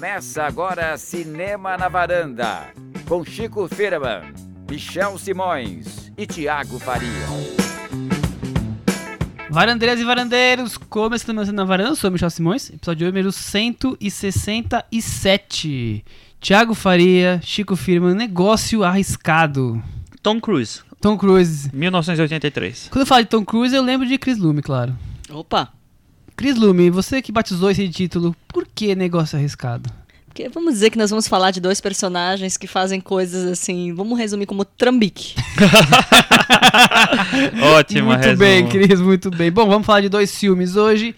Começa agora Cinema na Varanda, com Chico Firman, Michel Simões e Tiago Faria. Varandeiras e varandeiros, começando na varanda, eu sou o Michel Simões, episódio número 167. Tiago Faria, Chico Firman, negócio arriscado. Tom Cruise, Tom Cruise. 1983. Quando eu falo de Tom Cruise, eu lembro de Chris Lume, claro. Opa! Chris Lume, você que batizou esse título, que negócio arriscado? Porque vamos dizer que nós vamos falar de dois personagens que fazem coisas assim, vamos resumir como trambique. Ótima muito resumo. bem, Cris, muito bem. Bom, vamos falar de dois filmes hoje.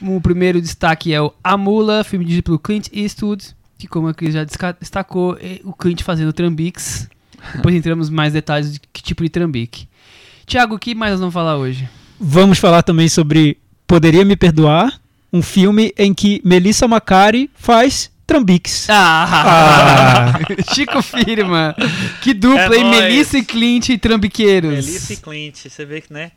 O primeiro destaque é o A Mula, filme dirigido pelo Clint Eastwood, que como a Cris já destacou, é o Clint fazendo trambiques. Depois entramos em mais detalhes de que tipo de trambique. Tiago, o que mais nós vamos falar hoje? Vamos falar também sobre Poderia Me Perdoar, um filme em que Melissa Macari faz trambiques. Ah! Chico Firma! Que dupla, É hein? nóis. Melissa e Clint e trambiqueiros. Melissa e Clint, você vê que, né?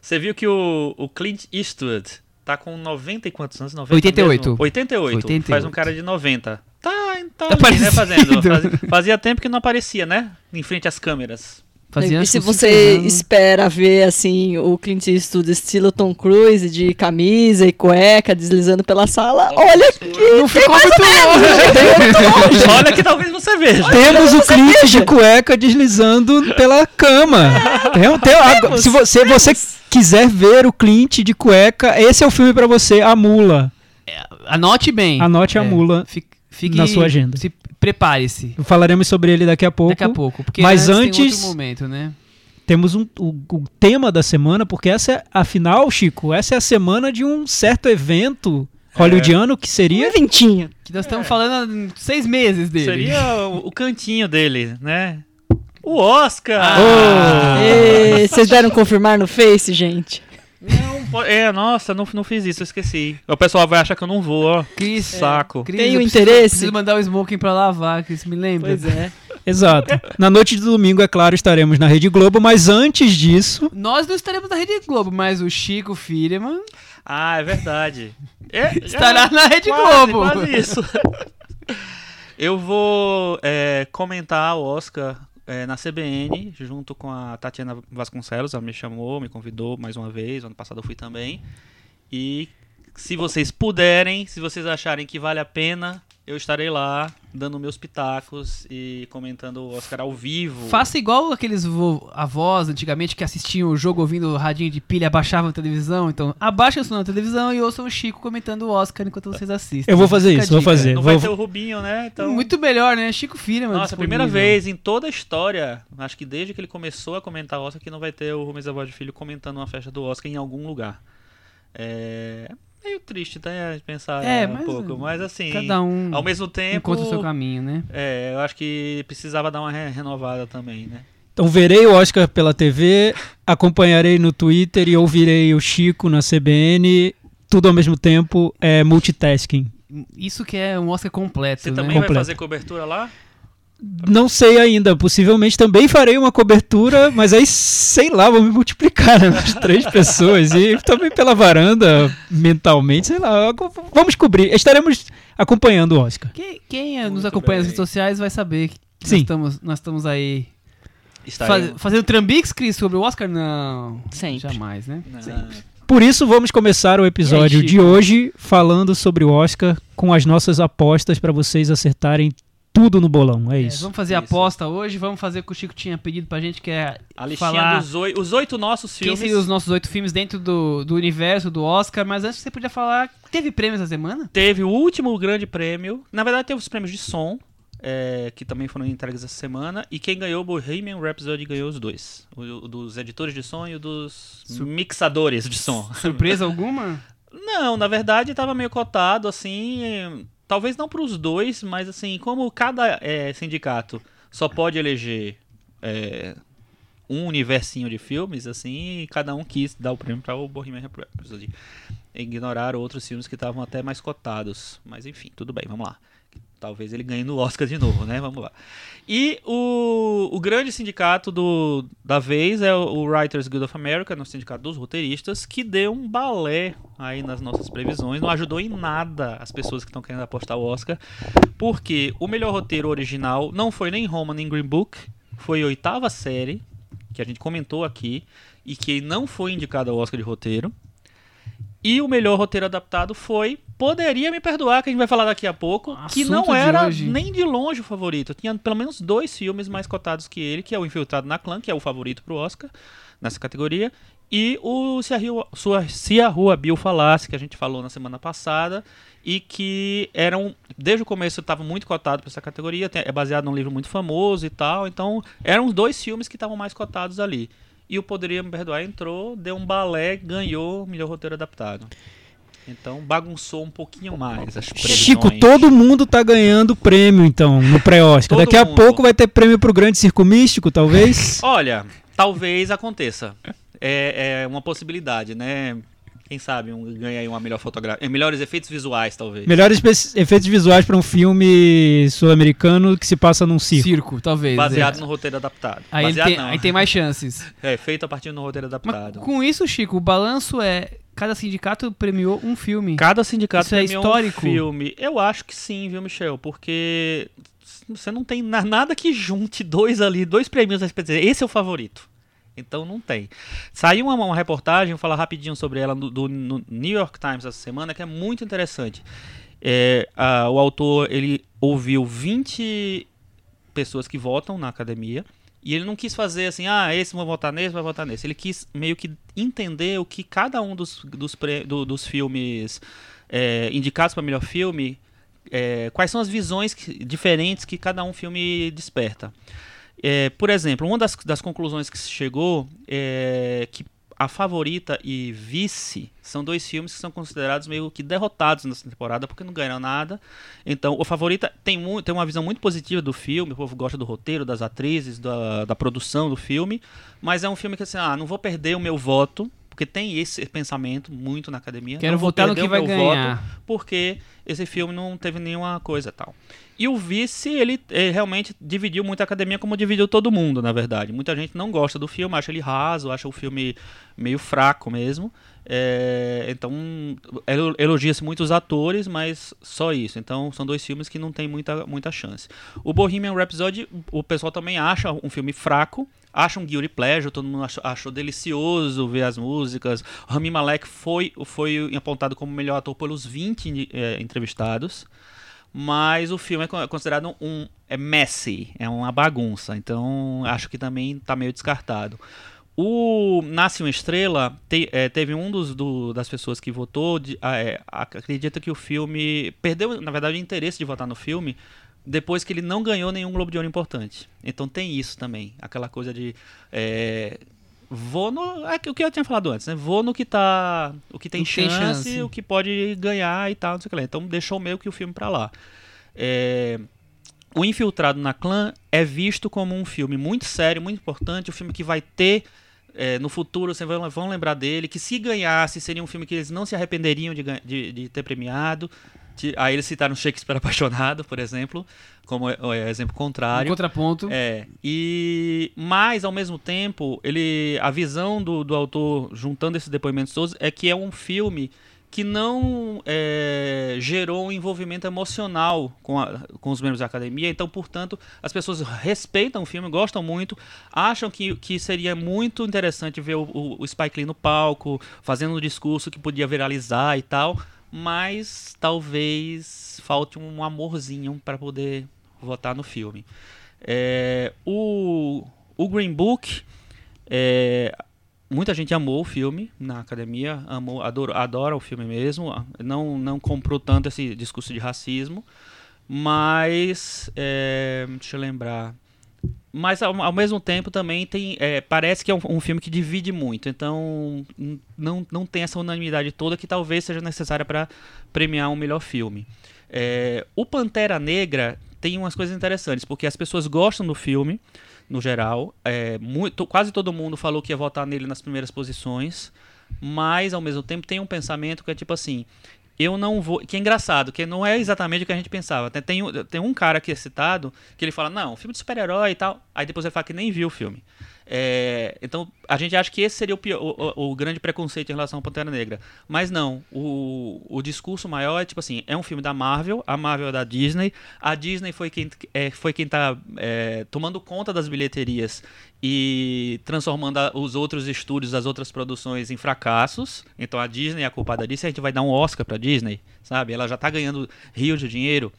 Você viu que o, o Clint Eastwood tá com 90 e quantos anos? 90 88. mesmo? 88. 88. Faz um cara de 90. Tá, tá, Tá ali, né, fazendo. Faz- fazia tempo que não aparecia, né? Em frente às câmeras. Fazia e se você 50 anos. espera ver assim o Clint Eastwood estilo Tom Cruise de camisa e cueca deslizando pela sala, olha que Não ficou muito longe. Olha que talvez você veja. Temos o Clint de cueca deslizando pela cama. Tem- tem- agora, se você, você quiser ver o Clint de cueca, esse é o filme pra você, A Mula. Anote bem. Anote a É, mula Fique, fique- na sua agenda. Se prepare-se. Falaremos sobre ele daqui a pouco. Daqui a pouco. Porque Mas antes, tem momento, né? Temos um, o, o tema da semana, porque essa é, afinal, Chico, essa é a semana de um certo evento hollywoodiano que um seria eventinho. Que nós estamos falando há seis meses dele. Seria o, o cantinho dele, né? O Oscar! Ah. Ê, Vocês deram confirmar no Face, gente? Não, é, nossa, não, não fiz isso, eu esqueci. O pessoal vai achar que eu não vou, ó. Cris, Saco. Cris, Tem eu o preciso- interesse? Preciso mandar o smoking pra lavar, Cris, me lembra? Pois é. Exato. Na noite de domingo, é claro, estaremos na Rede Globo, mas antes disso, Nós não estaremos na Rede Globo, mas o Chico Firman Ah, é verdade. É, estará é, na Rede quase, Globo. Quase isso. Eu vou é, comentar o Oscar é, na CBN, junto com a Tatiana Vasconcelos. Ela me chamou, me convidou mais uma vez. Ano passado eu fui também. E se vocês puderem, se vocês acharem que vale a pena, eu estarei lá dando meus pitacos e comentando o Oscar ao vivo. Faça igual aqueles vo- avós antigamente que assistiam o jogo ouvindo o radinho de pilha, abaixavam a televisão. Então, abaixem o som na televisão e ouçam o Chico comentando o Oscar enquanto vocês assistem. eu vou fazer Fica isso, vou fazer. Não vou- vai ter o Rubinho, né? Então... Muito melhor, né? Chico Firman. Nossa, a primeira vez em toda a história, acho que desde que ele começou a comentar o Oscar, que não vai ter o Rubens Avó de Filho comentando uma festa do Oscar em algum lugar. É meio triste, né? de Pensar É, um mas, pouco, mas assim, Cada um ao mesmo tempo, encontra o seu caminho, né? é, eu acho que precisava dar uma re- renovada também, né? Então verei o Oscar pela TV, acompanharei no Twitter e ouvirei o Chico na CBN, tudo ao mesmo tempo, é multitasking. Isso que é um Oscar completo, Você né? também vai Completo. fazer cobertura lá? Não sei ainda, possivelmente também farei uma cobertura, mas aí, sei lá, vou me multiplicar né, nas três pessoas e também pela varanda, mentalmente, sei lá, vamos cobrir, estaremos acompanhando o Oscar. Quem, quem eh, nos acompanha nas bem. redes sociais vai saber que nós Sim. estamos, nós estamos aí faz- fazendo trambiques, Cris, sobre o Oscar? Não. Sempre. Jamais, né? Não. Por isso, vamos começar o episódio aí, de hoje falando sobre o Oscar com as nossas apostas para vocês acertarem tudo no bolão. É É, isso. vamos fazer a Isso. aposta hoje, vamos fazer o que o Chico tinha pedido pra gente, que é A listinha falar dos oito, os oito nossos quem filmes. seriam os nossos oito filmes dentro do, do universo do Oscar, mas antes você podia falar, teve prêmios essa semana? Teve o último grande prêmio. Na verdade, teve os prêmios de som, é, que também foram entregues essa semana. E quem ganhou, o Bohemian Rhapsody ganhou os dois. O, o dos editores de som e o dos Sur- mixadores de som. Surpresa alguma? Não, na verdade, tava meio cotado, assim. Talvez não para os dois, mas assim, como cada é, sindicato só pode eleger é, um universinho de filmes, assim, cada um quis dar o prêmio para o Bohemian Rhapsody. Ignoraram outros filmes que estavam até mais cotados. Mas enfim, tudo bem, vamos lá. Talvez ele ganhe no Oscar de novo, né? Vamos lá. E o, o grande sindicato do, da vez é o, Writers Guild of America, no sindicato dos roteiristas, que deu um balé aí nas nossas previsões, não ajudou em nada as pessoas que estão querendo apostar o Oscar, porque o melhor roteiro original não foi nem Roma nem Green Book, foi a oitava série, que a gente comentou aqui, e que não foi indicado ao Oscar de roteiro. E o melhor roteiro adaptado foi Poderia Me Perdoar, que a gente vai falar daqui a pouco, que Assunto não de era hoje. nem de longe o favorito. Tinha pelo menos dois filmes mais cotados que ele, que é o Infiltrado na Clã, que é o favorito pro Oscar nessa categoria, e o Se a Rua, Sua- Se a Rua Bill Falasse, que a gente falou na semana passada, e que eram, desde o começo estava muito cotado para essa categoria, é baseado num livro muito famoso e tal, então eram os dois filmes que estavam mais cotados ali. E o Poderia Me Perdoar entrou, deu um balé, ganhou o melhor roteiro adaptado. Então bagunçou um pouquinho mais as previsões. Chico, todo mundo tá ganhando prêmio, então, no pré-Oscar. Daqui a mundo. pouco vai ter prêmio pro Grande Circo Místico, talvez. Olha, talvez aconteça. É, é uma possibilidade, né? Quem sabe um, ganha aí uma melhor fotografia. Melhores efeitos visuais, talvez. Melhores efeitos visuais para um filme sul-americano que se passa num circo. Circo, talvez. Baseado é. no roteiro adaptado. Aí, Baseado tem, não. aí tem mais chances. É, feito a partir do roteiro Mas adaptado. com isso, Chico, o balanço é. Cada sindicato premiou um filme. Cada sindicato Isso é premiou histórico? um filme. Eu acho que sim, viu, Michel? Porque você não tem na- nada que junte dois ali, dois prêmios, esse é o favorito. Então não tem. Saiu uma, uma reportagem, vou falar rapidinho sobre ela, do, do- New York Times essa semana, que é muito interessante. É, a- o autor, ele ouviu 20 pessoas que votam na academia, e ele não quis fazer assim, ah, esse vai votar nesse, vai votar nesse. Ele quis meio que entender o que cada um dos, dos, do- dos filmes é, indicados para melhor filme, é, quais são as visões que- diferentes que cada um filme desperta. É, por exemplo, uma das, das conclusões que se chegou é que a favorita e vice são dois filmes que são considerados meio que derrotados nessa temporada porque não ganharam nada. Então, o favorita tem, mu- tem uma visão muito positiva do filme, o povo gosta do roteiro, das atrizes, da, da produção do filme, mas é um filme que assim, ah, não vou perder o meu voto, porque tem esse pensamento muito na academia. Quero não vou votar no que o vai meu ganhar. voto porque esse filme não teve nenhuma coisa tal. E o vice, ele, eh, realmente dividiu muito a academia, como dividiu todo mundo, na verdade. Muita gente não gosta do filme, acha ele raso, acha o filme meio fraco mesmo. É, então, elo- elogia-se muito os atores, mas só isso. Então, são dois filmes que não tem muita, muita chance. O Bohemian Rhapsody, o pessoal também acha um filme fraco, acha um guilty pleasure, todo mundo achou, achou delicioso ver as músicas. Rami Malek foi, foi apontado como melhor ator pelos 20 eh, entrevistados. Mas o filme é é considerado um é messy, é uma bagunça. Então acho que também está meio descartado. O Nasce uma Estrela te- eh, teve um dos do- das pessoas que votou de- ah, é, ac- acredita que o filme perdeu na verdade o interesse de votar no filme depois que ele não ganhou nenhum Globo de Ouro importante. Então tem isso também, aquela coisa de é, vou no é o que eu tinha falado antes, né? Vou no que tá o que tem, O que tem chance, chance. o que pode ganhar e tal, não sei o que lá. Então deixou meio que o filme pra lá. É, o Infiltrado na Clã é visto como um filme muito sério, muito importante, um filme que vai ter é, no futuro, vocês vão, vão lembrar dele, que se ganhasse seria um filme que eles não se arrependeriam de, de, de ter premiado. Aí eles citaram Shakespeare Apaixonado, por exemplo, como é, é, exemplo Um contrário. contraponto. É, e mas ao mesmo tempo, ele a visão do, do autor juntando esses depoimentos todos é que é um filme que não é, gerou um envolvimento emocional com, a- com os membros da academia, então, portanto, as pessoas respeitam o filme, gostam muito, acham que, que seria muito interessante ver o, o- o Spike Lee no palco, fazendo um discurso que podia viralizar e tal, mas talvez falte um amorzinho para poder votar no filme. É, o, o Green Book, é, muita gente amou o filme na academia, amou, adoro, adora o filme mesmo, não, não comprou tanto esse discurso de racismo, mas é, deixa eu lembrar. Mas ao, ao mesmo tempo também tem. é, parece que é um, um filme que divide muito. Então não, não tem essa unanimidade toda que talvez seja necessária para premiar um melhor filme. É, o Pantera Negra tem umas coisas interessantes, porque as pessoas gostam do filme, no geral. É, muito, quase todo mundo falou que ia votar nele nas primeiras posições. Mas ao mesmo tempo tem um pensamento que é tipo assim. Eu não vou. Que é engraçado, que não é exatamente o que a gente pensava. Tem, tem, tem um cara que é citado que ele fala, não, filme de super-herói e tal. Aí depois ele fala que nem viu o filme. É, então, a gente acha que esse seria o, pior- o- o- grande preconceito em relação ao Pantera Negra. Mas não, o, o discurso maior é tipo assim: é um filme da Marvel, a Marvel é da Disney. A Disney foi quem, é, foi quem tá é, tomando conta das bilheterias e transformando os outros estúdios, as outras produções em fracassos. Então a Disney é a culpada disso a gente vai dar um Oscar pra Disney, sabe? Ela já tá ganhando rios de dinheiro.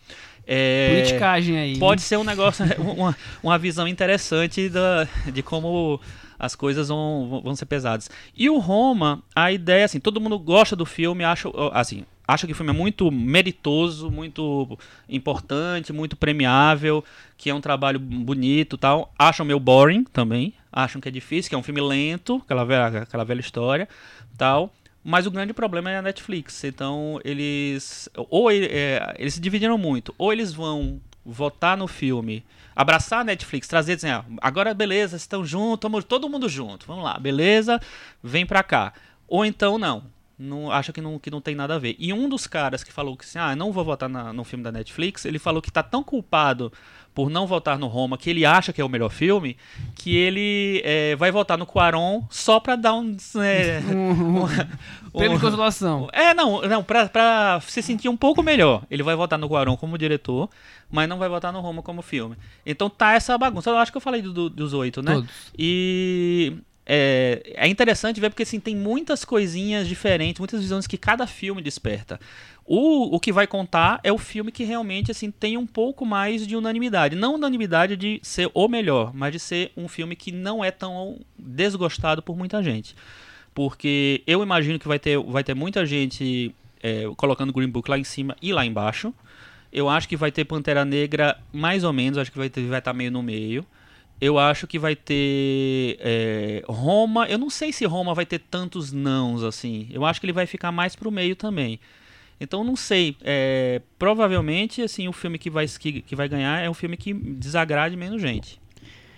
É, Politicagem aí. Pode ser um negócio, uma, uma visão interessante da, de como as coisas vão, vão ser pesadas. E o Roma, a ideia, assim, todo mundo gosta do filme, acha, assim, acha que o filme é muito meritoso, muito importante, muito premiável, que é um trabalho bonito e tal. Acham meio boring também, acham que é difícil, que é um filme lento, aquela velha, aquela velha história tal. Mas o grande problema é a Netflix. Então, eles. Ou é, eles se dividiram muito. Ou eles vão votar no filme, abraçar a Netflix, trazer, dizer, ah, agora beleza, estão juntos, tamo todo mundo junto. Vamos lá, beleza, vem pra cá. Ou então não. Não, acha que não, que não tem nada a ver. E um dos caras que falou que assim, ah, não vou votar na- no filme da Netflix, ele falou que tá tão culpado por não votar no Roma, que ele acha que é o melhor filme, que ele é, vai votar no Quaron só pra dar um. É, Um, um, um- consolação. é, não, não pra, pra se sentir um pouco melhor. Ele vai votar no Guarão como diretor, mas não vai votar no Roma como filme. Então tá essa bagunça. Eu acho que eu falei do- do- dos oito, né? Todos. E é, é interessante ver porque assim, tem muitas coisinhas diferentes, muitas visões que cada filme desperta. O, o que vai contar é o filme que realmente assim tem um pouco mais de unanimidade. Não unanimidade de ser o melhor, mas de ser um filme que não é tão desgostado por muita gente. Porque eu imagino que vai ter, vai ter muita gente é, colocando Green Book lá em cima e lá embaixo. Eu acho que vai ter Pantera Negra mais ou menos, acho que vai estar vai tá meio no meio. Eu acho que vai ter é, Roma. Eu não sei se Roma vai ter tantos nãos assim. Eu acho que ele vai ficar mais pro meio também. Então não sei. é, provavelmente assim o filme que vai, que, que vai ganhar é um filme que desagrade menos gente.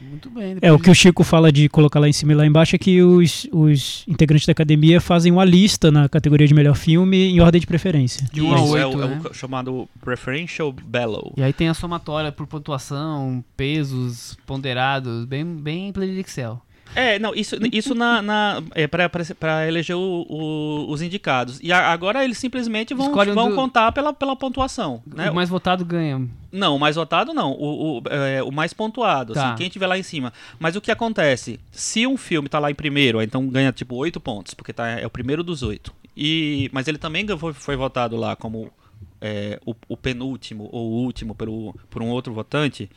Muito bem. É, o que o Chico fala de colocar lá em cima e lá embaixo é que os, os integrantes da academia fazem uma lista na categoria de melhor filme em ordem de preferência. De um a Isso, é, oito, o, é né? o chamado Preferential Bellow. E aí tem a somatória por pontuação, pesos ponderados, bem, bem planilha Excel. É, não, isso, isso na, na, é pra eleger o- o- os indicados. E a- agora eles simplesmente vão, Escolhe vão do- contar pela, pela pontuação. Né? O mais votado ganha. Não, o mais votado não. O, o, é, o mais pontuado. Tá. Assim, quem tiver lá em cima. Mas o que acontece? Se um filme tá lá em primeiro, então ganha tipo oito pontos, porque tá, é o primeiro dos oito. E, mas ele também foi, foi votado lá como é, o, o penúltimo ou o último pelo, por um outro votante.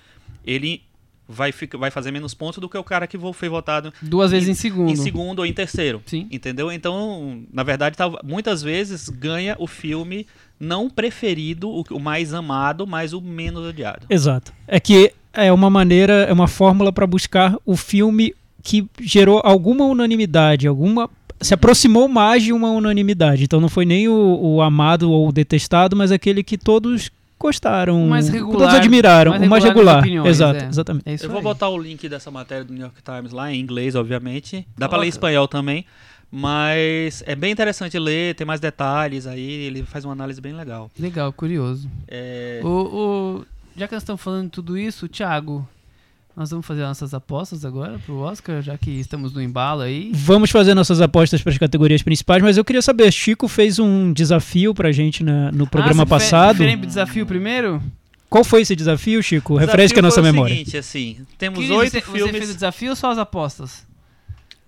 Ele vai, ficar, vai fazer menos pontos do que o cara que foi votado Duas vezes em segundo. em segundo ou em terceiro. Sim. Entendeu? Então, na verdade, tá- muitas vezes ganha o filme não preferido, o, o mais amado, mas o menos odiado. Exato. É que é uma maneira, é uma fórmula para buscar o filme que gerou alguma unanimidade, alguma se aproximou mais de uma unanimidade. Então não foi nem o, o amado ou o detestado, mas aquele que todos gostaram, mais regular- todos admiraram, mais o mais regular opiniões, Exato, é. exatamente. É Eu vou aí. botar o link dessa matéria do New York Times lá, em inglês, obviamente. Dá pra Coloca. ler em espanhol também. Mas é bem interessante ler, tem mais detalhes aí, ele faz uma análise bem legal. Legal, curioso. É, O, o- já que nós estamos falando de tudo isso, Thiago, nós vamos fazer nossas apostas agora pro Oscar, já que estamos no embalo aí. Vamos fazer nossas apostas para as categorias principais, mas eu queria saber, Chico fez um desafio pra gente na- no programa ah, você passado. Diferente do desafio primeiro? Qual foi esse desafio, Chico? Refresca a nossa foi memória. O seguinte, assim, temos oito você, você filmes. fez o desafio ou só as apostas?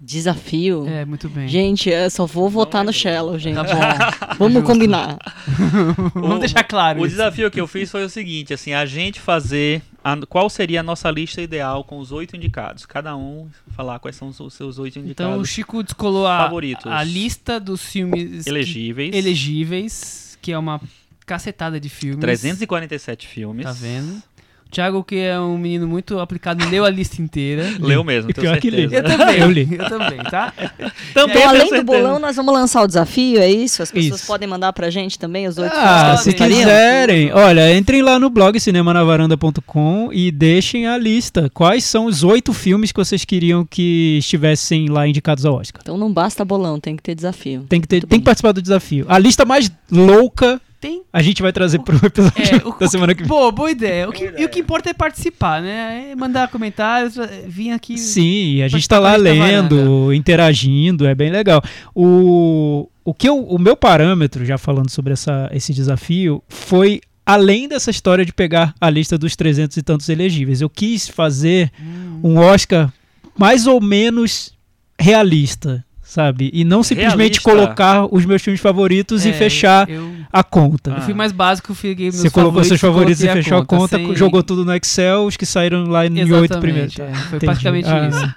Desafio. É, muito bem. Gente, eu só vou votar no lembro. Shallow, gente. Tá bom. Vamos combinar. Vamos O- deixar claro O isso. desafio que eu fiz foi o seguinte, assim, a gente fazer a- qual seria a nossa lista ideal com os oito indicados. Cada um falar quais são os seus oito Então o indicados Chico descolou a, a lista dos filmes que- elegíveis. elegíveis, que é uma cacetada de filmes. 347 filmes. Tá vendo? O Thiago, que é um menino muito aplicado, leu a lista inteira. Leu mesmo, tenho pior que certeza. Eu também, Eu li. Eu também, tá? Também Então, tenho além do certeza. bolão, nós vamos lançar o desafio, é isso? As pessoas Isso. podem mandar pra gente também os oito Ah, filmes que se quiserem, olha, entrem lá no blog cinemanavaranda.com e deixem a lista. Quais são os oito filmes que vocês queriam que estivessem lá indicados ao Oscar? Então não basta bolão, tem que ter desafio. Tem que, ter, Muito tem bem. que participar do desafio. A lista mais louca Tem. a gente vai trazer pro episódio É, o, da semana que vem. Boa, boa ideia. O que, E o que importa é participar, né? É mandar comentários, é, vir aqui. Sim, a gente participar tá lá lendo, interagindo, é bem legal. O, o, que eu, o meu parâmetro, já falando sobre essa, esse desafio, foi além dessa história de pegar a lista dos 300 e tantos elegíveis. Eu quis fazer Hum. um Oscar mais ou menos realista, sabe? E não simplesmente Realista? colocar os meus filmes favoritos e É, fechar Eu, a conta. eu fui mais básico, eu fiquei meus Você colocou seus favoritos e fechou a conta, sem- jogou tudo no Excel, os que saíram lá em Exatamente, oito primeiros. é, foi Entendi. praticamente Ah. isso.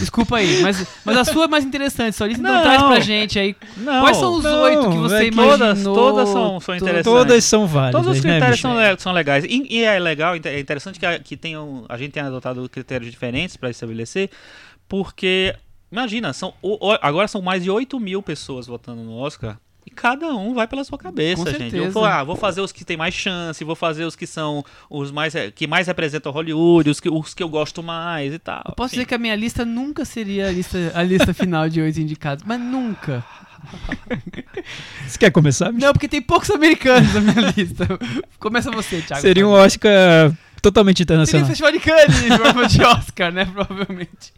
Desculpa aí, mas, mas a sua é mais interessante, só lista. Então Não. traz pra gente aí. Não, Quais são os não, oito que você é que imaginou? todas- todas são- são interessantes. Todas são válidas, Todos os né, critérios bicho? são, são legais. E, e é legal, é interessante que, a, que tenham, a gente tenha adotado critérios diferentes para estabelecer, porque, imagina, são, agora são mais de 8 mil pessoas votando no Oscar. E cada um vai pela sua cabeça, Com gente. Eu vou, ah, vou fazer os que tem mais chance, vou fazer os que são os mais que mais representam Hollywood, os que, os que eu gosto mais e tal. Eu posso Enfim. dizer que a minha lista nunca seria a lista, a lista final de oito indicados, mas nunca. Você quer começar? bicho? Não, porque tem poucos americanos na minha lista. Começa você, Thiago. Seria um Oscar totalmente Seria o internacional. Festival de Cannes, prova de Oscar, né? Provavelmente.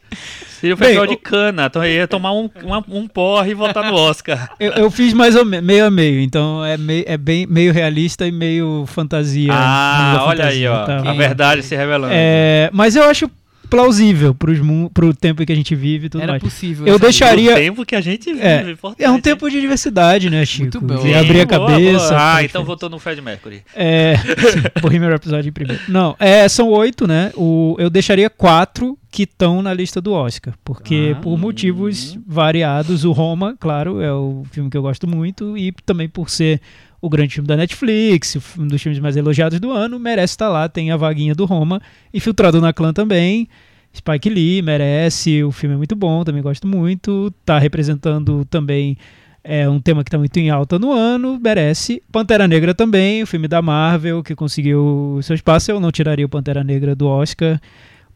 Seria o Bem, festival o- de cana, então eu ia tomar um, uma- um porre e votar no Oscar. Eu, eu fiz mais ou menos, meio a meio, então é, meio, é bem meio realista e meio fantasia. ah, olha aí, fantasia, ó. tá? A verdade se revelando. É, mas eu acho plausível mu- pro tempo em que a gente vive e tudo Era mais. possível. Eu essa deixaria- O tempo que a gente vive, É, importante, É um tempo de diversidade, né, Chico? Muito bom. De Sim, abrir a boa, cabeça. boa. Ah, pra então votou no Fred Mercury. É, Bohemian Rhapsody em primeiro. Não, é, são oito, né? O, eu deixaria quatro que estão na lista do Oscar, porque Ah. por motivos variados, o Roma, claro, é o filme que eu gosto muito e também por ser o grande filme da Netflix, um dos filmes mais elogiados do ano, merece estar lá, tem a vaguinha do Roma, Infiltrado na Clã também, Spike Lee merece, o filme é muito bom, também gosto muito, tá representando também é um tema que está muito em alta no ano, merece. Pantera Negra também, o filme da Marvel que conseguiu o seu espaço. Eu não tiraria o Pantera Negra do Oscar.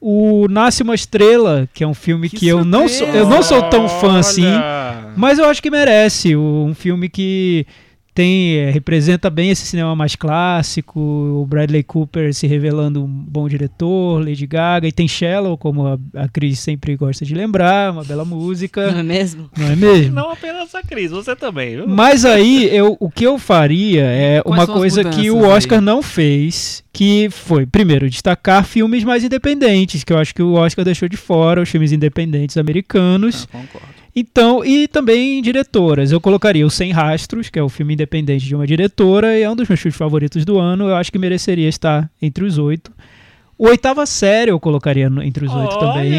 O Nasce uma Estrela, que é um filme que, Que eu não sou, eu não sou tão fã assim, Olha! mas eu acho que merece. Um filme que tem é, representa bem esse cinema mais clássico, o Bradley Cooper se revelando um bom diretor, Lady Gaga, e tem Shallow, como a, a Cris sempre gosta de lembrar, uma bela música, Não é mesmo? não é mesmo? Não apenas a Cris, você também, viu? Mas aí, eu, o que eu faria é Quais uma coisa que o Oscar aí? não fez, que foi, primeiro, destacar filmes mais independentes, que eu acho que o Oscar deixou de fora, os filmes independentes americanos. Ah, concordo. Então, e também diretoras. Eu colocaria o Sem Rastros, que é o filme independente de uma diretora, e é um dos meus filmes favoritos do ano. Eu acho que mereceria estar entre os oito. O Oitava Série eu colocaria entre os oito também.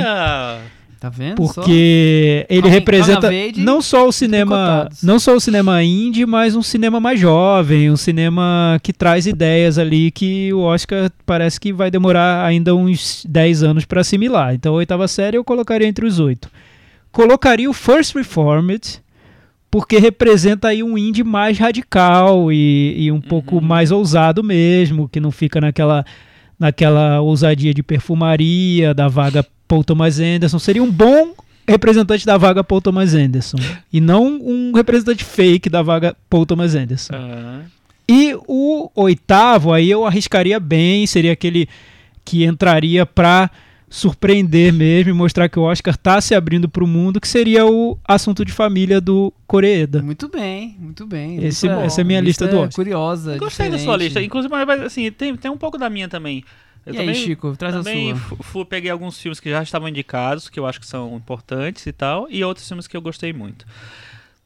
Tá vendo? só? Porque ele Coming- representa não só o cinema, não só o cinema indie, mas um cinema mais jovem, um cinema que traz ideias ali que o Oscar parece que vai demorar ainda uns 10 anos para assimilar. Então, a oitava série eu colocaria entre os oito. Colocaria o First Reformed, porque representa aí um indie mais radical e, e um pouco mais ousado mesmo, que não fica naquela naquela ousadia de perfumaria da vaga Paul Thomas Anderson. Seria um bom representante da vaga Paul Thomas Anderson e não um representante fake da vaga Paul Thomas Anderson. Ah, E o oitavo aí eu arriscaria bem, seria aquele que entraria pra surpreender mesmo e mostrar que o Oscar tá se abrindo pro mundo, que seria o assunto de família do Coreeda. Muito bem, muito bem. Esse- Lista- essa é a minha lista do Oscar. curiosa. Gostei da sua diferente. lista. Inclusive, mas, assim, tem, tem um pouco da minha também. Eu E também, aí, Chico, traz a também sua. fu- fu- peguei alguns filmes que já estavam indicados, que eu acho que são importantes e tal, e outros filmes que eu gostei muito.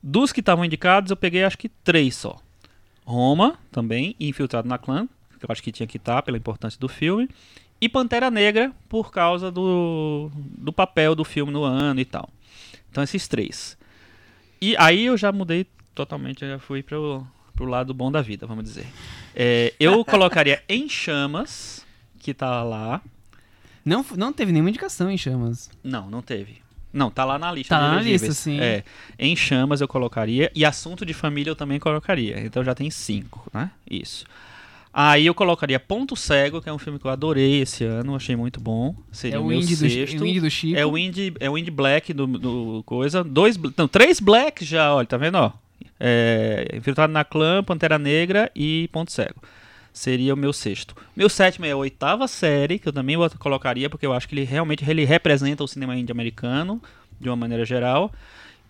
Dos que estavam indicados, eu peguei acho que três só. Roma, também, Infiltrado na Clã, que eu acho que tinha que estar pela importância do filme. E Pantera Negra, por causa do, do papel do filme no ano e tal. Então, esses três. E aí eu já mudei totalmente, eu já fui pro, pro lado bom da vida, vamos dizer. É, eu colocaria Em Chamas, que tá lá. Não, não teve nenhuma indicação em chamas. Não, não teve. Não, tá lá na lista. Tá na lista, sim. É. Em chamas eu colocaria. E assunto de família eu também colocaria. Então já tem cinco, né? Isso. Aí eu colocaria Ponto Cego, que é um filme que eu adorei esse ano, achei muito bom. Seria É o o, meu indie do, sexto. o indie do Chico. É o Indie, é o indie Black do, do coisa. Dois, não, três Black já, olha, tá vendo, ó? É, Infiltrado na Clã, Pantera Negra e Ponto Cego. Seria o meu sexto. Meu sétimo é a oitava série, que eu também colocaria, porque eu acho que ele realmente ele representa o cinema indie americano, de uma maneira geral.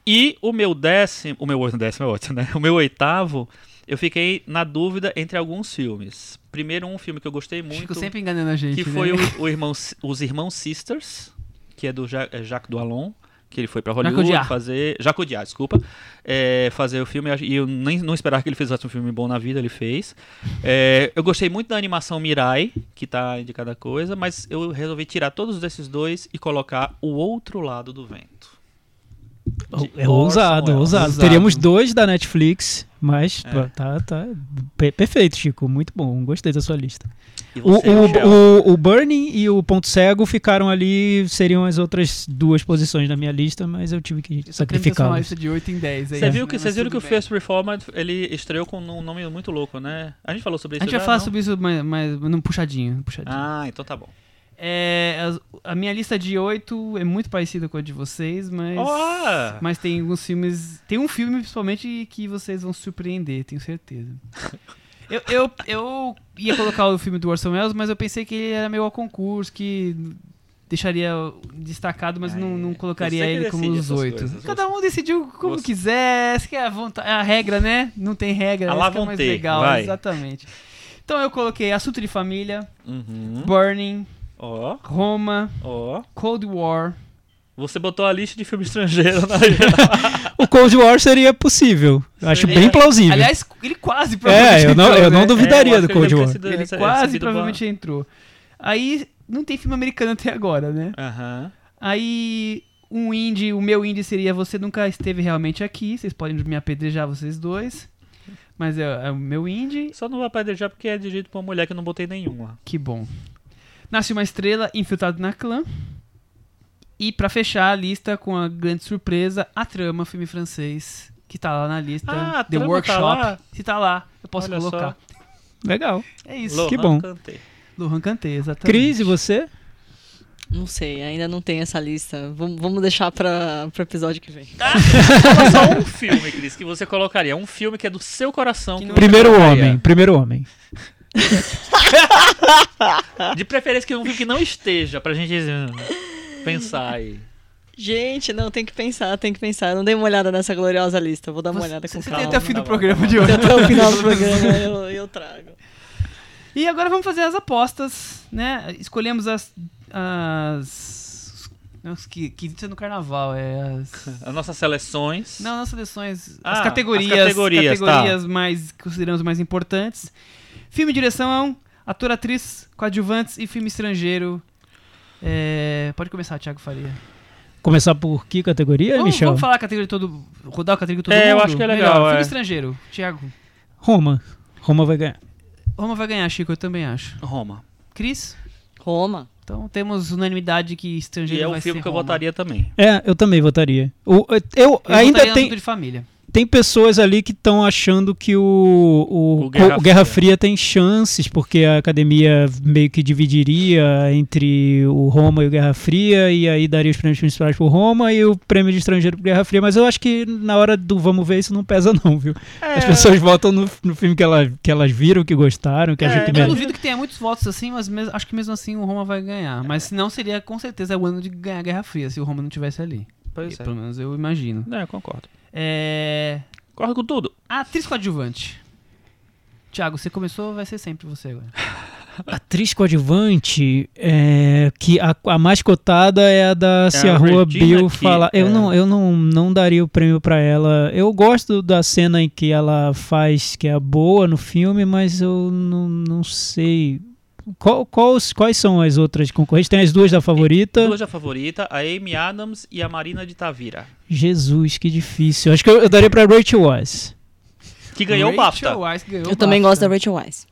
E o meu décimo, o meu décimo é ótimo, né? O meu oitavo, eu fiquei na dúvida entre alguns filmes. Primeiro um filme que eu gostei muito Chico sempre enganando a gente. que né? foi o, o irmão, os Irmãos Sisters, que é do Ja- é Jacques Dualon, que ele foi pra Hollywood fazer... Jacques Audiard, desculpa. é, fazer o filme, e eu nem não esperava que ele fizesse um filme bom na vida, ele fez. É, eu gostei muito da animação Mirai, que tá de cada coisa, mas eu resolvi tirar todos desses dois e colocar o outro lado do vento. É ousado, ousado. Teríamos dois da Netflix, mas É. tá, tá pe- perfeito, Chico. Muito bom. Gostei da sua lista. O, o, o, o Burning e o Ponto Cego ficaram ali, seriam as outras duas posições da minha lista, mas eu tive que lista de 8 em 10. aí, Você viu que, Mas vocês viram que o. First Reformed ele estreou com um nome muito louco, né? A gente falou sobre isso A gente vai já, falar não? sobre isso mais, mais num puxadinho. num puxadinho. Ah, então tá bom. É, as- a minha lista de 8 é muito parecida com a de vocês, mas. Oh! Mas tem alguns filmes. Tem um filme, principalmente, que vocês vão surpreender, tenho certeza. Eu, eu, eu ia colocar o filme do Orson Welles, mas eu pensei que ele era meio ao concurso, que deixaria destacado, mas Ah, não, não é. colocaria ele como os oito. Cada um decidiu como Você- quiser, essa que é a, vontade, a regra, né? Não tem regra, A essa é mais legal, vai. exatamente. Então eu coloquei Assunto de Família, Uhum. Burning, Ó, Roma, ó. Cold War, Você botou a lista de filme estrangeiro na O Cold War seria possível. Eu Acho Seria- bem plausível. Aliás, ele quase é, provavelmente eu não, entrou, eu não né? duvidaria É, do que Cold ele War. sido- Ele quase provavelmente entrou. Aí, não tem filme americano até agora, né? boa- Aham. Aí, um indie, o meu indie seria Você Nunca Esteve Realmente Aqui. Vocês podem me apedrejar, vocês dois. Mas é, é o meu indie. Só não vai apedrejar porque é dirigido por uma mulher que eu não botei nenhum lá. Que bom. Nasce uma estrela, infiltrado na clã. E pra fechar a lista com a grande surpresa, a trama, filme francês, que tá lá na lista. Ah, a The Trama tá Workshop. lá? Se tá lá, eu posso Olha colocar. Legal. É isso. Laurent que bom. Canté. Lohan Kanté, exatamente. Cris, e você? Não sei, ainda não tem essa lista. Vamos, vamos deixar para o episódio que vem. Fala só um filme, Cris, que você colocaria. Um filme que é do seu coração. Primeiro colocaria. homem. Primeiro homem. De preferência que um filme que não esteja, pra gente hum, pensar aí. Gente, não, tem que pensar, tem que pensar. Eu não dei uma olhada nessa gloriosa lista. Vou dar uma Você, olhada com você calma. tem até o fim tá do bom, programa tá de hoje. Até o final do programa eu, eu trago. E agora vamos fazer as apostas, né? Escolhemos as. as que, que isso é no carnaval, é as. As nossas seleções. Não, as seleções. Ah, as categorias. as categorias, tá. categorias mais que consideramos mais importantes. Filme e direção, ator, atriz, coadjuvantes e filme estrangeiro. É, pode começar, Thiago Faria. Começar por que categoria, Vamos, Michel? vamos falar a categoria todo. Rodar a categoria todo É, eu mundo? acho que é legal, Melhor. é. Filme estrangeiro, Thiago. Roma. Roma vai ganhar. Roma vai ganhar, Chico, eu também acho. Roma. Cris? Roma. Então temos unanimidade que E estrangeiro é um filme que eu Roma. votaria também. É, eu também votaria. O, Eu eu, ainda votaria no tem, Assunto de família. Tem pessoas ali que estão achando que o, o, O Guerra o Guerra Fria. Fria tem chances, porque a academia meio que dividiria entre o Roma e o Guerra Fria, e aí daria os prêmios principais pro Roma e o prêmio de estrangeiro pro Guerra Fria. Mas eu acho que na hora do vamos ver isso não pesa, não, viu? É. As pessoas votam no, no filme que, ela, que elas viram, que gostaram, que É, acham que eu duvido que tenha muitos votos assim, mas mes- acho que mesmo assim o Roma vai ganhar. Mas se não, seria com certeza o ano de ganhar a Guerra Fria, se o Roma não tivesse ali. Pois E, é. Pelo menos eu imagino. É, eu concordo. É... Concordo com tudo. Atriz coadjuvante. Tiago, você começou, vai ser sempre você agora. Atriz coadjuvante, é, que a, a mais cotada é a da Se a Rua Bill fala. Eu, é. não, eu não, não daria o prêmio pra ela. Eu gosto da cena em que ela faz, que é boa no filme, mas eu não, não sei. Qual- quais, quais são as outras concorrentes? Tem as duas da favorita. Duas da favorita, a Amy Adams e a Marina de Tavira. Jesus, que difícil. Acho que eu, eu daria pra Rachel Weisz. Que ganhou o BAFTA. Weisz ganhou Eu o também BAFTA. gosto da Rachel Weisz.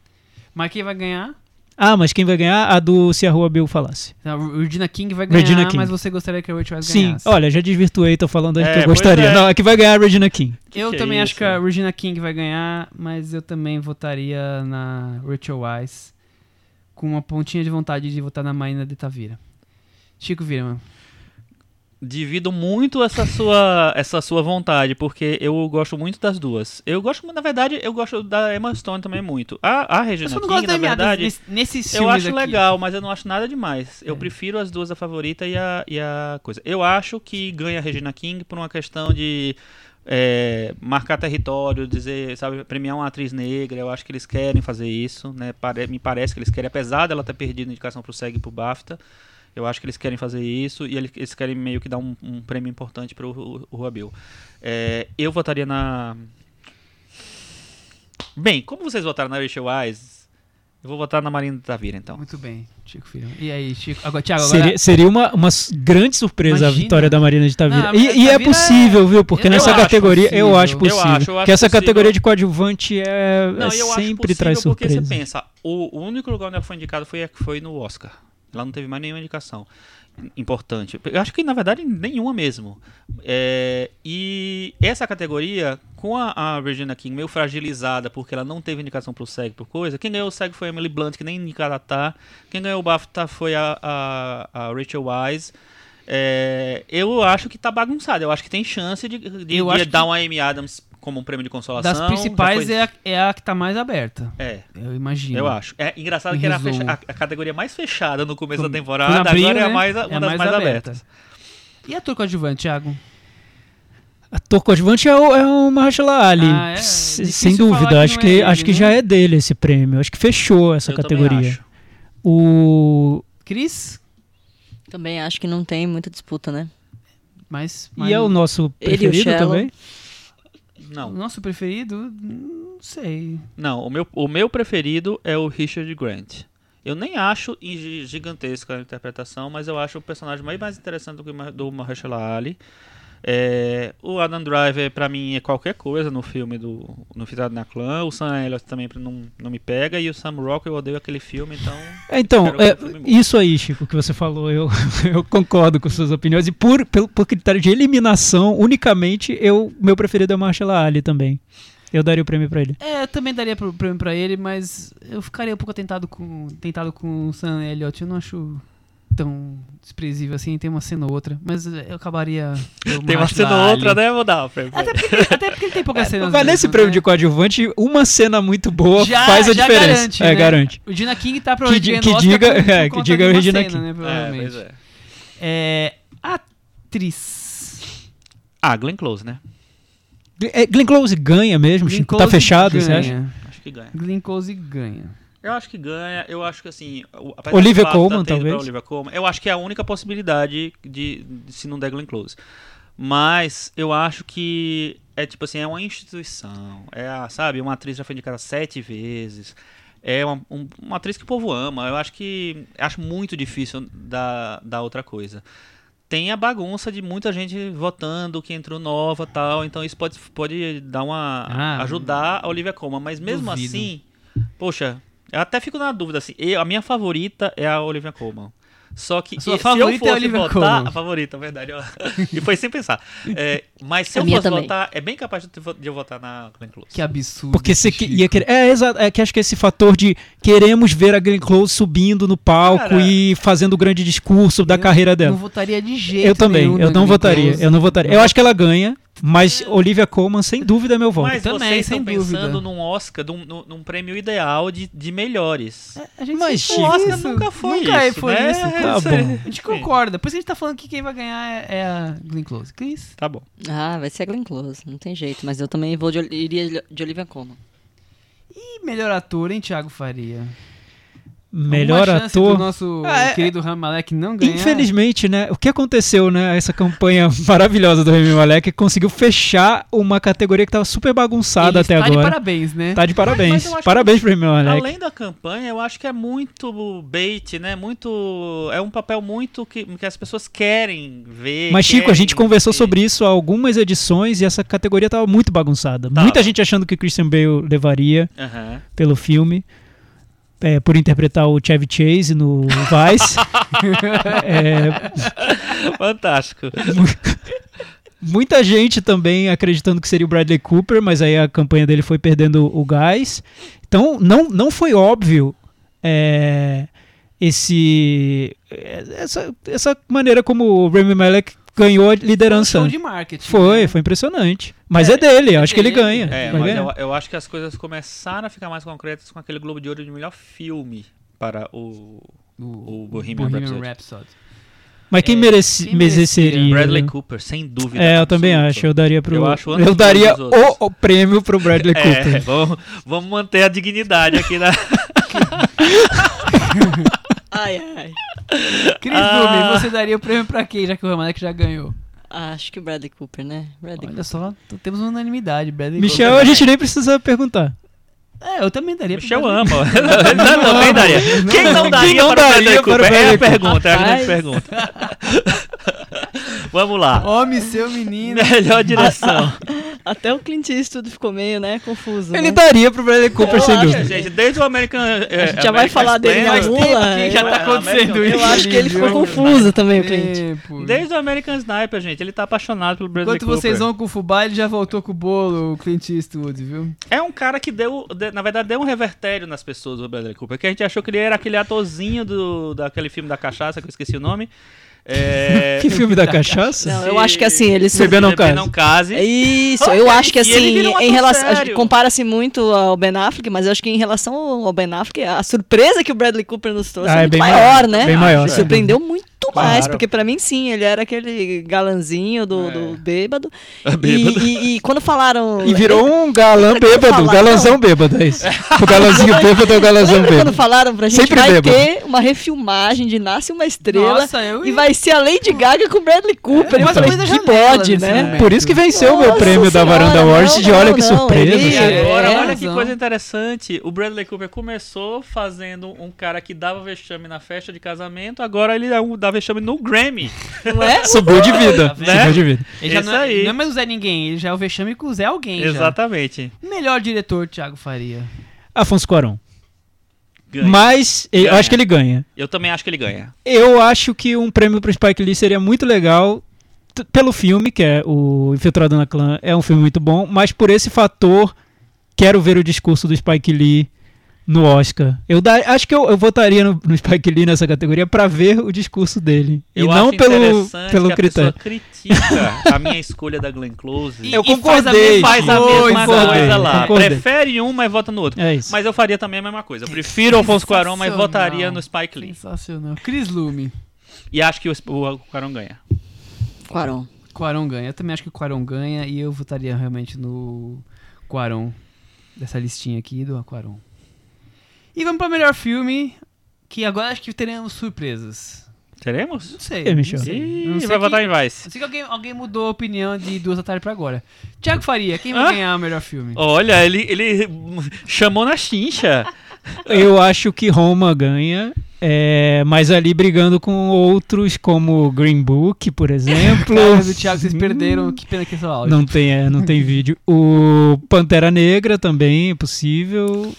Mas quem vai ganhar? Ah, mas quem vai ganhar? A do Se a Rua Bill falasse. A Regina King vai ganhar, Regina King. mas você gostaria que a Rachel Sim, ganhasse. olha, já desvirtuei, tô falando É, que eu gostaria. é. Não, é que vai ganhar a Regina King. eu que é também acho isso? que a Regina King vai ganhar, mas eu também votaria na Rachel Weisz com uma pontinha de vontade de votar na Marina de Tavira. Chico Vira, Divido muito essa sua, essa sua vontade, porque eu gosto muito das duas. Eu gosto, na verdade, eu gosto da Emma Stone também muito. A, a Eu Regina não King, na verdade, nesse- nesses eu acho aqui. legal, mas eu não acho nada demais. Eu É. prefiro as duas, a favorita e a, e a coisa. Eu acho que ganha a Regina King por uma questão de é, marcar território, dizer, sabe, premiar uma atriz negra. Eu acho que eles querem fazer isso, né? Me parece que eles querem, apesar dela ter perdido a indicação pro SEG e pro BAFTA. Eu acho que eles querem fazer isso e eles, querem meio que dar um, um prêmio importante pro o. É, eu votaria na. Bem, como vocês votaram na Rachel Wise, eu vou votar na Marina Tavira, então. Muito bem, Chico Filho. E aí, Chico? Agora, Thiago, agora... Seria, seria uma, uma grande surpresa Imagina. a vitória da Marina de Tavira. Não, e Marina e é Tavira possível, é- viu? Porque eu nessa acho categoria eu possível. acho Eu possível. acho, eu acho Porque essa possível. categoria de coadjuvante é, Não, é eu acho sempre possível traz porque surpresa. você pensa, o, o único lugar onde ela foi indicada foi, foi no Oscar. Ela não teve mais nenhuma indicação importante. Eu acho que, na verdade, nenhuma mesmo. É, e essa categoria, com a, a Regina King meio fragilizada, porque ela não teve indicação pro SEG por coisa, quem ganhou o SEG foi a Emily Blunt, que nem indicada tá. Quem ganhou o BAFTA foi a, a, a Rachel Wise. É, eu acho que tá bagunçado. Eu acho que tem chance de, de, de dar que- uma Amy Adams como um prêmio de consolação. Das principais foi- é a, é a que tá mais aberta. É, Eu imagino. eu acho. É engraçado Em que era a, fecha- a- a categoria mais fechada no começo Com- da temporada, abril, agora é a né? mais, uma É a das mais mais, aberta. abertas. E ator coadjuvante, Thiago? Ator coadjuvante é o, é o Mahershala Ali. Ah, é? Difícil Sem dúvida. que Acho que, é ele, acho que né? já é dele esse prêmio. Acho que fechou essa Eu categoria. acho. O... Cris? Também acho que não tem muita disputa, né? Mas, E é o nosso Ele e o preferido também? O Não, nosso preferido? Não sei. não. O meu, o meu preferido é o Richard Grant. Eu nem acho gi- gigantesca a interpretação, mas eu acho o personagem mais, mais interessante do que o do Mahershala Ali. É, o Adam Driver, pra mim, é qualquer coisa no filme do no Fitado na Clã. O Sam Elliott também não, não me pega. E o Sam Rockwell, eu odeio aquele filme, então... É, Então, é, o filme isso aí, Chico, que você falou, eu, eu concordo com suas opiniões. E por, pelo, por critério de eliminação, unicamente, eu, meu preferido é o Mahershala Ali também. Eu daria o prêmio pra ele. É, eu também daria pro prêmio pra ele, mas eu ficaria um pouco tentado com, tentado com o Sam Elliott. Eu não acho tão desprezível assim, tem uma cena ou outra. Mas eu acabaria... eu Tem uma cena ou outra, ali. né? Vou dar o prêmio. Até porque, até porque ele tem poucas cenas Mas nesse prêmio né? de coadjuvante, uma cena muito boa Já- faz a já diferença. garante, é, né? garante. O Gina King tá Que ganhando que Oscar diga- por- é, que diga de o uma Regina cena, King. né, É, provavelmente. pois é. É, atriz. Ah, Glenn Close, né? É, Glenn Close ganha mesmo, Glenn Chico? Close Tá fechado, você acha? ganha. Acho que ganha. Glenn Close ganha. Eu acho que ganha. Eu acho que assim. Olivia Colman, talvez? Olivia Colman, eu acho que é a única possibilidade de, de se não der Glenn Close. Mas eu acho que é tipo assim, é uma instituição. É, a, sabe, uma atriz já foi indicada sete vezes. É uma, um- uma atriz que o povo ama. Eu acho que. Acho muito difícil dar, dar outra coisa. Tem a bagunça de muita gente votando que entrou nova tal. Então isso pode, pode dar uma. Ah, ajudar a Olivia Colman. Mas mesmo duvido. assim, poxa, eu até fico na dúvida assim. Eu, a minha favorita é a Olivia Colman. Só que A sua e- favorita se é eu fosse Olivia votar, Colman. a favorita, verdade. ó. e foi sem pensar. É, mas se A eu fosse também. votar, é bem capaz de, eu- de eu votar na Glenn Close. Que absurdo. Porque você que- ia querer. É, exato. É que acho que esse fator de queremos ver a Glenn Close subindo no palco Cara, e fazendo o grande discurso da Eu carreira dela. Não votaria de jeito Eu também, eu não votaria. Eu não votaria. Eu acho que ela ganha, mas Olivia Colman, sem dúvida, é meu voto. Mas Também, vocês sem estão pensando dúvida. num Oscar, num, num- num prêmio ideal de, de melhores. A gente Mas, o Oscar isso. nunca foi Nunca isso, foi né? isso. Tá Isso bom. A gente concorda. Por isso a gente tá falando que quem vai ganhar é, é a Glenn Close. Cris? Tá bom. Ah, vai ser a Glenn Close, não tem jeito. Mas eu também vou de, iria de Olivia Colman. E melhor ator, hein, Thiago Faria? Melhor Alguma ator. do nosso Ah, é- querido Rami Malek não ganhar? Infelizmente, né? O que aconteceu, né? Essa campanha maravilhosa do Remy Malek conseguiu fechar uma categoria que tava super bagunçada Ele até está de agora. parabéns, né? Tá de parabéns. mas acho parabéns pro Remy Malek. Além da campanha, eu acho que é muito bait, né? Muito. É um papel muito que, que as pessoas querem ver. Mas, Chico, a gente conversou ver. sobre isso há algumas edições e essa categoria tava muito bagunçada. Tava. Muita gente achando que Christian Bale levaria pelo filme. É, por interpretar o Chevy Chase no Vice. É, Fantástico. Muita gente também acreditando que seria o Bradley Cooper, mas aí a campanha dele foi perdendo o gás. Então não, não foi óbvio é, esse essa, essa maneira como o Rami Malek ganhou a liderança. Show de marketing. Foi, né? foi impressionante. Mas é, dele, acho que ele dele. ganha. É, mas eu, eu acho que as coisas começaram a ficar mais concretas com aquele Globo de Ouro de melhor filme para o, o Bohemian, Rhapsody. Rhapsody. Mas quem, É, merece, quem mereceria? Bradley né? Cooper, sem dúvida. É, eu também absoluta. acho. Eu daria pro. Eu acho eu daria o, o prêmio pro Bradley É, Cooper. vamos, vamos manter a dignidade aqui na. Ai, ai. Cris Ah. Lume, você daria o prêmio pra quem, já que o Ramalek já ganhou? Acho que o Bradley Cooper, né? Bradley Olha só, t- temos uma unanimidade. Bradley Michel, Cooper. a gente nem precisa perguntar. É, eu também daria Michel Bradley ama. Ele também daria. Quem não daria, Quem não para o daria Bradley para o Cooper? É a Bradley pergunta, é a grande pergunta. Vamos lá. Homem, seu menino. Melhor direção. Até o Clint Eastwood ficou meio, né, confuso. Ele né? daria pro Bradley Cooper, Eu sem dúvida. Gente, desde o American. é, A gente já vai falar dele na que já tá eu- acontecendo Eu isso acho que ele ficou confuso também, o Clint. Desde o American Sniper, gente, ele tá apaixonado pelo Bradley Enquanto Cooper. vocês vão com o fubá, ele já voltou com o bolo, o Clint Eastwood, viu? É um cara que deu, de- na verdade, deu um revertério nas pessoas, o Bradley Cooper, que a gente achou que ele era aquele atorzinho do, daquele filme da cachaça, que eu esqueci o nome. É... Que filme da cachaça? Não, eu acho que assim, ele Se Bebê não Bebê case. não case. É Isso, eu acho que assim, em relação. Compara-se muito ao Ben Affleck, mas eu acho que em relação ao Ben Affleck, a surpresa que o Bradley Cooper nos trouxe Ah, é é bem maior, maior, né? bem maior, surpreendeu muito mais, Claro. porque pra mim sim, ele era aquele galanzinho do, É. do bêbado. Bêbado. E, e- e quando falaram. E virou um galã bêbado, falaram- galãzão bêbado, é isso. O galãzinho bêbado é o galãzão Lembra quando bêbado. falaram pra gente Sempre vai bêbado. ter uma refilmagem de Nasce uma Estrela Nossa, eu e vai ser a Lady Gaga com o Bradley Cooper. eu mas falei, da que pode, nesse né? momento. Por isso que venceu o meu Nossa prêmio da senhora, Varanda Awards de olha não, que surpresa. ele- É, agora, é, olha que coisa interessante. O Bradley Cooper começou fazendo um cara que dava vexame na festa de casamento, agora ele dá, um- dá vexame no Grammy. Não é? Subiu de vida. Né? Subiu de vida. Ele já Isso não, é, aí. não é mais o Zé Ninguém, ele já é o vexame com o Zé Alguém. já. Exatamente. Melhor diretor, Thiago Faria. Afonso Cuarón. Ganha. Mas eu Ganha. acho que ele ganha. Eu também acho que ele ganha. Eu acho que um prêmio pro Spike Lee seria muito legal pelo filme, que é o Infiltrado na Clã, é um filme muito bom, mas por esse fator, quero ver o discurso do Spike Lee no Oscar. Eu dar, acho que eu, eu votaria no, no Spike Lee nessa categoria pra ver o discurso dele. Eu e não pelo, pelo que critério. a pessoa critica a minha escolha da Glenn Close. E- Eu e faz a concordei. mesma faz a coisa. mesma concordei, coisa lá. concordei. Prefere um, mas vota no outro. É isso. Mas eu faria também a mesma coisa. Eu prefiro o Alfonso Cuarón, mas votaria no Spike Lee. Sensacional. Cris Lume. E acho que o, o Cuarón ganha. Quaron. Quaron ganha. Eu também acho que o Quaron ganha e eu votaria realmente no Quaron. Dessa listinha aqui do Quaron. E vamos para melhor filme, que agora acho que teremos surpresas. Teremos? Não sei. É, Michel. Não sei. Ih, Não sei vai que- votar em Vice. Eu sei que alguém, alguém mudou a opinião de duas da tarde pra agora. Tiago Faria, quem Hã? vai ganhar o melhor filme? Olha, ele, ele chamou na chincha. Eu acho que Roma ganha, é, mas ali brigando com outros como Green Book, por exemplo. Cara do Thiago, vocês perderam. Que pena que é só áudio. Não tem, é, não tem vídeo. O Pantera Negra também é possível.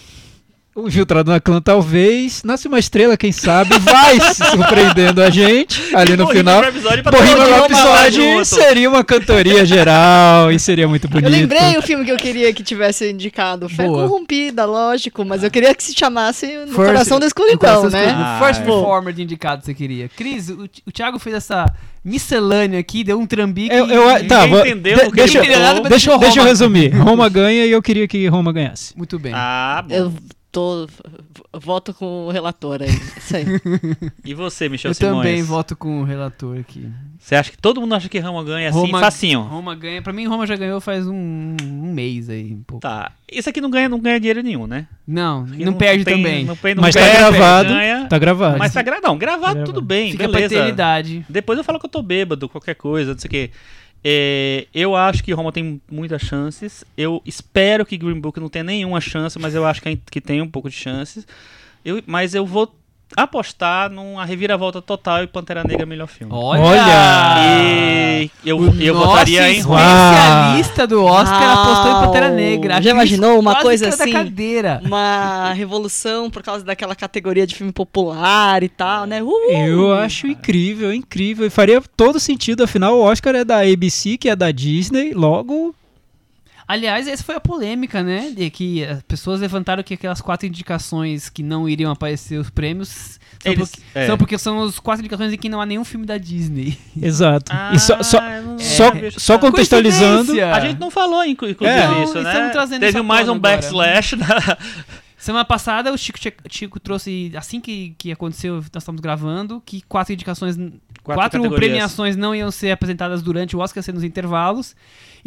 O Infiltrado na Clã talvez. Nasce uma estrela, quem sabe, vai se surpreendendo a gente ali no final. Falar Rhapsody junto. seria uma cantoria geral e seria muito bonito. Eu lembrei o filme que eu queria que tivesse indicado. Fé Boa. corrompida, lógico, mas eu queria que se chamasse No First- Coração da Escuridão, né? Escuro. Ah, First é. Performer de indicado você queria. Cris, o, o Thiago fez essa miscelânea aqui, deu um trambique. Eu, eu, tá, Ninguém vou, entendeu de- deixa, ele falou. deixa, deixa eu resumir. Roma ganha e eu queria que Roma ganhasse. Muito bem. Ah, bom. Eu tô. Voto com o relator aí. Isso aí. E você, Michel eu Simões? também voto com o relator aqui. Você acha que todo mundo acha que Roma ganha assim, Roma- facinho? Roma ganha. Pra mim, Roma já ganhou faz um, um mês aí. Um pouco. Tá. Isso aqui não ganha, não ganha dinheiro nenhum, né? Não, Porque não, perde tem- também. Não, não Mas perde, tá gravado. ganha, Tá gravado. mas tá gra... Não, gravado Tá tudo gravado. bem, Fica pra beleza. eternidade. Depois eu falo que eu tô bêbado, qualquer coisa, não sei o quê. É, eu acho que Roma tem muitas chances. Eu espero que Green Book não tenha nenhuma chance, mas eu acho que, que tem um pouco de chances. Eu, mas eu vou apostar numa reviravolta total e Pantera Negra é melhor filme. Olha! Olha! E eu, O eu votaria em Juan. especialista do Oscar Uau! apostou em Pantera Negra. Já imaginou uma quase coisa assim? cadeira. Uma revolução por causa daquela categoria de filme popular e tal, né? Uh! Eu acho incrível, incrível. E faria todo sentido, afinal, o Oscar é da ABC, que é da Disney, logo. Aliás, essa foi a polêmica, né? De que as pessoas levantaram que aquelas quatro indicações que não iriam aparecer os prêmios são, Eles- porque, é. são porque são as quatro indicações em que não há nenhum filme da Disney. Exato. e só, só, Ah, só, é. só contextualizando. Coincidência! A gente não falou, inclu- inclusive, É. Não, isso, né? estamos trazendo Teve mais um agora. backslash. Da... Semana passada, o Chico, Chico trouxe, assim que, que aconteceu, nós estamos gravando, que quatro indicações, quatro, categorias. premiações não iam ser apresentadas durante o Oscar, sendo nos intervalos.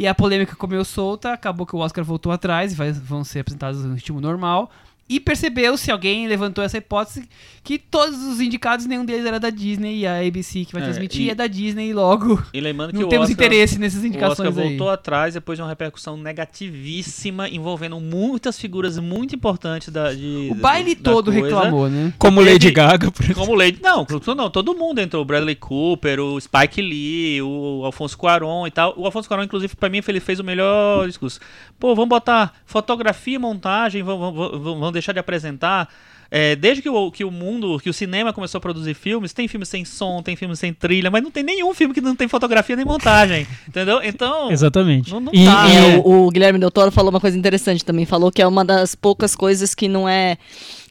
E a polêmica comeu solta, acabou que o Oscar voltou atrás e vai- vão ser apresentadas no ritmo normal. E percebeu-se, alguém levantou essa hipótese, que todos os indicados, nenhum deles era da Disney, e a ABC que vai É, transmitir e- é da Disney, e logo E lembrando que não o temos Oscar, interesse nessas o Oscar indicações aí. voltou atrás depois de uma repercussão negativíssima envolvendo muitas figuras muito importantes da de, O baile da todo coisa. reclamou, né? Como Teve- Lady Gaga, por exemplo. Como Lady. Não, não, todo mundo entrou. O Bradley Cooper, o Spike Lee, o Alfonso Cuarón e tal. O Alfonso Cuarón, inclusive, pra mim, ele fez o melhor discurso. Pô, vamos botar fotografia e montagem, vamos, vamos, vamos- vamos deixar de apresentar. É, desde que o, que o mundo, que o cinema começou a produzir filmes, tem filmes sem som, tem filmes sem trilha, mas não tem nenhum filme que não tem fotografia nem montagem. entendeu? Então. Exatamente. Não- não E- dá. e- É, o, o Guilherme Del Toro falou uma coisa interessante também. Falou que é uma das poucas coisas que não é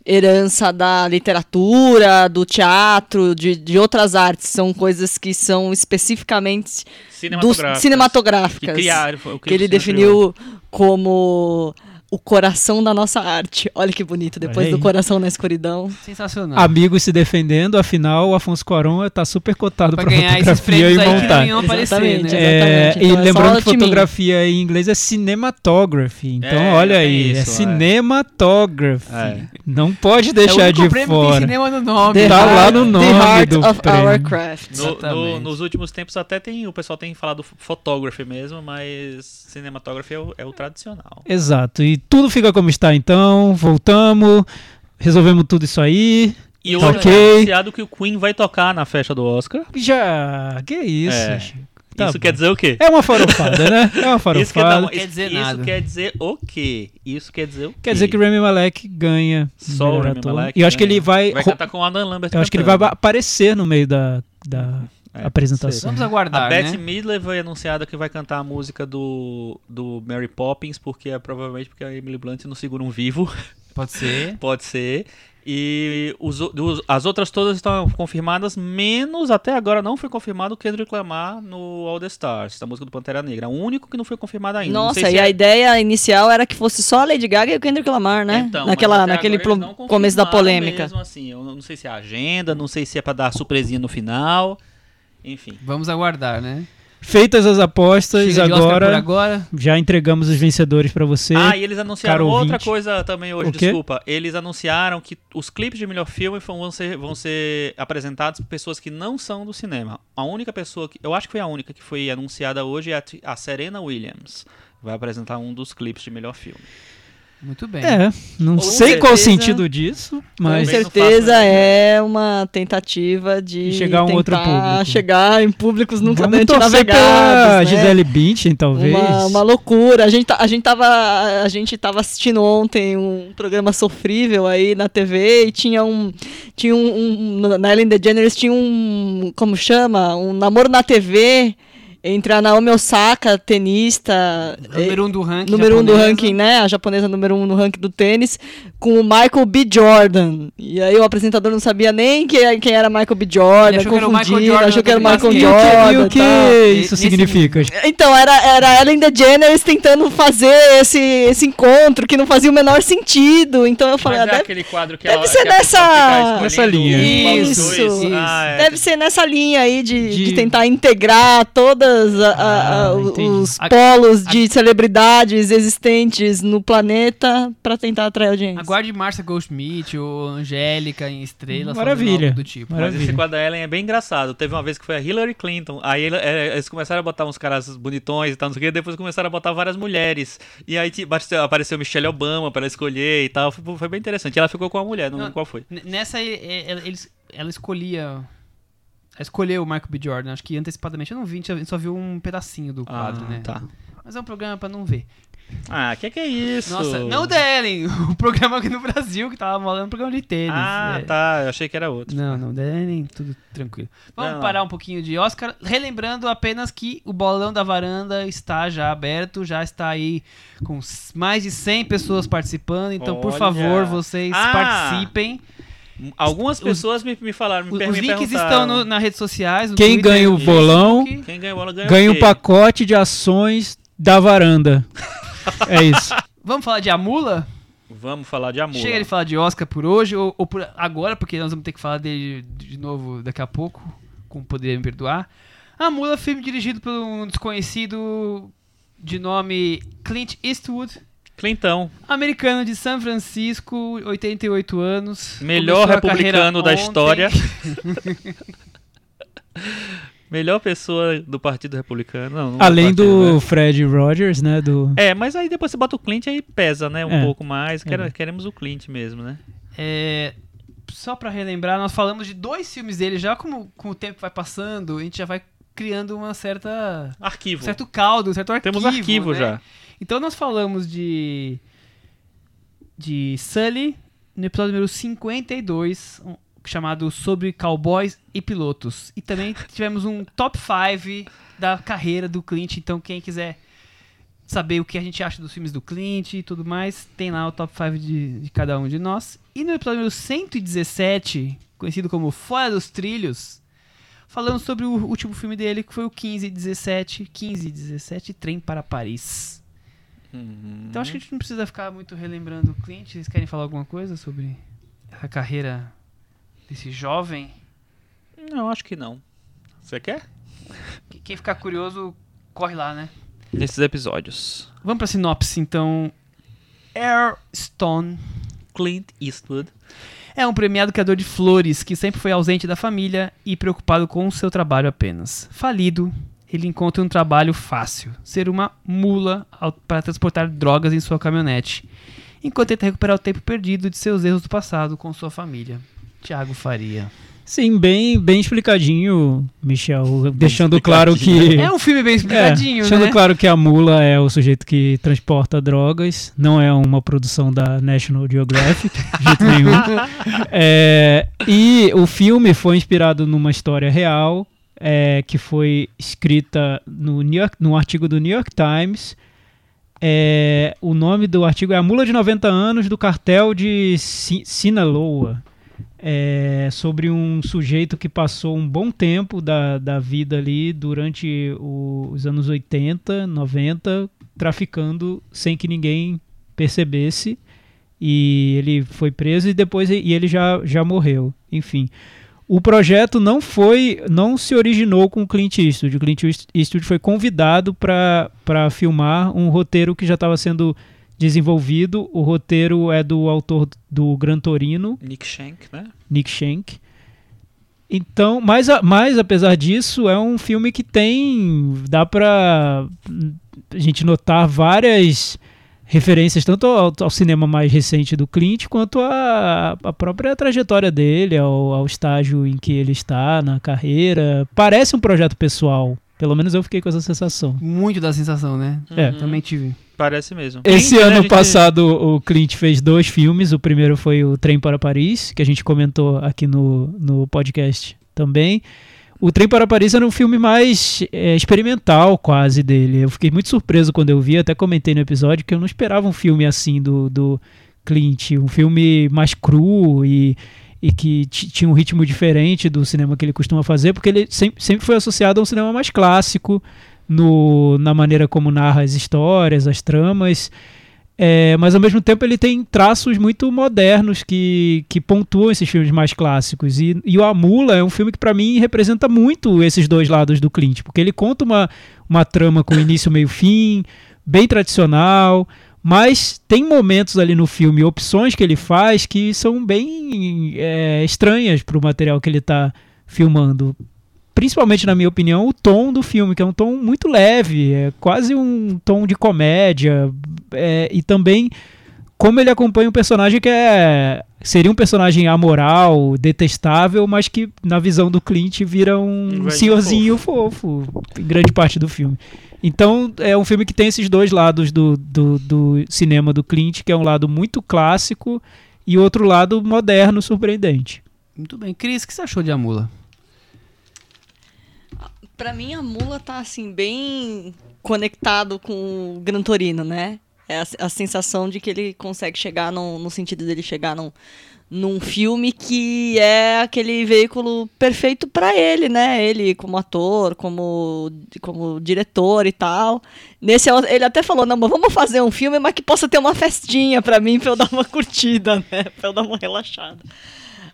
herança da literatura, do teatro, de, de outras artes. São coisas que são especificamente Cinematográficas. cinematográficas. Que criaram. que ele cinema criou. definiu como o coração da nossa arte. Olha que bonito, depois do coração na escuridão. Sensacional. Amigos se defendendo, afinal, o Afonso Cuarón tá super cotado Pra pra ganhar esses fotografia prêmios e iam aparecer, Exatamente, né? É, Exatamente, e então é lembrando que fotografia em inglês é cinematography. Então, É, olha tem aí, é isso, é. cinematography. É. Não pode é o deixar de prêmio que tem fora. cinema no nome. The Tá né? lá no heart- nome The Heart do of prêmio. Our Craft. No- no- nos últimos tempos até tem, o pessoal tem falado photography mesmo, mas cinematography é o, é o tradicional. Exato. E tudo fica como está então. Voltamos. Resolvemos tudo isso aí. E hoje Ok. é anunciado que o Queen vai tocar na festa do Oscar. Já. Que isso, É. Tá Isso bom. quer dizer o quê? É uma farofada, né? É uma farofada. Isso quer, uma- Quer dizer isso nada. quer dizer o quê? Isso quer dizer o quê? Quer dizer que o Rami Malek ganha. Só o ator. Malek E eu acho que ele vai. Vai cantar com o Adam Lambert Eu acho que ele vai aparecer no meio da, da É, apresentação. Vamos aguardar, A Bette né? Midler foi anunciada que vai cantar a música do, do Mary Poppins, porque é provavelmente porque a Emily Blunt não segura um vivo. Pode ser. Pode ser. E os os- as outras todas estão confirmadas, menos até agora não foi confirmado o Kendrick Lamar no All the Stars, da música do Pantera Negra. O único que não foi confirmado ainda. Não Nossa, sei e se a é- ideia inicial era que fosse só a Lady Gaga e o Kendrick Lamar, né? Então, Naquela, naquele começo da polêmica. Mesmo assim, eu não sei se é agenda, não sei se é pra dar surpresinha no final. Enfim. Vamos aguardar, né? Feitas as apostas, agora agora. já entregamos os vencedores pra você. Ah, e eles anunciaram outra ouvinte. coisa também hoje, desculpa. Eles anunciaram que os clipes de melhor filme vão ser, vão ser apresentados por pessoas que não são do cinema. A única pessoa que. Eu acho que foi a única que foi anunciada hoje é a, a Serena Williams. Vai apresentar um dos clipes de melhor filme. Muito bem. É, não Com sei qual o certeza- sentido disso, Com mas não certeza né? é uma tentativa de chegar a um outro público. chegar em públicos nunca vamos antes navegados, né? Gisele Bündchen, talvez. Uma, uma loucura. A gente, tá- a, gente tava, a gente tava assistindo ontem um programa sofrível aí na TV e tinha um. Tinha um. um na Ellen DeGeneres tinha um. Como chama? Um namoro na TV entre a Naomi Osaka, tenista. Número um do ranking. Número um do japonesa. ranking, né? A japonesa número um no ranking do tênis, com o Michael B. Jordan. E aí o apresentador não sabia nem quem, quem era Michael B. Jordan, achou que era o Michael confundido, Jordan achou que era o Michael E o que, Jordan. e o que tal. isso significa? Então, era, era Ellen DeGeneres tentando fazer esse, esse encontro que não fazia o menor sentido. Então eu falei, Mas ah, é deve, aquele quadro que deve ela, ser que nessa- nessa linha. Isso, dois. isso. Ah, é. deve ser nessa linha aí de, De- de tentar integrar toda, todas a- a- Ah, entendi. os A- polos de celebridades existentes no planeta pra tentar atrair audiência. Aguarde Marcia Goldschmidt ou Angélica em Estrelas. Maravilha. do tipo. Mas Maravilha. esse quadro da Ellen é bem engraçado. Teve uma vez que foi a Hillary Clinton. Aí é, eles começaram a botar uns caras bonitões e tal, não sei o quê. Depois começaram a botar várias mulheres. E aí apareceu, apareceu Michelle Obama pra ela escolher e tal. Foi, foi bem interessante. Ela ficou com a mulher, não Não, qual foi. Nessa, eles, ela escolhia. Ela escolheu o Michael B. Jordan, acho que antecipadamente. Eu não vi, a gente só viu um pedacinho do quadro, né? tá. Mas é um programa pra não ver. Ah, que que é isso? Nossa, não o da Ellen, o programa aqui no Brasil que tava falando, um programa de tênis. Ah, é. tá. Eu achei que era outro. Não, não, da Ellen, tudo tranquilo. Vamos Não. parar um pouquinho de Oscar, relembrando apenas que o bolão da varanda está já aberto, já está aí com mais de 100 pessoas participando, então por Olha. favor, vocês Ah, participem. Algumas Os- pessoas me, me falaram, me, Os, os links estão no- nas redes sociais. no Quem Twitter, ganha o bolão. Quem ganha bola ganha, Ganha o um pacote de ações da varanda. É isso. Vamos falar de Amula? Vamos falar de amor. Chega de falar de Oscar por hoje, ou, ou por agora, porque nós vamos ter que falar dele de novo daqui a pouco, com Poder Me Perdoar. A Mula, filme dirigido por um desconhecido de nome Clint Eastwood, Clintão, americano de São Francisco, 88 anos. Melhor republicano da história. melhor pessoa do Partido Republicano. Não, não Além partido, do né? Fred Rogers, né? Do... É, mas aí depois você bota o Clint aí pesa, né? Um É. pouco mais. Quer- É. Queremos o Clint mesmo, né? É, só pra relembrar, nós falamos de dois filmes dele, já como com o tempo vai passando, a gente já vai criando uma certa Arquivo. um certo caldo, um certo arquivo. Temos arquivo né? já. Então nós falamos de de Sully no episódio número 52, um- chamado Sobre Cowboys e Pilotos. E também tivemos um top 5 da carreira do Clint, então quem quiser saber o que a gente acha dos filmes do Clint e tudo mais, tem lá o top 5 de, de cada um de nós. E no episódio número 117, conhecido como Fora dos Trilhos, falamos sobre o último filme dele, que foi o 1517, 1517 Trem para Paris. Uhum. Então acho que a gente não precisa ficar muito relembrando o Clint. Vocês querem falar alguma coisa sobre a carreira desse jovem? Não, acho que não. Você quer? Que- Quem ficar curioso, corre lá, né? Nesses episódios. Vamos pra sinopse, então. Air Stone Clint Eastwood. é um premiado criador de flores que sempre foi ausente da família e preocupado com o seu trabalho apenas. Falido, ele encontra um trabalho fácil: ser uma mula para transportar drogas em sua caminhonete, enquanto tenta recuperar o tempo perdido de seus erros do passado com sua família. Tiago Faria. Sim, bem, bem explicadinho, Michel. deixando claro que. É um filme bem explicadinho, É, deixando né? claro que a mula é o sujeito que transporta drogas, não é uma produção da National Geographic, de jeito nenhum. É, e o filme foi inspirado numa história real, é, que foi escrita no, New York, no artigo do New York Times. É, o nome do artigo é A Mula de 90 Anos do Cartel de Si- Sinaloa é, sobre um sujeito que passou um bom tempo da, da vida ali durante o- os anos 80, 90, traficando sem que ninguém percebesse. E ele foi preso e depois e ele já, já morreu. Enfim. O projeto não foi, não se originou com o Clint Eastwood. O Clint Eastwood foi convidado para filmar um roteiro que já estava sendo desenvolvido. O roteiro é do autor do Gran Torino, Nick Shank, né? Nick Shank. Então, mas, a- mas apesar disso, é um filme que tem. dá pra a gente notar várias referências, tanto ao, ao cinema mais recente do Clint, quanto à a, própria trajetória dele, ao, ao estágio em que ele está na carreira. Parece um projeto pessoal. Pelo menos eu fiquei com essa sensação. Muito da sensação, né? É. Também tive. Parece mesmo. Esse Clint, né, ano a gente- passado o Clint fez dois filmes. O primeiro foi o Trem para Paris, que a gente comentou aqui no, no podcast também. O Trem para Paris era um filme mais é, experimental, quase, dele. Eu fiquei muito surpreso quando eu vi, até comentei no episódio, que eu não esperava um filme assim do, do Clint. Um filme mais cru e, e que ti- tinha um ritmo diferente do cinema que ele costuma fazer, porque ele sempre, sempre foi associado a um cinema mais clássico, no, na maneira como narra as histórias, as tramas. É, mas ao mesmo tempo ele tem traços muito modernos que, que pontuam esses filmes mais clássicos. E, e o Amula é um filme que para mim representa muito esses dois lados do Clint, porque ele conta uma, uma trama com início, meio fim, bem tradicional, mas tem momentos ali no filme, opções que ele faz que são bem é, estranhas para o material que ele está filmando principalmente na minha opinião, o tom do filme, que é um tom muito leve, é quase um tom de comédia, é, e também como ele acompanha um personagem que é seria um personagem amoral, detestável, mas que na visão do Clint vira um, Um senhorzinho fofo. em grande parte do filme. Então é um filme que tem esses dois lados do, do, do cinema do Clint, que é um lado muito clássico e outro lado moderno, surpreendente. Muito bem. Cris, o que você achou de Amula? Pra mim, a mula tá, assim, bem conectado com o Gran Torino, né? É a, a sensação de que ele consegue chegar, num, no sentido dele chegar num, num filme que é aquele veículo perfeito pra ele, né? Ele como ator, como, como diretor e tal. Nesse, ele até falou, não, mas vamos fazer um filme, mas que possa ter uma festinha pra mim, pra eu dar uma curtida, né? Pra eu dar uma relaxada.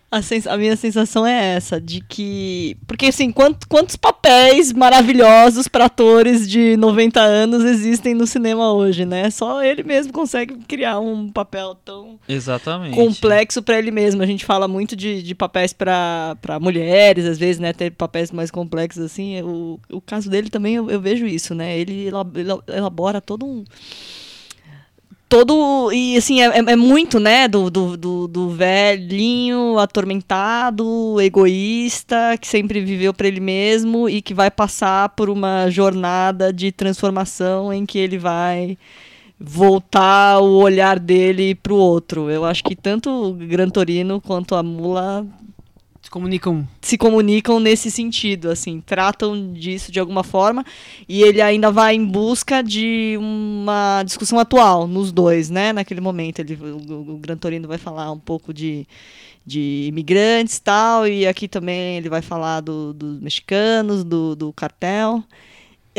A, sens- a minha sensação é essa, de que. Porque, assim, quant- quantos papéis maravilhosos para atores de 90 anos existem no cinema hoje, né? Só ele mesmo consegue criar um papel tão Exatamente. complexo para ele mesmo. A gente fala muito de, de papéis para mulheres, às vezes, né? Ter papéis mais complexos, assim. O, o caso dele também eu, eu vejo isso, né? Ele ela- ela- elabora todo um todo e assim é, é- é muito né do, do, do, do velhinho atormentado egoísta que sempre viveu para ele mesmo e que vai passar por uma jornada de transformação em que ele vai voltar o olhar dele pro outro. Eu acho que tanto o Gran Torino quanto a Mula Se comunicam. se comunicam nesse sentido, assim, tratam disso de alguma forma, e ele ainda vai em busca de uma discussão atual nos dois, né? Naquele momento, ele, o, o Gran Torino vai falar um pouco de, de imigrantes tal, e aqui também ele vai falar do- dos mexicanos, do, do cartel.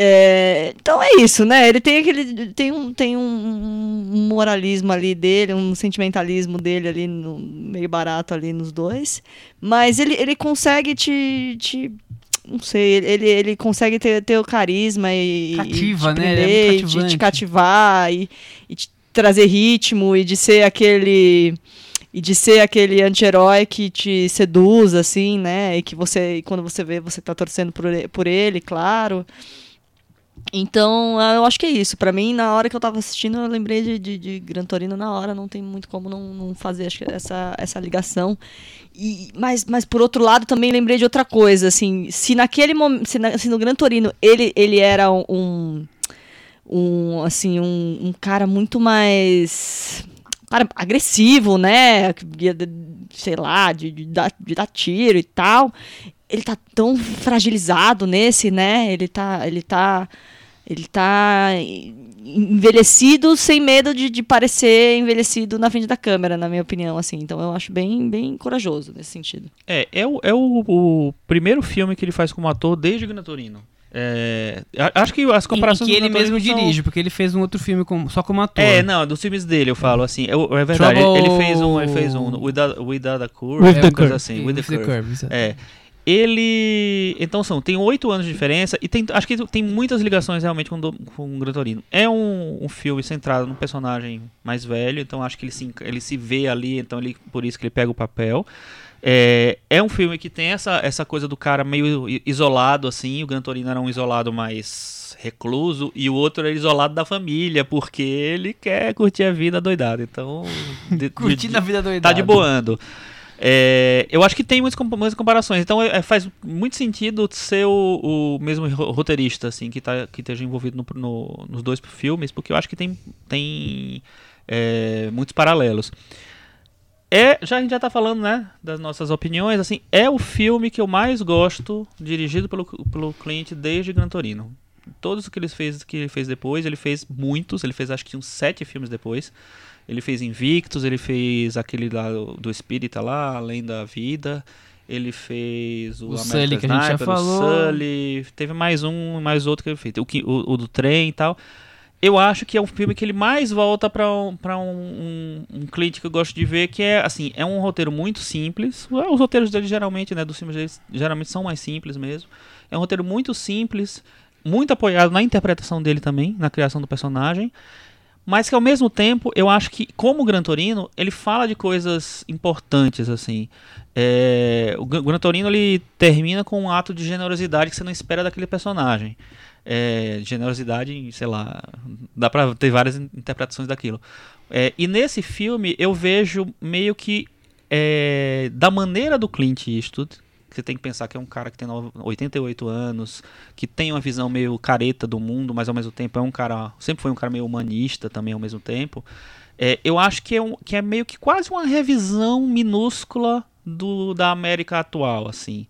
É, então é isso, né? Ele tem aquele tem um tem um, moralismo ali dele, um sentimentalismo dele ali no, meio barato ali nos dois, mas ele, ele consegue te, te não sei, ele, ele consegue ter, ter o carisma e Cativa, e te né? Ele é prender, muito e de te cativante. cativar e, e te trazer ritmo e de ser aquele e de ser aquele anti-herói que te seduz, assim, né? E que você, e quando você vê, você tá torcendo por por ele claro. Então, ah, eu acho que é isso. Pra mim, na hora que eu tava assistindo, eu lembrei de, de, de Gran Torino na hora. Não tem muito como não, não fazer essa, essa ligação. E, mas, mas, por outro lado, também lembrei de outra coisa. Assim, se naquele momento, se, na- se no Gran Torino ele, ele era um, um assim, um, um cara muito mais cara agressivo, né? Sei lá, de, de, dar, de dar tiro e tal. Ele tá tão fragilizado nesse, né? Ele tá. Ele tá. Ele tá envelhecido sem medo de, de parecer envelhecido na frente da câmera, na minha opinião, assim. Então eu acho bem, bem corajoso nesse sentido. É, é, o, é o, o primeiro filme que ele faz como ator desde Gran Torino. É, acho que as comparações que ele mesmo são- dirige, porque ele fez um outro filme com, só como ator. É, não, dos filmes dele eu falo assim. É, é verdade. Trouble- Ele fez um, ele fez um Without, Without a Curve, With é, the uma coisa Curve. assim, With the Curve. exato. É. Ele. Então são, tem oito anos de diferença e tem, acho que tem muitas ligações realmente com, do, com o Gran Torino. É um, um filme centrado num personagem mais velho, então acho que ele se, ele se vê ali, então ele, por isso que ele pega o papel. É, é um filme que tem essa, essa coisa do cara meio isolado, assim. O Gran Torino era um isolado mais recluso e o outro era isolado da família, porque ele quer curtir a vida doidada. Então. de- de- a vida doidada. tá de boando. É, eu acho que tem muitas, muitas comparações. Então é, faz muito sentido ser o, o mesmo ro- roteirista, assim, que, tá, que esteja envolvido no- no- nos dois filmes, porque eu acho que tem, tem é, muitos paralelos. É, já a gente já tá falando, né, das nossas opiniões, assim, é o filme que eu mais gosto, dirigido pelo, pelo Clint desde Gran Torino. Todos que ele fez que ele fez depois, ele fez muitos, ele fez acho que uns sete filmes depois. Ele fez Invictus, ele fez aquele lá do Espírita lá, Além da Vida. Ele fez o, O American Sully, que a gente já falou. Sully. Teve mais um, mais outro que ele fez. O, que- o, o do trem e tal. eu acho que é um filme que ele mais volta para um, pra um, um, um Clint que eu gosto de ver, que é assim, é um roteiro muito simples. Os roteiros dele geralmente, né, dos filmes deles, geralmente são mais simples mesmo. É um roteiro muito simples, muito apoiado na interpretação dele também, na criação do personagem. Mas que ao mesmo tempo, eu acho que, como o Gran Torino, ele fala de coisas importantes, assim. É, o Gran Torino, ele termina com um ato de generosidade que você não espera daquele personagem é, generosidade, sei lá, dá pra ter várias interpretações daquilo. É, e nesse filme eu vejo meio que é, da maneira do Clint Eastwood, você tem que pensar que é um cara que tem 88 anos, que tem uma visão meio careta do mundo, mas ao mesmo tempo é um cara, sempre foi um cara meio humanista também ao mesmo tempo. É, eu acho que é, um, que é meio que quase uma revisão minúscula do, da América atual, assim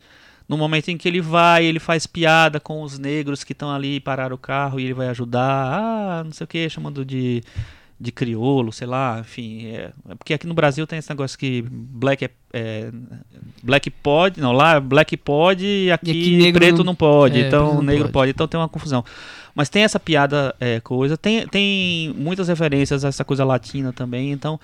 no momento em que ele vai, ele faz piada com os negros que estão ali parar o carro e ele vai ajudar, ah, não sei o que, chamando de, de crioulo, sei lá, enfim. É, é porque aqui no Brasil tem esse negócio que black é, é black pode, não, lá black pode e aqui, e aqui preto não, não pode, é, então não negro pode. pode. então tem uma confusão. Mas tem essa piada é, coisa, tem, tem muitas referências a essa coisa latina também, então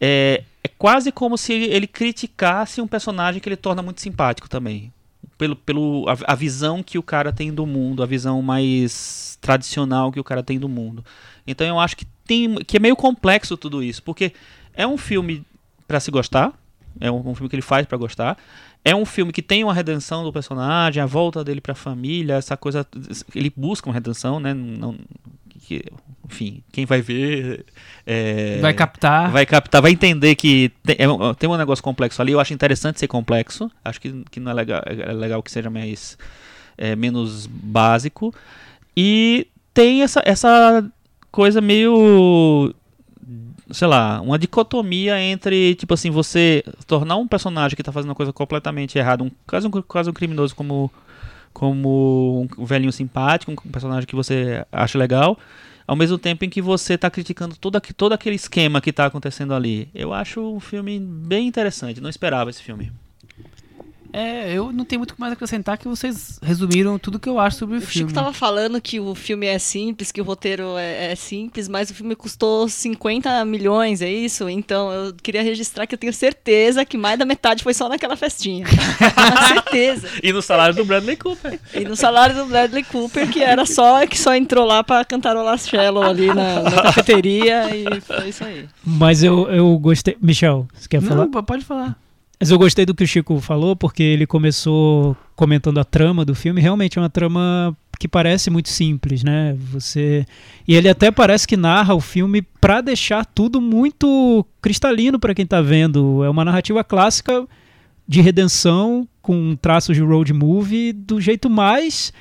é, é quase como se ele, ele criticasse um personagem que ele torna muito simpático também pelo, pelo a, a, visão que o cara tem do mundo, a visão mais tradicional que o cara tem do mundo. Então eu acho que tem que é meio complexo tudo isso, porque é um filme para se gostar, é um, um, filme que ele faz para gostar. É um filme que tem uma redenção do personagem, a volta dele para a família, essa coisa ele busca uma redenção, né? Não, que, enfim, quem vai ver. É, vai captar. Vai captar, vai entender que tem, é, tem um negócio complexo ali. Eu acho interessante ser complexo. Acho que, que não é legal, é legal que seja mais. É, menos básico. E tem essa, essa coisa meio. Sei lá, uma dicotomia entre, tipo assim, você tornar um personagem que está fazendo uma coisa completamente errada, um, quase, um, quase um criminoso como como um velhinho simpático, um personagem que você acha legal, ao mesmo tempo em que você está criticando todo, todo aquele esquema que está acontecendo ali. Eu acho um filme bem interessante, não esperava esse filme. É, eu não tenho muito mais a acrescentar que vocês resumiram tudo que eu acho sobre o, o filme. O Chico tava falando que o filme é simples, que o roteiro é, é, simples, mas o filme custou 50 milhões, é isso? Então eu queria registrar que eu tenho certeza que mais da metade foi só naquela festinha. certeza. E no salário do Bradley Cooper. E no salário do Bradley Cooper, que era só que só entrou lá pra cantarolar cello ali na, na cafeteria e foi isso aí. Mas eu, eu gostei. Michel, você quer não, falar? Pode falar. Mas eu gostei do que o Chico falou, porque ele começou comentando a trama do filme. Realmente é uma trama que parece muito simples, né? Você e ele até parece que narra o filme para deixar tudo muito cristalino para quem está vendo. É uma narrativa clássica de redenção com traços de road movie do jeito mais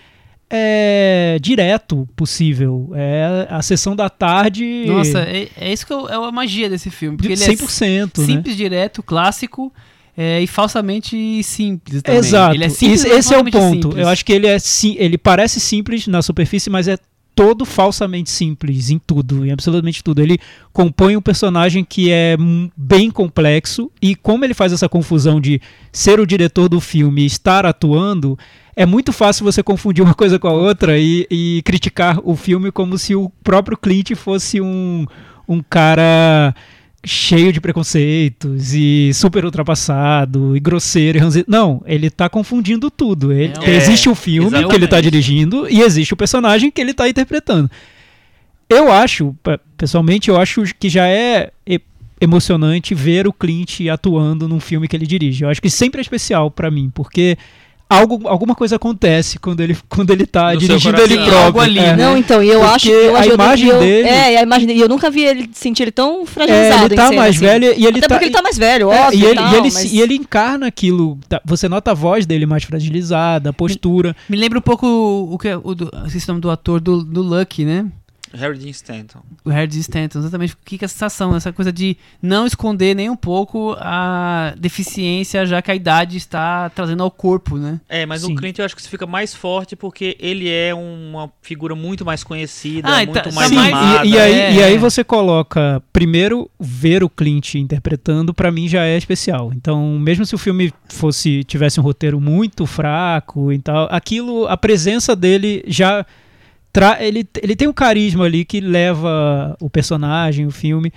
é, direto possível. É a sessão da tarde. Nossa, é, é isso que eu, é a magia desse filme. Porque ele 100%, é simples, né? direto, clássico é, e falsamente simples também. Exato. Ele é simples, esse, esse é o ponto. Simples. Eu acho que ele é sim, ele parece simples na superfície, mas é todo falsamente simples em tudo, em absolutamente tudo. Ele compõe um personagem que é bem complexo e como ele faz essa confusão de ser o diretor do filme e estar atuando, é muito fácil você confundir uma coisa com a outra e, e criticar o filme como se o próprio Clint fosse um, um cara cheio de preconceitos e super ultrapassado e grosseiro. E não, ele tá confundindo tudo. Ele, é, existe o filme exatamente. que ele tá dirigindo e existe o personagem que ele tá interpretando. Eu acho, pessoalmente, eu acho que já é emocionante ver o Clint atuando num filme que ele dirige. Eu acho que sempre é especial para mim, porque algo, alguma coisa acontece quando ele, quando ele tá no dirigindo ele próprio. Algo ali, é. Não, então, e eu Porque acho eu, a imagem eu, dele. É, a imagem dele. eu nunca vi ele sentir ele tão fragilizado. É, ele tá mais assim. velho e ele Até tá. porque ele tá mais velho, é, óbvio. E ele, tal, e, ele, mas... e ele encarna aquilo. Tá, você nota a voz dele mais fragilizada, a postura. Me, me lembra um pouco o, o que o, do, esse nome do ator do, do Lucky, né? Harry Dean Stanton. O Harry Dean Stanton, exatamente. O que é a sensação? Essa coisa de não esconder nem um pouco a deficiência, já que a idade está trazendo ao corpo, né? É, mas Sim. o Clint eu acho que fica mais forte porque ele é uma figura muito mais conhecida, ah, muito tá, mais sim, amada. E, e, aí, é. e aí você coloca, primeiro, ver o Clint interpretando, para mim já é especial. Então, mesmo se o filme fosse tivesse um roteiro muito fraco e tal, aquilo, a presença dele já tra ele, ele tem um carisma ali que leva o personagem, o filme.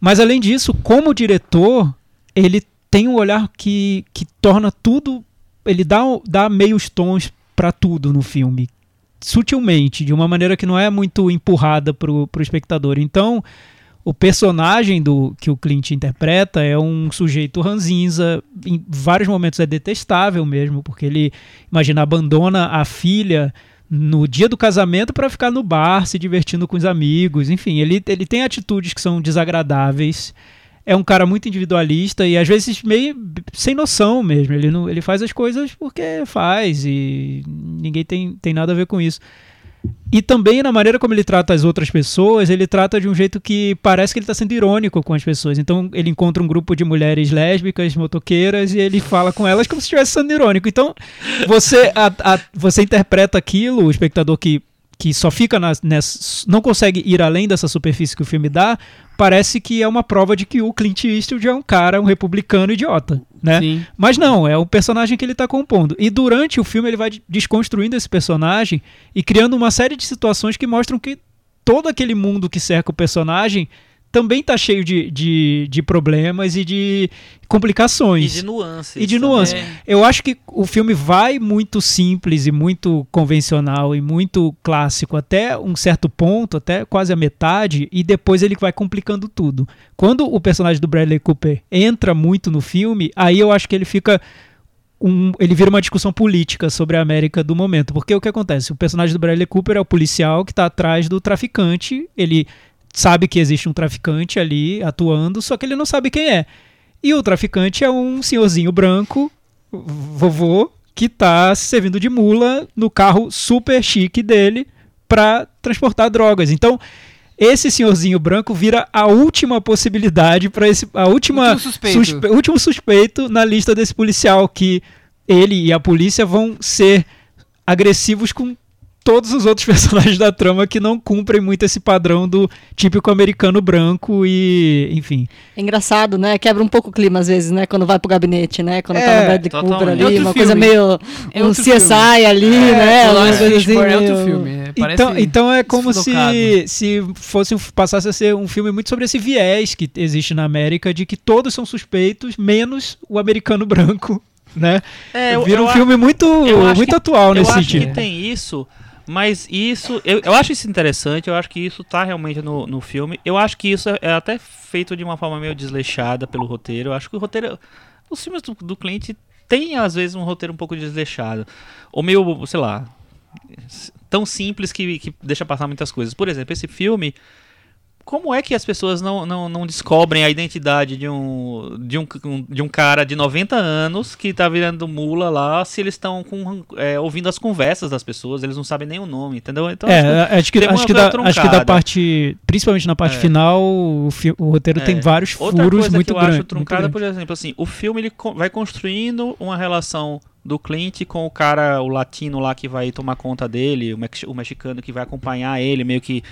Mas além disso, como diretor, ele tem um olhar que, que torna tudo. Ele dá, dá meios tons para tudo no filme. Sutilmente, de uma maneira que não é muito empurrada pro, pro espectador. Então, o personagem do que o Clint interpreta é um sujeito ranzinza, em vários momentos é detestável mesmo, porque ele, imagina, abandona a filha no dia do casamento para ficar no bar se divertindo com os amigos, enfim, ele, ele tem atitudes que são desagradáveis. É um cara muito individualista e às vezes meio sem noção mesmo. Ele, não, ele faz as coisas porque faz e ninguém tem, tem nada a ver com isso. E também na maneira como ele trata as outras pessoas, ele trata de um jeito que parece que ele está sendo irônico com as pessoas. Então ele encontra um grupo de mulheres lésbicas, motoqueiras, e ele fala com elas como se estivesse sendo irônico. Então você, a, a, você interpreta aquilo, o espectador que que só fica na, nessa, não consegue ir além dessa superfície que o filme dá, parece que é uma prova de que o Clint Eastwood é um cara, um republicano idiota, né? Sim. Mas não, é o personagem que ele está compondo. E durante o filme ele vai desconstruindo esse personagem e criando uma série de situações que mostram que todo aquele mundo que cerca o personagem também tá cheio de, de, de problemas e de complicações. E de nuances. E de nuances. Eu acho que o filme vai muito simples e muito convencional e muito clássico até um certo ponto, até quase a metade, e depois ele vai complicando tudo. Quando o personagem do Bradley Cooper entra muito no filme, aí eu acho que ele fica um- ele vira uma discussão política sobre a América do momento. Porque o que acontece? O personagem do Bradley Cooper é o policial que está atrás do traficante. Ele sabe que existe um traficante ali atuando, só que ele não sabe quem é. E o traficante é um senhorzinho branco, vovô, que tá se servindo de mula no carro super chique dele para transportar drogas. Então, esse senhorzinho branco vira a última possibilidade para esse a última Último suspeito. suspe- último suspeito na lista desse policial que ele e a polícia vão ser agressivos com todos os outros personagens da trama que não cumprem muito esse padrão do típico americano branco e, enfim. É engraçado, né? Quebra um pouco o clima às vezes, né? Quando vai pro gabinete, né? Quando tá É, no Bradley totalmente. Cooper É ali, uma coisa filme. meio É um CSI filme. ali, né? o Uma Lawrence coisa assim, Fishburne é outro filme. é, Parece Então, então é como desfocado. se, se fosse um- passasse a ser um filme muito sobre esse viés que existe na América de que todos são suspeitos, menos o americano branco, né? É, eu- Vira um eu filme muito, eu acho muito que- atual Eu nesse acho sentido. que tem isso, mas isso. Eu, eu acho isso interessante, eu acho que isso tá realmente no, no filme. Eu acho que isso é, é até feito de uma forma meio desleixada pelo roteiro. Eu acho que o roteiro. Os filmes do, do Clint tem, às vezes, um roteiro um pouco desleixado. Ou meio, sei lá. Tão simples que, que deixa passar muitas coisas. Por exemplo, esse filme. Como é que as pessoas não, não, não descobrem a identidade de um, de, um, de um cara de 90 anos que tá virando mula lá se eles estão é, ouvindo as conversas das pessoas, eles não sabem nem o nome, entendeu? Então, É, acho que, tem uma acho, que da, acho que da parte, principalmente na parte É. final, o, o roteiro tem É. vários Outra furos coisa muito que eu grandes. acho truncada, por exemplo, assim, o filme ele vai construindo uma relação do Clint com o cara, o latino lá que vai tomar conta dele, o, mex- o mexicano que vai acompanhar ele, meio que.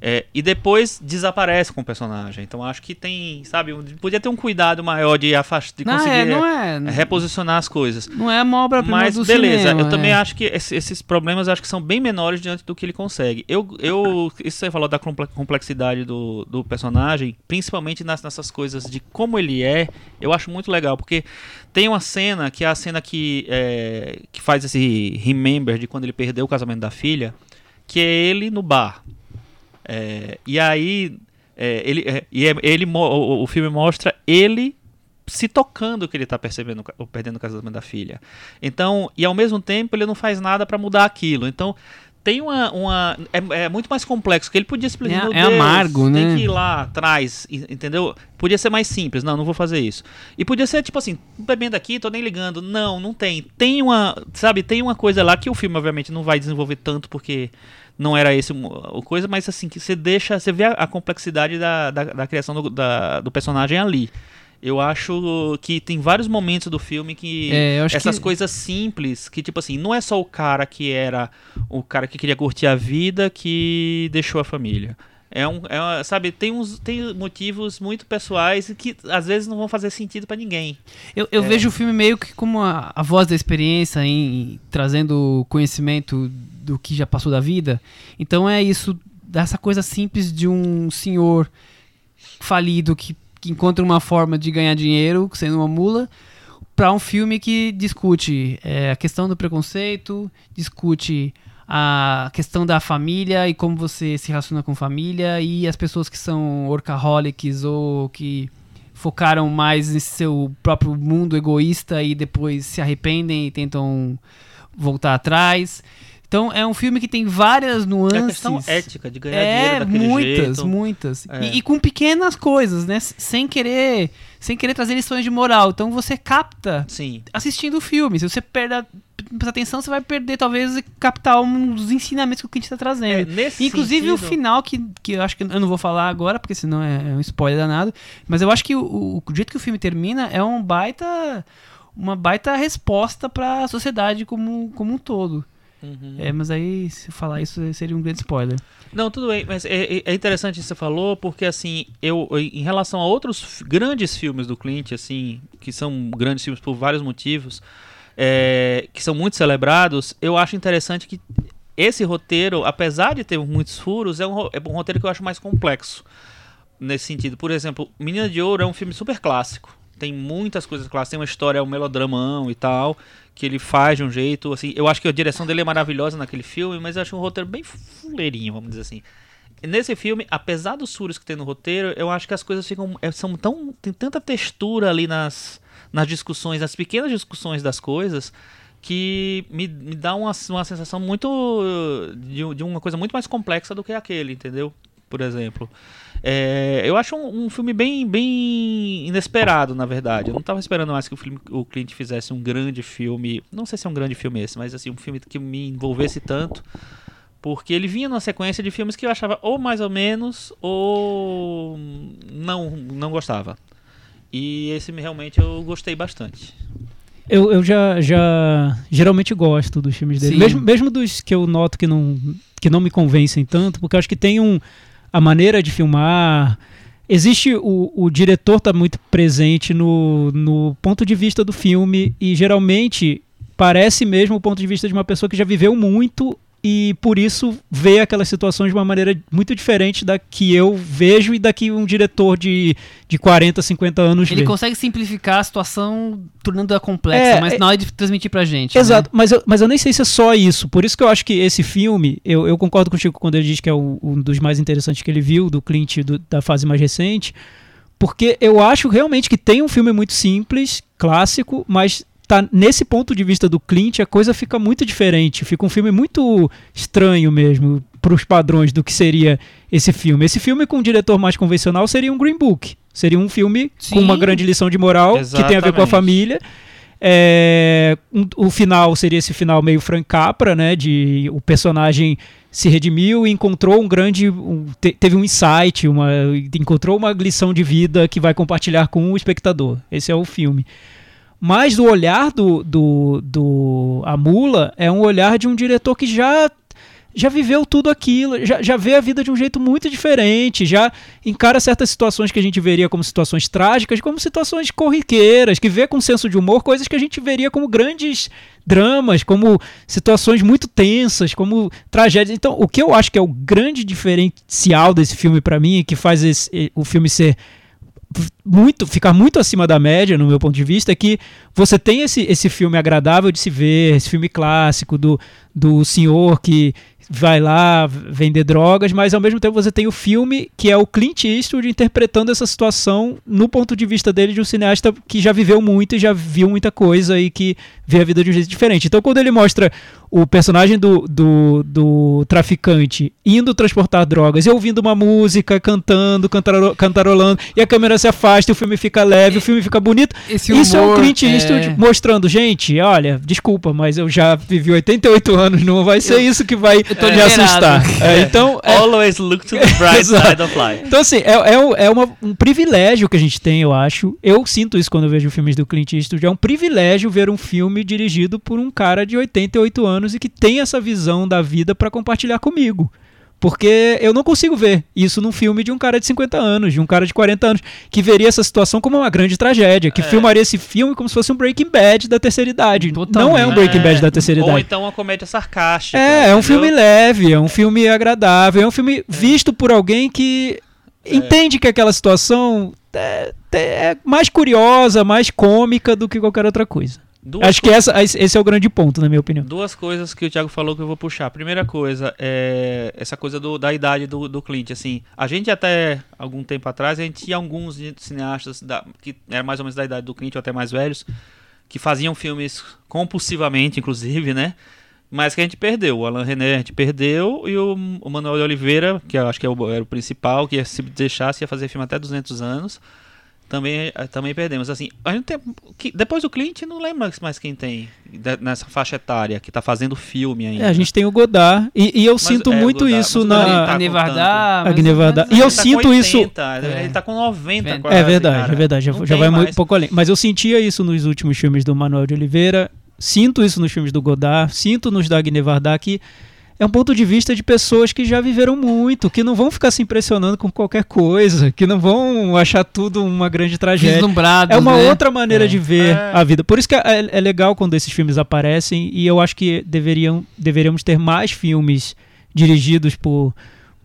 é, e depois desaparece com o personagem. Então acho que tem, sabe, podia ter um cuidado maior de afastar, de Não conseguir é, não é, é. reposicionar as coisas. Não é uma obra-prima Mas do beleza, cinema, eu também é. acho que esse- esses problemas acho que são bem menores diante do que ele consegue. Eu, eu isso você falou da comple- complexidade do, do personagem, principalmente nas- nessas coisas de como ele é, eu acho muito legal, porque tem uma cena que é a cena que, é, que faz esse remember de quando ele perdeu o casamento da filha, que é ele no bar. É, e aí é, ele, é, e é- ele o, o filme mostra ele se tocando que ele tá percebendo ou perdendo o casamento da filha. Então, e ao mesmo tempo ele não faz nada pra mudar aquilo. Então, tem uma. uma é, é muito mais complexo, que ele podia explicar. É- "Meu é Deus, amargo, tem né?" que ir lá atrás, entendeu? Podia ser mais simples. Não, não vou fazer isso. E podia ser tipo assim, bebendo aqui, tô nem ligando. Não, não tem. Tem uma. Sabe, tem uma coisa lá que o filme, obviamente, não vai desenvolver tanto porque não era esse o o coisa, mas assim, que você deixa. Você vê a, a complexidade da, da, da criação do, da- do personagem ali. Eu acho que tem vários momentos do filme que É, essas que- coisas simples, que tipo assim, não é só o cara que era o cara que queria curtir a vida que deixou a família. É um, é uma- sabe, tem uns tem motivos muito pessoais que às vezes não vão fazer sentido pra ninguém. Eu, eu É. vejo o filme meio que como a, a voz da experiência, em, trazendo conhecimento do que já passou da vida. Então é isso, dessa coisa simples de um senhor falido que, que encontra uma forma de ganhar dinheiro sendo uma mula, para um filme que discute é, a questão do preconceito, discute a questão da família e como você se relaciona com família e as pessoas que são workaholics ou que focaram mais em seu próprio mundo egoísta e depois se arrependem e tentam voltar atrás. Então é um filme que tem várias É nuances. questão ética de ganhar É, dinheiro daquele muitas, jeito. muitas. É. E, e com pequenas coisas, né? Sem querer, sem querer trazer lições de moral. Então você capta Sim. assistindo o filme. Se você perder, atenção, você vai perder talvez captar uns ensinamentos que o Clint está É, trazendo. nesse Inclusive o sentido- final, que, que eu acho que eu não vou falar agora, porque senão é, é um spoiler danado. Mas eu acho que o, o, o jeito que o filme termina é um baita. Uma baita resposta para a sociedade como, como um todo. Uhum. É, mas aí, se falar isso, seria um grande spoiler. Não, tudo bem, mas é, é- é interessante isso que você falou, porque assim, eu em relação a outros grandes filmes do Clint, assim, que são grandes filmes por vários motivos, é, que são muito celebrados, eu acho interessante que esse roteiro, apesar de ter muitos furos, é um, é um roteiro que eu acho mais complexo nesse sentido. Por exemplo, Menina de Ouro é um filme super clássico. Tem muitas coisas clássicas, tem uma história, um melodramão e tal, que ele faz de um jeito, assim, eu acho que a direção dele é maravilhosa naquele filme, mas eu acho um roteiro bem fuleirinho, vamos dizer assim. Nesse filme, apesar dos furos que tem no roteiro, eu acho que as coisas ficam é, são tão tem tanta textura ali nas nas discussões, nas pequenas discussões das coisas, que me, me dá uma, uma sensação muito de, de uma coisa muito mais complexa do que aquele, entendeu? Por exemplo. É, eu acho um, um filme bem, bem inesperado, na verdade. Eu não estava esperando mais que o, filme, o Clint fizesse um grande filme. Não sei se é um grande filme esse, mas assim, um filme que me envolvesse tanto. Porque ele vinha numa sequência de filmes que eu achava ou mais ou menos, ou não, não gostava. E esse me- realmente eu gostei bastante. Eu, eu já, já geralmente gosto dos filmes dele. Mesmo, mesmo dos que eu noto que não, que não me convencem tanto, porque eu acho que tem um. A maneira de filmar. Existe o, o diretor tá muito presente no, no ponto de vista do filme e geralmente parece mesmo o ponto de vista de uma pessoa que já viveu muito e por isso vê aquelas situações de uma maneira muito diferente da que eu vejo e da que um diretor de, de 40, 50 anos Ele vê. consegue simplificar a situação, tornando-a complexa, É, mas é- na hora de transmitir pra gente. né? Exato, mas, eu, mas eu nem sei se é só isso. Por isso que eu acho que esse filme, eu, eu concordo contigo quando ele diz que é o- um dos mais interessantes que ele viu, do Clint do- da fase mais recente, porque eu acho realmente que tem um filme muito simples, clássico, mas tá nesse ponto de vista do Clint a coisa fica muito diferente. Fica um filme muito estranho mesmo para os padrões do que seria esse filme. Esse filme com um diretor mais convencional seria um Green Book. Seria um filme Sim. com uma grande lição de moral que tem a ver com a Exatamente. família. É, um- o final seria esse final meio Frank Capra, né? De o personagem se redimiu e encontrou um grande. um- te- teve um insight, uma, encontrou uma lição de vida que vai compartilhar com o espectador. Esse é o filme. Mas do olhar do, do, do A Mula é um olhar de um diretor que já já viveu tudo aquilo, já, já vê a vida de um jeito muito diferente, já encara certas situações que a gente veria como situações trágicas, como situações corriqueiras, que vê com senso de humor coisas que a gente veria como grandes dramas, como situações muito tensas, como tragédias. Então, o que eu acho que é o grande diferencial desse filme pra mim, que faz esse- o filme ser muito ficar muito acima da média no meu ponto de vista é que você tem esse, esse filme agradável de se ver esse filme clássico do, do senhor que vai lá vender drogas mas ao mesmo tempo você tem o filme que é o Clint Eastwood interpretando essa situação no ponto de vista dele de um cineasta que já viveu muito e já viu muita coisa e que vê a vida de um jeito diferente. Então quando ele mostra o personagem do, do, do traficante indo transportar drogas e ouvindo uma música, cantando, cantaro- cantarolando, e a câmera se afasta, e o filme fica leve, o filme fica bonito. Esse Isso é o humor, Clint Eastwood é- mostrando, gente, olha, desculpa, mas eu já vivi 88 anos, não vai ser Eu- isso que vai me assustar. É, então, é, Always look to the bright side of life. então, assim, é, é, um- é uma- um privilégio que a gente tem, eu acho. Eu sinto isso quando eu vejo filmes do Clint Eastwood. É um privilégio ver um filme dirigido por um cara de 88 anos e que tem essa visão da vida pra compartilhar comigo. Porque eu não consigo ver isso num filme de um cara de 50 anos, de um cara de 40 anos, que veria essa situação como uma grande tragédia, que É. filmaria esse filme como se fosse um Breaking Bad da terceira idade. Não é um. Breaking Bad da terceira Ou idade. então uma comédia sarcástica. É, é um entendeu? filme leve, é um filme agradável, é um filme visto por alguém que entende que aquela situação é, é mais curiosa, mais cômica do que qualquer outra coisa. Duas Acho que essa, esse é o grande ponto, na minha opinião. Duas coisas que o Thiago falou que eu vou puxar. Primeira coisa, é essa coisa do- da idade do, do Clint. Assim, a gente até algum tempo atrás, a gente tinha alguns cineastas da- que eram mais ou menos da idade do Clint ou até mais velhos, que faziam filmes compulsivamente, inclusive, né? Mas que a gente perdeu. O Alan René a gente perdeu e o, o Manuel de Oliveira, que eu acho que é o- era o principal, que se deixasse ia fazer filme até 200 anos. Também, eh, também perdemos. Assim, a gente tem, que- depois do Clint, não lembro mais quem tem de- nessa faixa etária que tá fazendo filme ainda. É, a gente tem o Godard, e, e eu Mas, sinto é, muito Godard, isso o na. tá com Agni Vardar, Agni mais ou Vardar. menos E eu Ele tá sinto com isso- 80, É. Ele tá com 90 É quase, É verdade, cara. é verdade. Já, já vai muito mais. pouco além. Mas eu sentia isso nos últimos filmes do Manuel de Oliveira, sinto isso nos filmes do Godard, sinto nos da Agne Varda que é um ponto de vista de pessoas que já viveram muito, que não vão ficar se impressionando com qualquer coisa, que não vão achar tudo uma grande tragédia. É uma né? outra maneira É. de ver É. a vida. Por isso que é, é legal quando esses filmes aparecem e eu acho que deveriam, deveríamos ter mais filmes dirigidos por,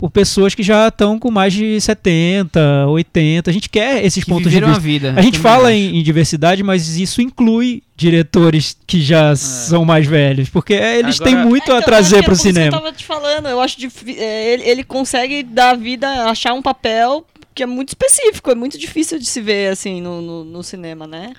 por pessoas que já estão com mais de 70, 80. A gente quer esses Que pontos de vista. a vida. A gente fala em, em diversidade, mas isso inclui diretores que já são mais velhos, porque é, eles Agora- têm muito É, a então, trazer eu acho pro que é por isso que cinema. Eu tava te falando, eu acho difí- é, ele, ele consegue dar vida, achar um papel que é muito específico, é muito difícil de se ver assim no, no, no cinema, né?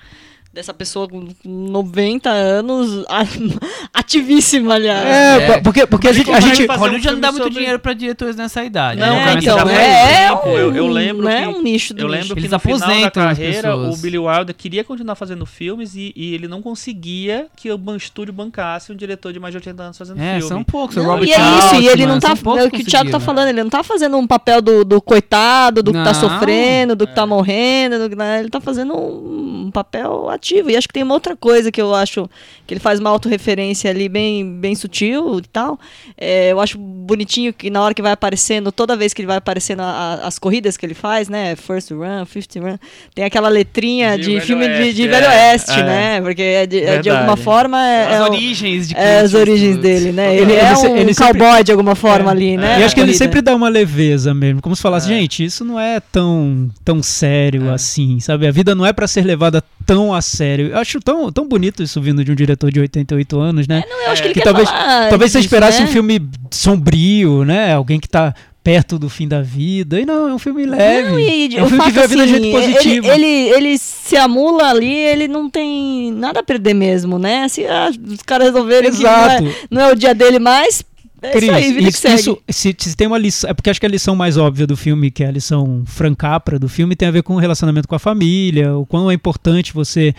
Dessa pessoa com 90 anos, ativíssima, aliás. É, É. porque, porque a gente, a consegue gente Hollywood um não dá muito sobre- dinheiro pra diretores nessa idade. Não, né? é, então, é, tempo. um, Eu- eu lembro né, que- um nicho do Eu nicho. lembro que Eles no final da carreira o. Billy Wilder queria continuar fazendo filmes e, e ele não conseguia que o estúdio bancasse um diretor de mais de 80 anos fazendo É, filme. são poucos. Não, Robert e é isso, e ele não tá. É o que o Thiago tá conseguiram. falando, ele não tá fazendo um papel do, do coitado, do que tá Não. sofrendo, do que É. tá morrendo, do que- né, ele tá fazendo um papel ativo. E acho que tem uma outra coisa que eu acho que ele faz uma autorreferência ali bem, bem sutil e tal. É, eu acho bonitinho que na hora que vai aparecendo, toda vez que ele vai aparecendo a- a- as corridas que ele faz, né? First run, fifth run, tem aquela letrinha De de, filme de, Oeste, de é, Velho Oeste, é. né? Porque é de, é de alguma forma é, As é o- origens de é as origens dele, né? Ele- é um ele sempre- cowboy de alguma forma É. ali, né? E acho que ele sempre dá uma leveza mesmo, como se falasse, É. gente, isso não é tão, tão sério É. assim, sabe? A vida não é pra ser levada tão a sério. Eu acho tão, tão bonito isso vindo de um diretor de 88 anos, né? Não, eu acho que ele que talvez- Talvez você esperasse né? um filme sombrio, né? Alguém que tá perto do fim da vida. E não, é um filme leve. Não, e é um filme que vê a vida de assim, jeito positivo. Ele, ele, ele se amula ali, ele não tem nada a perder mesmo, né? Se ah, os caras resolverem Exato. que não é, não é o dia dele mais, é Cris, isso aí, vida que isso, isso- se, se tem uma lição, é porque acho que a lição mais óbvia do filme, que é a lição francapra do filme, tem a ver com o relacionamento com a família, o quão é importante você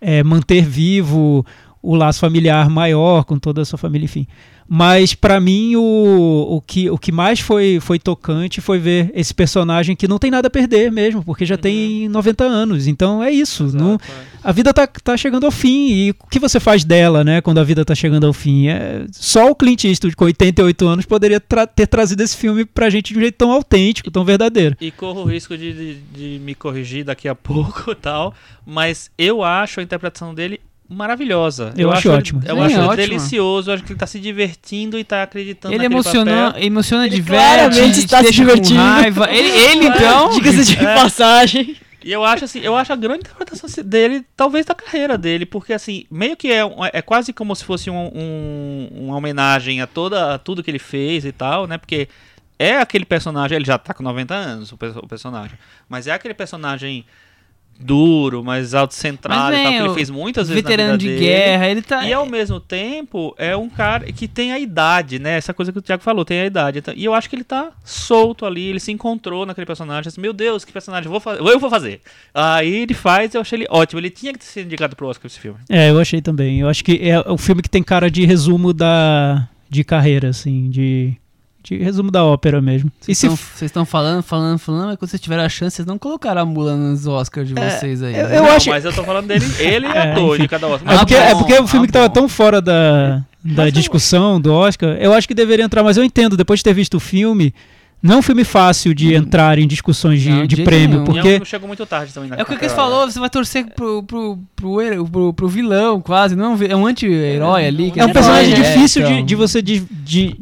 é, manter vivo o laço familiar maior com toda a sua família, enfim. Mas pra mim o, o, que, o que mais foi, foi tocante foi ver esse personagem que não tem nada a perder mesmo, porque já tem 90 anos. Então é isso. Exato, Não, é. a vida tá, tá chegando ao fim. E o que você faz dela, né, quando a vida tá chegando ao fim? É, só o Clint Eastwood, com 88 anos, poderia tra- ter trazido esse filme pra gente de um jeito tão autêntico, tão verdadeiro. E corro o risco de, de, de me corrigir daqui a pouco e tal, mas eu acho a interpretação dele maravilhosa. Eu acho ele- ótimo. Eu Sim, acho ele ótimo. delicioso, eu acho que ele tá se divertindo e tá acreditando Ele emociona, papel. emociona Ele diverte, claramente te está se divertindo. raiva. Ele, ele então... Diga-se de É. passagem. E eu acho assim, eu acho a grande interpretação dele, talvez da carreira dele, porque assim, meio que é, é quase como se fosse um, um- uma homenagem a toda a tudo que ele fez e tal, né? Porque é aquele personagem, ele já tá com 90 anos, o, o personagem, mas é aquele personagem duro, mais autocentrado Mas e tal, vem, que ele fez muitas vezes Veterano na de vida dele. guerra, ele tá... E ao mesmo tempo, é um cara que tem a idade, né? Essa coisa que o Thiago falou, tem a idade. E eu acho que ele tá solto ali, ele se encontrou naquele personagem. Assim, Meu Deus, que personagem eu vou fazer? Eu vou fazer. Aí ele faz, eu achei ele ótimo. Ele tinha que ser indicado pro Oscar esse filme. É, eu achei também. Eu acho que é o filme que tem cara de resumo da de carreira, assim, de, De resumo da ópera mesmo. E Vocês se estão- Vocês estão falando, falando, falando, mas quando vocês tiveram a chance, vocês não colocaram a mula nos Oscars de vocês aí. É, eu- né? eu não, acho- mas eu tô falando dele, ele é, É, ator enfim. de cada Oscar. É porque, Ah, é bom, porque o filme ah, que tava bom. tão fora da, da discussão do Oscar, eu acho que deveria entrar, mas eu entendo, depois de ter visto o filme, não é um filme fácil de entrar em discussões de, Não, de de prêmio, nenhum. É um porque que chegou muito tarde também na É o que o carreira. falou, você vai torcer pro, pro, pro, pro, pro vilão, quase. Não, é um é um anti-herói ali. que é um ele personagem faz, é, difícil de, então. de você de, de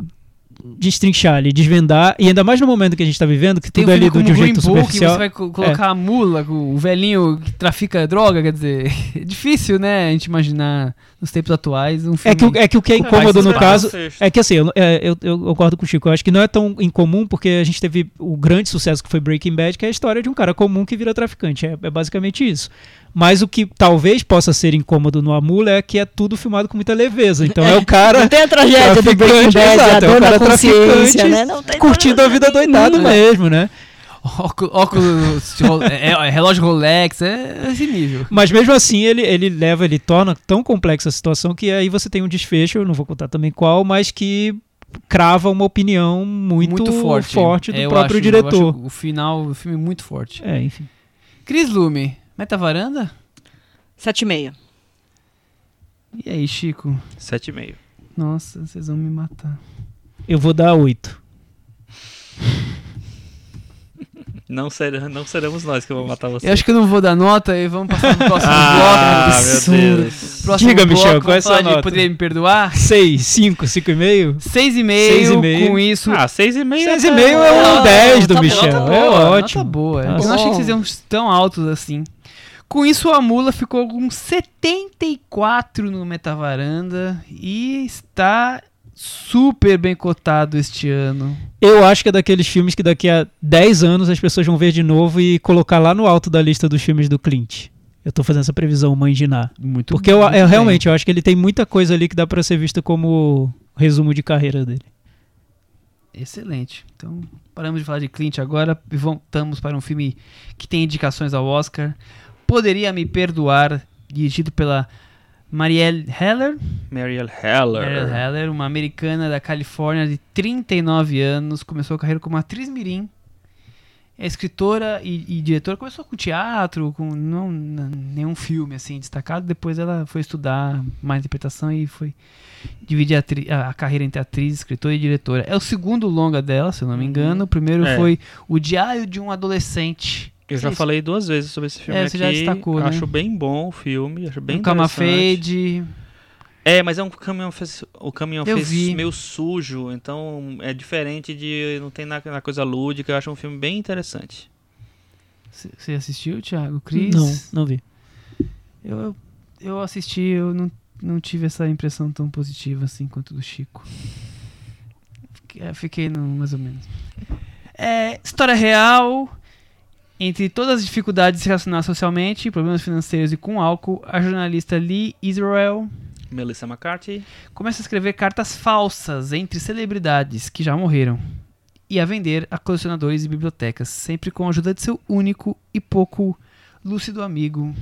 destrinchar ali, desvendar, e ainda mais no momento que a gente tá vivendo, que Tem tudo um é lido como de um jeito Book, superficial. você vai co- colocar a mula, o velhinho que trafica droga, quer dizer, é difícil, né, a gente imaginar nos tempos atuais um filme... É que, o- é que o que é incômodo no é caso é que assim, eu, é, eu, eu concordo com o Chico, eu acho que não é tão incomum porque a gente teve o grande sucesso que foi Breaking Bad, que é a história de um cara comum que vira traficante, é, é basicamente isso. Mas o que talvez possa ser incômodo no Amula é que é tudo filmado com muita leveza. Então é o cara Não tem a tragédia do Breaking traficante, Bad, a exato, é o cara consciência, traficante né? Não tem curtindo a vida doidado mesmo, né? Óculos, óculos ro- é, é relógio Rolex, é esse nível. Mas mesmo assim, ele, ele leva, ele torna tão complexa a situação que aí você tem um desfecho, eu não vou contar também qual, mas que crava uma opinião muito, forte. do É, eu próprio acho- eu diretor. acho o final, o filme muito forte. É, enfim. Cris Lume, Meta Varanda? 7,5. E aí, Chico? Sete e meio. Nossa, vocês vão me matar. Eu vou dar oito. Não, será, não seremos nós que vamos matar você. Eu acho que eu não vou dar nota e vamos passar pro próximo Ah, bloco. meu Absurdo. Deus. Próximo Diga, bloco, Michel, qual é a sua nota? Poderia me perdoar? Seis, cinco, cinco e meio? Seis e Seis e meio, meio. com isso. Ah, seis e meio. Seis e meio é um Não, 10 do tá Michel. bom, é Nota ótimo. boa. Tá eu não achei que vocês iam tão altos assim. Com isso, a Mula ficou com 74 no Metavaranda e está super bem cotado este ano. Eu acho que é daqueles filmes que daqui a 10 anos as pessoas vão ver de novo e colocar lá no alto da lista dos filmes do Clint. Eu tô fazendo essa previsão, mãe de Ná. Muito Porque eu, muito eu bem. realmente eu acho que ele tem muita coisa ali que dá pra ser vista como resumo de carreira dele. Excelente. Então, paramos de falar de Clint agora e voltamos para um filme que tem indicações ao Oscar. Poderia Me Perdoar, dirigido pela Marielle Heller. Marielle Heller. Marielle Heller, uma americana da Califórnia de 39 anos, começou a carreira como atriz mirim. É escritora e, e diretora, começou com teatro, com não, nenhum filme assim destacado. Depois ela foi estudar mais interpretação e foi dividir a, a- a carreira entre atriz, escritora e diretora. É o segundo longa dela, se eu não me engano. O primeiro É. foi O Diário de um Adolescente. Eu já Isso. falei duas vezes sobre esse filme É, aqui. já destacou, né? Acho bem bom o filme, acho bem um Cama. Fade. É, mas é um caminhão fez, o caminhão Eu fez vi. meio sujo, então é diferente de não tem na, na coisa lúdica, eu acho um filme bem interessante. Você assistiu, Thiago? Cris? Não, não vi. Eu, eu assisti, eu não, não tive essa impressão tão positiva assim quanto do Chico. Fiquei, fiquei no, mais ou menos. É, história real. Entre todas as dificuldades de se relacionar socialmente, problemas financeiros e com álcool, a jornalista Lee Israel Melissa McCarthy. começa a escrever cartas falsas entre celebridades que já morreram e a vender a colecionadores e bibliotecas, sempre com a ajuda de seu único e pouco lúcido amigo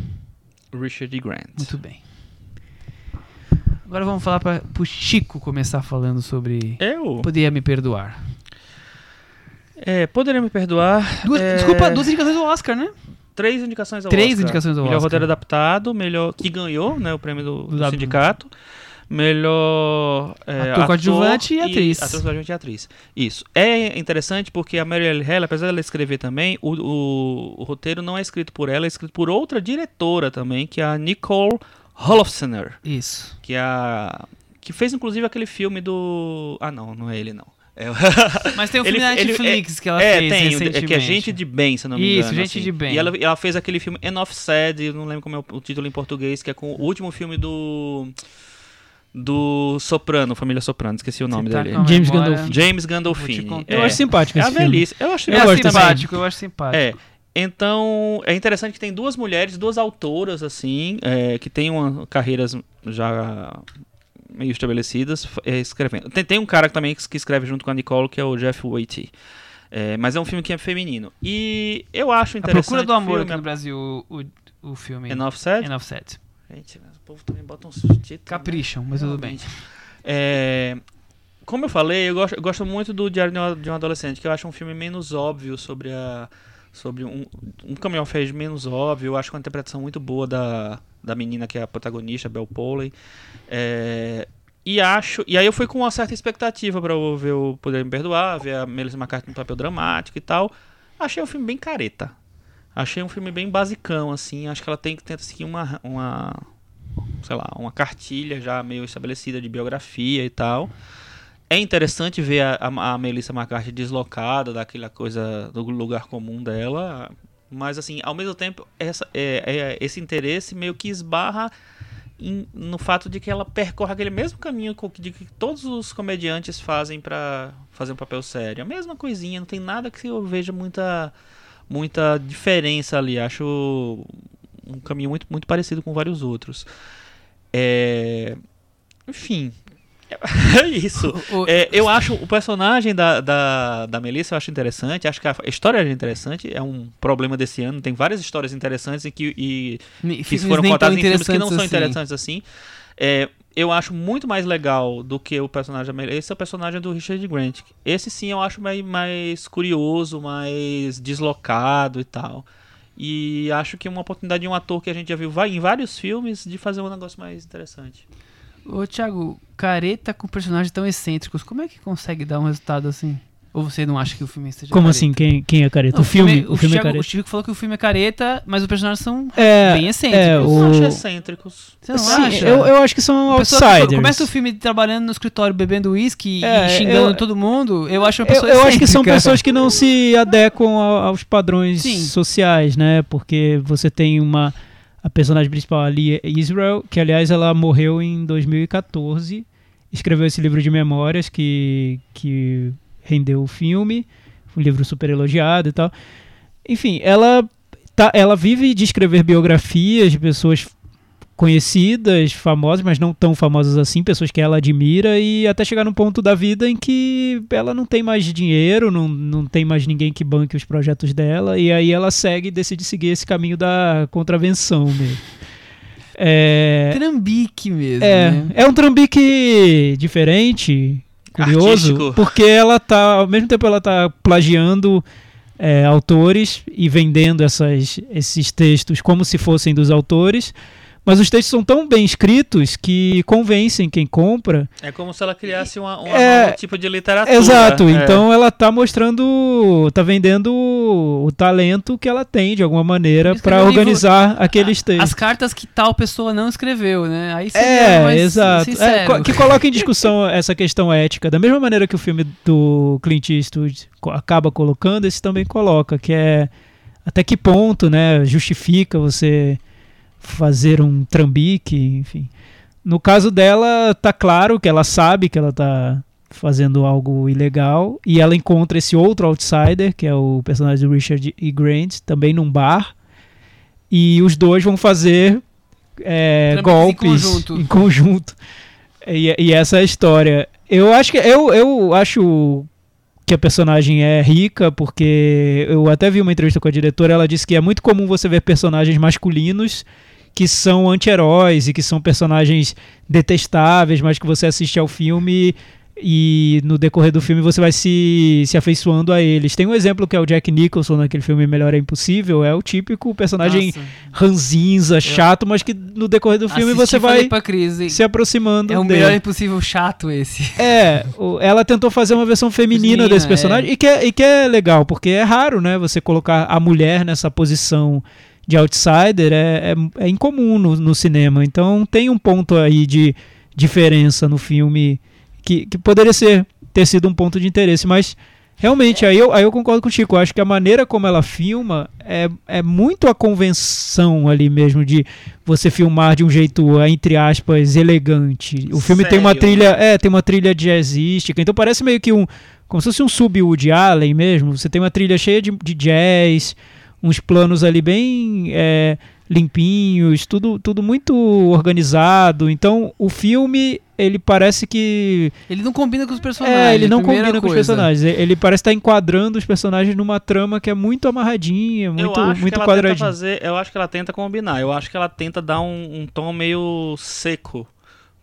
Richard Grant. muito bem. Agora vamos falar para o Chico começar falando sobre Eu? Poderia Me Perdoar. É, poderia me perdoar. Duas, é, Desculpa, duas indicações do Oscar, né? Três indicações ao Três Oscar. indicações ao melhor Oscar. roteiro adaptado, melhor que ganhou, né, o prêmio do, do sindicato. Melhor é, Ator coadjuvante e atriz. Ator coadjuvante e atriz. Isso. É interessante porque a Marielle Heller, apesar dela escrever também, o, o, o roteiro não é escrito por ela, é escrito por outra diretora também, que é a Nicole Holofcener, Isso. que é a que fez inclusive aquele filme do ah não, não é ele não. É, Mas tem um filme Ele- na ele- Netflix que ela é, fez tem, recentemente. é que é Gente de Bem, se não me Isso, engano. Gente assim. de Bem. E ela, ela fez aquele filme Enough Said, eu não lembro como é o, o título em português, que é com o último filme do do Soprano, Família Soprano, esqueci o nome tá dele. James Gandolfini. James Gandolfini. Eu é, acho simpático é a esse filme. velhice. Eu acho Eu, Eu acho gosto também. simpático, eu acho simpático. é. Então, é interessante que tem duas mulheres, duas autoras, assim, é, que têm uma, carreiras já meio estabelecidas, é, escrevendo. Tem, tem um cara também que, que escreve junto com a Nicole, que é o Jeff Waite. É, mas é um filme que é feminino. E eu acho A interessante... Procura do Amor o aqui no filme, Brasil, o, o, o filme. Enough Said? Enough Said. Gente, o povo também bota uns títulos... né? Capricham, mas tudo bem. É, como eu falei, eu gosto, eu gosto muito do Diário de um Adolescente, que eu acho um filme menos óbvio sobre a. Sobre um, um caminhão age menos óbvio. Eu acho que é uma interpretação muito boa da, da menina que é a protagonista, Belle Poley. É, e acho. E aí eu fui com uma certa expectativa eu ver o Poder Me Perdoar, ver a Melissa McCarthy no papel dramático e tal. Achei um filme bem careta. Achei um filme bem basicão, assim. Acho que ela tem que tentar seguir uma, uma. Sei lá, uma cartilha já meio estabelecida de biografia e tal. É interessante ver a, a, a Melissa McCarthy deslocada daquela coisa do lugar comum dela. Mas, assim, ao mesmo tempo, essa, é, é- esse interesse meio que esbarra em- no fato de que ela percorre aquele mesmo caminho de que todos os comediantes fazem pra fazer um papel sério. A mesma coisinha, não tem nada que eu veja muita, muita diferença ali. Acho um caminho muito, muito parecido com vários outros. É... Enfim, é isso. O- É, eu acho o personagem da, da, da Melissa eu acho interessante. Acho que a história é interessante. É um problema desse ano. Tem várias histórias interessantes e que, e, que foram contadas em filmes que não são assim. interessantes assim. É, eu acho muito mais legal do que o personagem da Melissa. Esse é o personagem do Richard Grant. Esse sim eu acho mais, mais curioso, mais deslocado e tal. E acho que é uma oportunidade de um ator que a gente já viu em vários filmes de fazer um negócio mais interessante. Ô, Thiago, careta com personagens tão excêntricos, como é que consegue dar um resultado assim? Ou você não acha que o filme seja Como careta? assim? Quem, quem é careta? Não, o filme, o, o filme é Thiago, careta. O Chico falou que o filme é careta, mas os personagens são É, bem excêntricos. é, Eu o- não acho excêntricos. Você não Sim, acha? eu, eu acho que são A pessoa que outsiders. começa o filme trabalhando no escritório bebendo uísque É, e xingando eu- todo mundo, eu acho uma Eu, pessoa eu acho que são pessoas que não se adequam ao- aos padrões Sim. sociais, né? Porque você tem uma a personagem principal ali, é Israel, que aliás ela morreu em 2014, escreveu esse livro de memórias que que rendeu o filme, um livro super elogiado e tal. Enfim, ela tá, ela vive de escrever biografias de pessoas conhecidas, famosas, mas não tão famosas assim, pessoas que ela admira e até chegar num ponto da vida em que ela não tem mais dinheiro, não, não tem mais ninguém que banque os projetos dela e aí ela segue e decide seguir esse caminho da contravenção mesmo. É, Trambique mesmo, é, né? é um trambique diferente, curioso, Artístico. porque ela tá, ao mesmo tempo ela tá plagiando é, autores e vendendo essas, esses textos como se fossem dos autores, mas os textos são tão bem escritos que convencem quem compra. É como se ela criasse uma, uma É, novo tipo de literatura. Exato, É. então ela tá mostrando, tá vendendo o talento que ela tem de alguma maneira para um livro- organizar aqueles textos. As cartas que tal pessoa não escreveu, né? Aí seria É, mais exato. É, que coloca em discussão essa questão ética. Da mesma maneira que o filme do Clint Eastwood acaba colocando, esse também coloca, que é até que ponto, né, justifica você fazer um trambique, enfim. No caso dela, tá claro que ela sabe que ela tá fazendo algo ilegal e ela encontra esse outro outsider, que é o personagem do Richard E. Grant, também num bar. E os dois vão fazer é, Trambiques em golpes conjunto. em conjunto. E, e essa é a história. Eu acho que eu, eu acho que a personagem é rica, porque eu até vi uma entrevista com a diretora, ela disse que é muito comum você ver personagens masculinos que são anti-heróis e que são personagens detestáveis, mas que você assiste ao filme e no decorrer do filme você vai se, se afeiçoando a eles. Tem um exemplo que é o Jack Nicholson naquele filme Melhor é Impossível, é o típico personagem Nossa. ranzinza, chato, mas que no decorrer do filme Assisti você vai pra Cris, se aproximando é o dele. melhor impossível chato esse. É, ela tentou fazer uma versão feminina desse personagem e, que é, e que é legal, porque é raro, né? Você colocar a mulher nessa posição de outsider é, é, é incomum no, no cinema. Então tem um ponto aí de diferença no filme que, que poderia ser ter sido um ponto de interesse, mas realmente aí eu, aí eu concordo com o Chico. Eu acho que a maneira como ela filma é, é muito a convenção ali mesmo de você filmar de um jeito, entre aspas, elegante. O filme tem uma Sério? trilha, é, tem uma trilha jazzística, então parece meio que um, como se fosse um sub Woody Allen mesmo. Você tem uma trilha cheia de, de jazz, uns planos ali bem é, limpinhos, tudo, tudo muito organizado. Então o filme ele parece que Ele não combina com os personagens. é, ele não combina com os coisa. personagens. Ele parece estar enquadrando os personagens numa trama que é muito amarradinha, muito, eu acho muito que ela tenta quadradinha. fazer, eu acho que ela tenta combinar. Eu acho que ela tenta dar um, um tom meio seco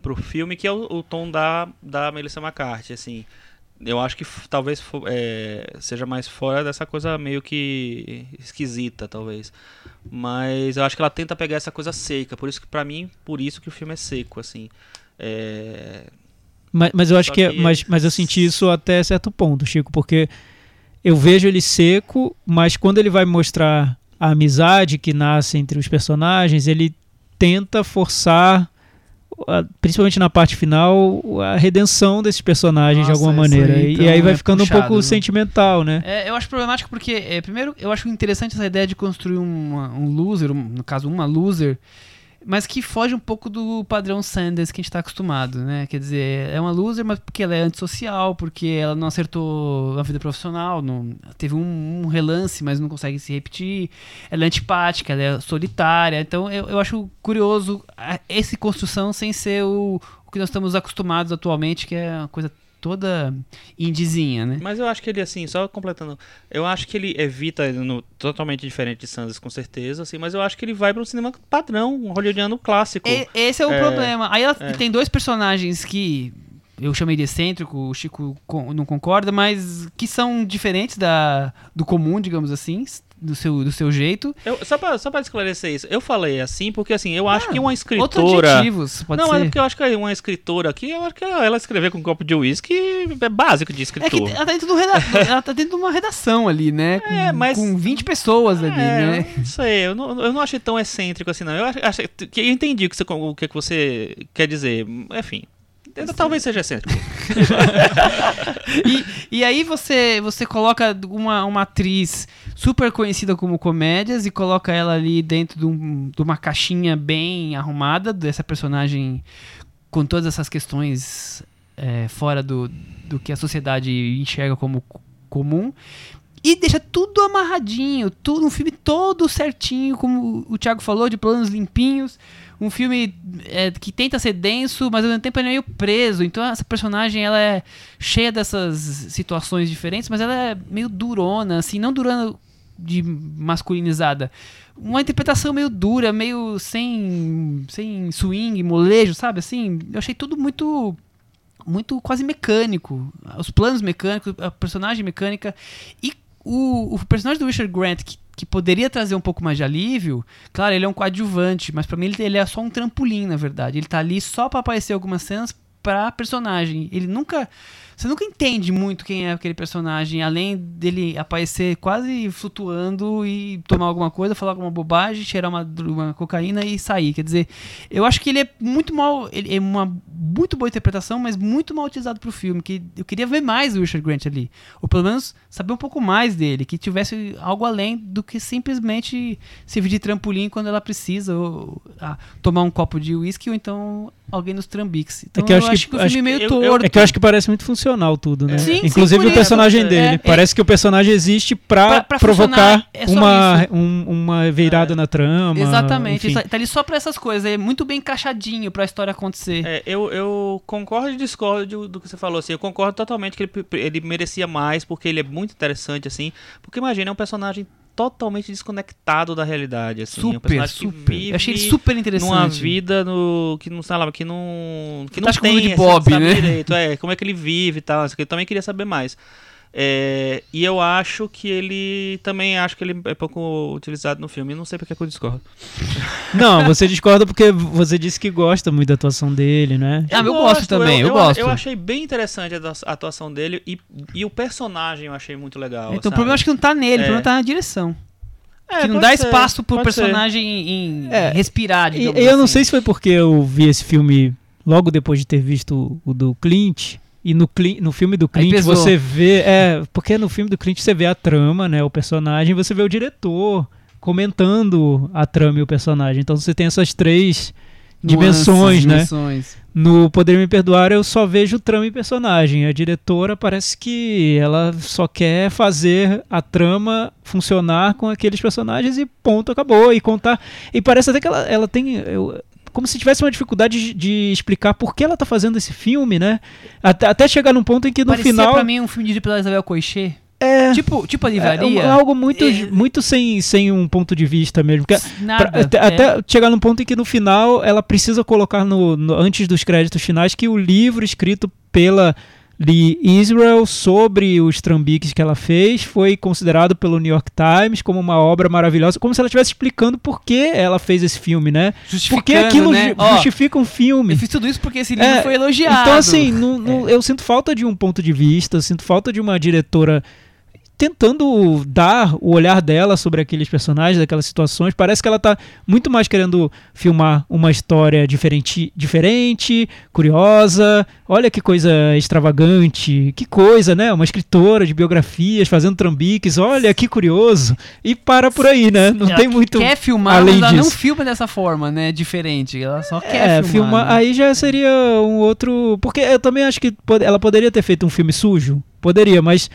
pro filme, que é o, o tom da, da Melissa McCarthy, assim. Eu acho que talvez é, seja mais fora dessa coisa meio que esquisita, talvez. Mas eu acho que ela tenta pegar essa coisa seca, por isso que para mim, por isso que o filme é seco, assim. É, Mas, mas eu acho que, é- que- mas, mas eu senti isso até certo ponto, Chico, porque eu vejo ele seco, mas quando ele vai mostrar a amizade que nasce entre os personagens, ele tenta forçar, principalmente na parte final, a redenção desses personagens de Nossa, alguma isso maneira. aí, e então, aí vai é ficando puxado, um pouco viu? sentimental, né? É, eu acho problemático porque, é, primeiro, eu acho interessante essa ideia de construir uma- um loser, um- no caso, uma loser, mas que foge um pouco do padrão Sanders que a gente tá acostumado, né? Quer dizer, é uma loser, mas porque ela é antissocial, porque ela não acertou a vida profissional, não, teve um, um relance, mas não consegue se repetir. Ela é antipática, ela é solitária. Então eu, eu acho curioso essa construção sem ser o, o que nós estamos acostumados atualmente, que é uma coisa toda indizinha, né? Mas eu acho que ele, assim, só completando, eu acho que ele evita no, totalmente diferente de Sanders, com certeza, assim, mas eu acho que ele vai para um cinema padrão, um hollywoodiano clássico. E- esse é o É, problema. Aí ela é. tem dois personagens que eu chamei de excêntrico, o Chico não concorda, mas que são diferentes da, do comum, digamos assim, do seu, do seu jeito. Eu- só, pra, só pra esclarecer isso, eu falei assim porque, assim, eu acho Ah, que uma Outros escritora... adjetivos, pode não, ser. é porque eu acho que uma escritora aqui, eu acho que ela escrever com um copo de uísque é básico de É que escritor. ela tá, dentro do reda- ela tá dentro de uma redação ali, né? Com, É, mas- com 20 pessoas ali, É, né? eu não sei, eu não, eu não achei tão excêntrico assim, não. Eu acho, que eu entendi o que, você, o que que você quer dizer. Enfim, talvez seja excêntrico. E, e aí você, você coloca uma, uma atriz super conhecida como comédias e coloca ela ali dentro de, um- de uma caixinha bem arrumada dessa personagem com todas essas questões é, fora do, do que a sociedade enxerga como co- comum. E deixa tudo amarradinho, tudo, um filme todo certinho, como o Thiago falou, de planos limpinhos. Um filme é, que tenta ser denso, mas ao mesmo tempo ele é meio preso. Então essa personagem ela é cheia dessas situações diferentes, mas ela é meio durona, assim, não durona de masculinizada. Uma interpretação meio dura, meio sem, sem swing, molejo, sabe? Assim, eu achei tudo muito muito quase mecânico. Os planos mecânicos, a personagem mecânica. E o, o personagem do Richard Grant, que, que poderia trazer um pouco mais de alívio, claro, ele é um coadjuvante, mas pra mim ele, ele é só um trampolim, na verdade. Ele tá ali só pra aparecer algumas cenas pra personagem. Ele nunca. Você nunca entende muito quem é aquele personagem, além dele aparecer quase flutuando e tomar alguma coisa, falar alguma bobagem, cheirar uma, uma cocaína e sair. Quer dizer, eu acho que ele é muito mal. Ele é uma muito boa interpretação, mas muito mal utilizado pro filme. Que eu queria ver mais o Richard Grant ali. Ou pelo menos saber um pouco mais dele. Que tivesse algo além do que simplesmente servir de trampolim quando ela precisa. Ou ah, tomar um copo de uísque ou então alguém nos trambiques. Então que eu eu acho acho, que- que, o filme é meio que- eu- torto. É que eu acho que parece muito funcional tudo, né? Sim, sim, Inclusive por o personagem É, dele. é- parece que o personagem existe pra, Pra- pra provocar é uma, um- uma virada na trama. Exatamente, enfim. tá, ali só pra essas coisas, é muito bem encaixadinho pra história acontecer. É, eu, eu concordo e discordo do que você falou, assim, eu concordo totalmente que ele, ele merecia mais, porque ele é muito interessante, assim, porque imagina, é um personagem totalmente desconectado da realidade, assim, é um super, super. Eu achei ele super interessante. numa vida no, que não sabe, que não que não Fantástico tem de esse- Bob, sabe né? direito, é, como é que ele vive e tal, aqui, eu também queria saber mais. É, e eu acho que ele também acho que ele é pouco utilizado no filme, não sei porque que eu discordo. Não, você discorda porque você disse que gosta muito da atuação dele, né? Ah, eu gosto também, eu gosto. Eu achei bem interessante a atuação dele e, e o personagem eu achei muito legal. Então o problema acho que não tá nele, É. o problema tá na direção. É, que não dá ser, espaço pro personagem em É, respirar, E, eu não assim. sei se foi porque eu vi esse filme logo depois de ter visto o do Clint. E no, no filme do Clint você vê. É, porque no filme do Clint você vê a trama, né? O personagem, você vê o diretor comentando a trama e o personagem. Então você tem essas três dimensões, Nuances, né? dimensões. No Poder Me Perdoar eu só vejo trama e personagem. A diretora parece que ela só quer fazer a trama funcionar com aqueles personagens e ponto, acabou. E contar. E parece até que ela, ela tem. eu- como se tivesse uma dificuldade de, explicar por que ela tá fazendo esse filme, né? Até, até chegar num ponto em que no Parecia final. pra mim um filme dirigido pela Isabel Coixet. É. Tipo, tipo a É livraria. algo muito, É. muito sem, sem um ponto de vista mesmo. Porque Nada. Pra- até, é. até chegar num ponto em que no final ela precisa colocar no, no- antes dos créditos finais que o livro escrito pela Lee Israel sobre os trambiques que ela fez foi considerado pelo New York Times como uma obra maravilhosa, como se ela estivesse explicando por que ela fez esse filme, né? Porque Justificando, aquilo né? ju- justifica um filme. Eu fiz tudo isso porque esse livro É, foi elogiado. Então, assim, não- não- eu sinto falta de um ponto de vista, sinto falta de uma diretora tentando dar o olhar dela sobre aqueles personagens, daquelas situações. Parece que ela tá muito mais querendo filmar uma história diferente, diferente, curiosa. Olha que coisa extravagante, que coisa, né? Uma escritora de biografias fazendo trambiques. Olha que curioso. E para por aí, né? Não Ela tem muito quer filmar, além mas ela não disso. filma dessa forma, né? Diferente. Ela só quer É, filmar. filmar. né? Aí já seria um outro. Porque eu também acho que ela poderia ter feito um filme sujo. Poderia, mas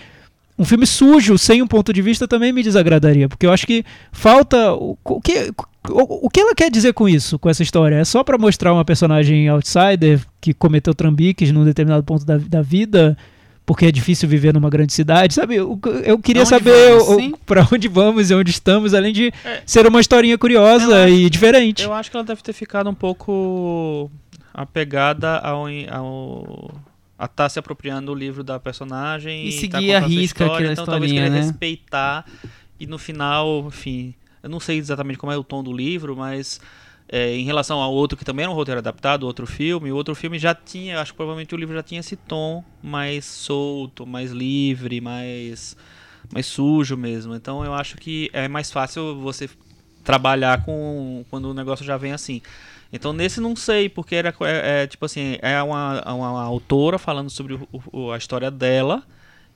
um filme sujo, sem um ponto de vista, também me desagradaria. Porque eu acho que falta. O, o que, o, o que ela quer dizer com isso, com essa história? É só pra mostrar uma personagem outsider que cometeu trambiques num determinado ponto da, da vida? Porque é difícil viver numa grande cidade, sabe? Eu, eu queria saber pra onde vamos e onde estamos, além de É. ser uma historinha curiosa e diferente. Eu acho que ela deve ter ficado um pouco apegada ao. ao a estar se apropriando do livro da personagem E tá seguir a contando sua risca aquela então talvez querer né? respeitar e no final, enfim, eu não sei exatamente como é o tom do livro, mas é, em relação ao outro que também era um roteiro adaptado, outro filme, o outro filme já tinha, acho que provavelmente o livro já tinha esse tom mais solto, mais livre, mais mais sujo mesmo. Então eu acho que é mais fácil você trabalhar com quando o negócio já vem assim. Então nesse não sei, porque era é, é, tipo assim, é uma, uma autora falando sobre o- o- a história dela.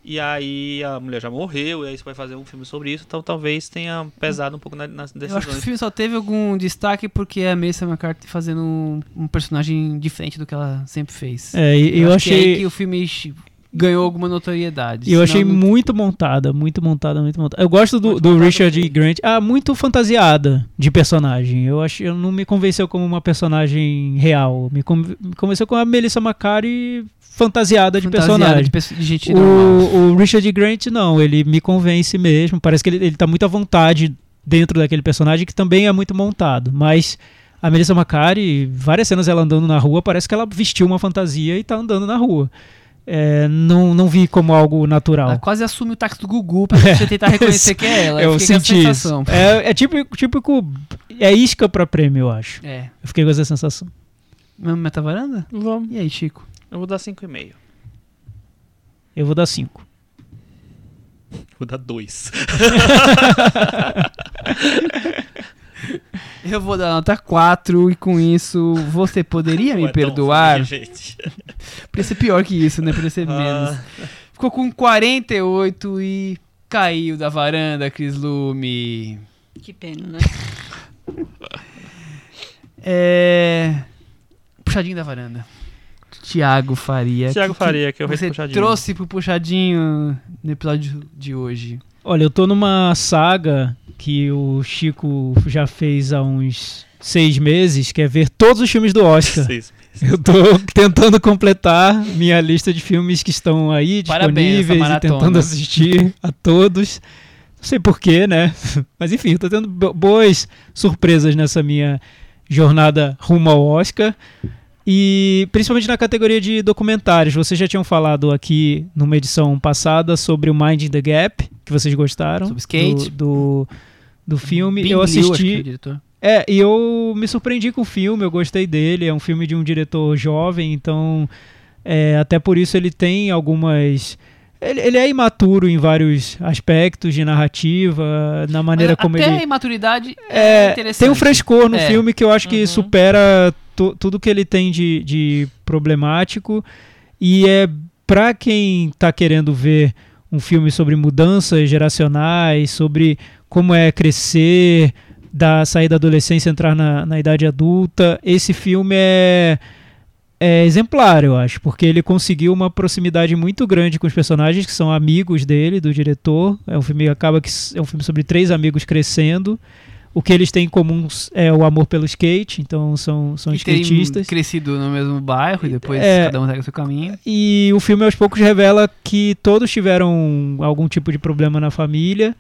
E aí a mulher já morreu, e aí você vai fazer um filme sobre isso, então talvez tenha pesado um pouco na- nas Eu acho que o decisões. filme só teve algum destaque porque é a Melissa McCarthy fazendo um, um personagem diferente do que ela sempre fez. É, e eu, acho que é aí achei. que o filme ganhou alguma notoriedade. E eu achei não- muito montada, muito montada, muito montada. Eu gosto do, do Richard. E. Grant. Ah, muito fantasiada de personagem. Eu acho, eu não me convenceu como uma personagem real. Me, conv- me convenceu com a Melissa McCarthy fantasiada de fantasiada personagem. de, gente. O, o Richard. Grant não, ele me convence mesmo. Parece que ele, ele tá muito à vontade dentro daquele personagem que também é muito montado. Mas a Melissa McCarthy, várias cenas ela andando na rua, parece que ela vestiu uma fantasia e tá andando na rua. É, não, não vi como algo natural. Ela quase assume o táxi do Gugu pra você tentar reconhecer que é ela. eu fiquei com essa senti isso. sensação. É, é típico, típico. É isca pra prêmio, eu acho. É. Eu fiquei com essa sensação. Mesmo metavaranda? Vamos. E aí, Chico? Eu vou dar 5,5. Eu vou dar 5. Vou dar 2. Eu vou dar nota 4 e com isso você poderia me perdoar? gente. Podia ser pior que isso, né? Podia ser menos. Ah, Ficou com 48 e caiu da varanda, Cris Lume. Que pena, né? É. Puxadinho da varanda. Tiago Faria. Thiago Que- Faria, que eu Você puxadinho. trouxe pro puxadinho no episódio de hoje. Olha, eu tô numa saga que o Chico já fez há uns seis meses, que é ver todos os filmes do Oscar. Seis. Eu tô tentando completar minha lista de filmes que estão aí Parabéns, disponíveis e maratona. tentando assistir a todos. Não sei porquê, né? Mas enfim, tô tendo bo- boas surpresas nessa minha jornada rumo ao Oscar. E principalmente na categoria de documentários. Vocês já tinham falado aqui numa edição passada sobre o Mind the Gap, que vocês gostaram. Sobre skate. Do, do, do filme. Eu é assisti. o diretor. É, e eu me surpreendi com o filme, eu gostei dele. É um filme de um diretor jovem, então é, até por isso ele tem algumas. Ele, ele é imaturo em vários aspectos de narrativa, na maneira Mas como até ele. a imaturidade é, É, interessante. tem um frescor no É. filme que eu acho que Uhum. supera tu- tudo que ele tem de, de problemático. E é pra quem tá querendo ver um filme sobre mudanças geracionais, sobre como é crescer, da sair da adolescência entrar na, na idade adulta, esse filme é, é exemplar, eu acho, porque ele conseguiu uma proximidade muito grande com os personagens que são amigos dele, do diretor. É um filme acaba que é um filme sobre três amigos crescendo, O que eles têm em comum é o amor pelo skate, então são, são terem skatistas. crescido no mesmo bairro e depois É. cada um segue o seu caminho. E o filme aos poucos revela que todos tiveram algum tipo de problema na família.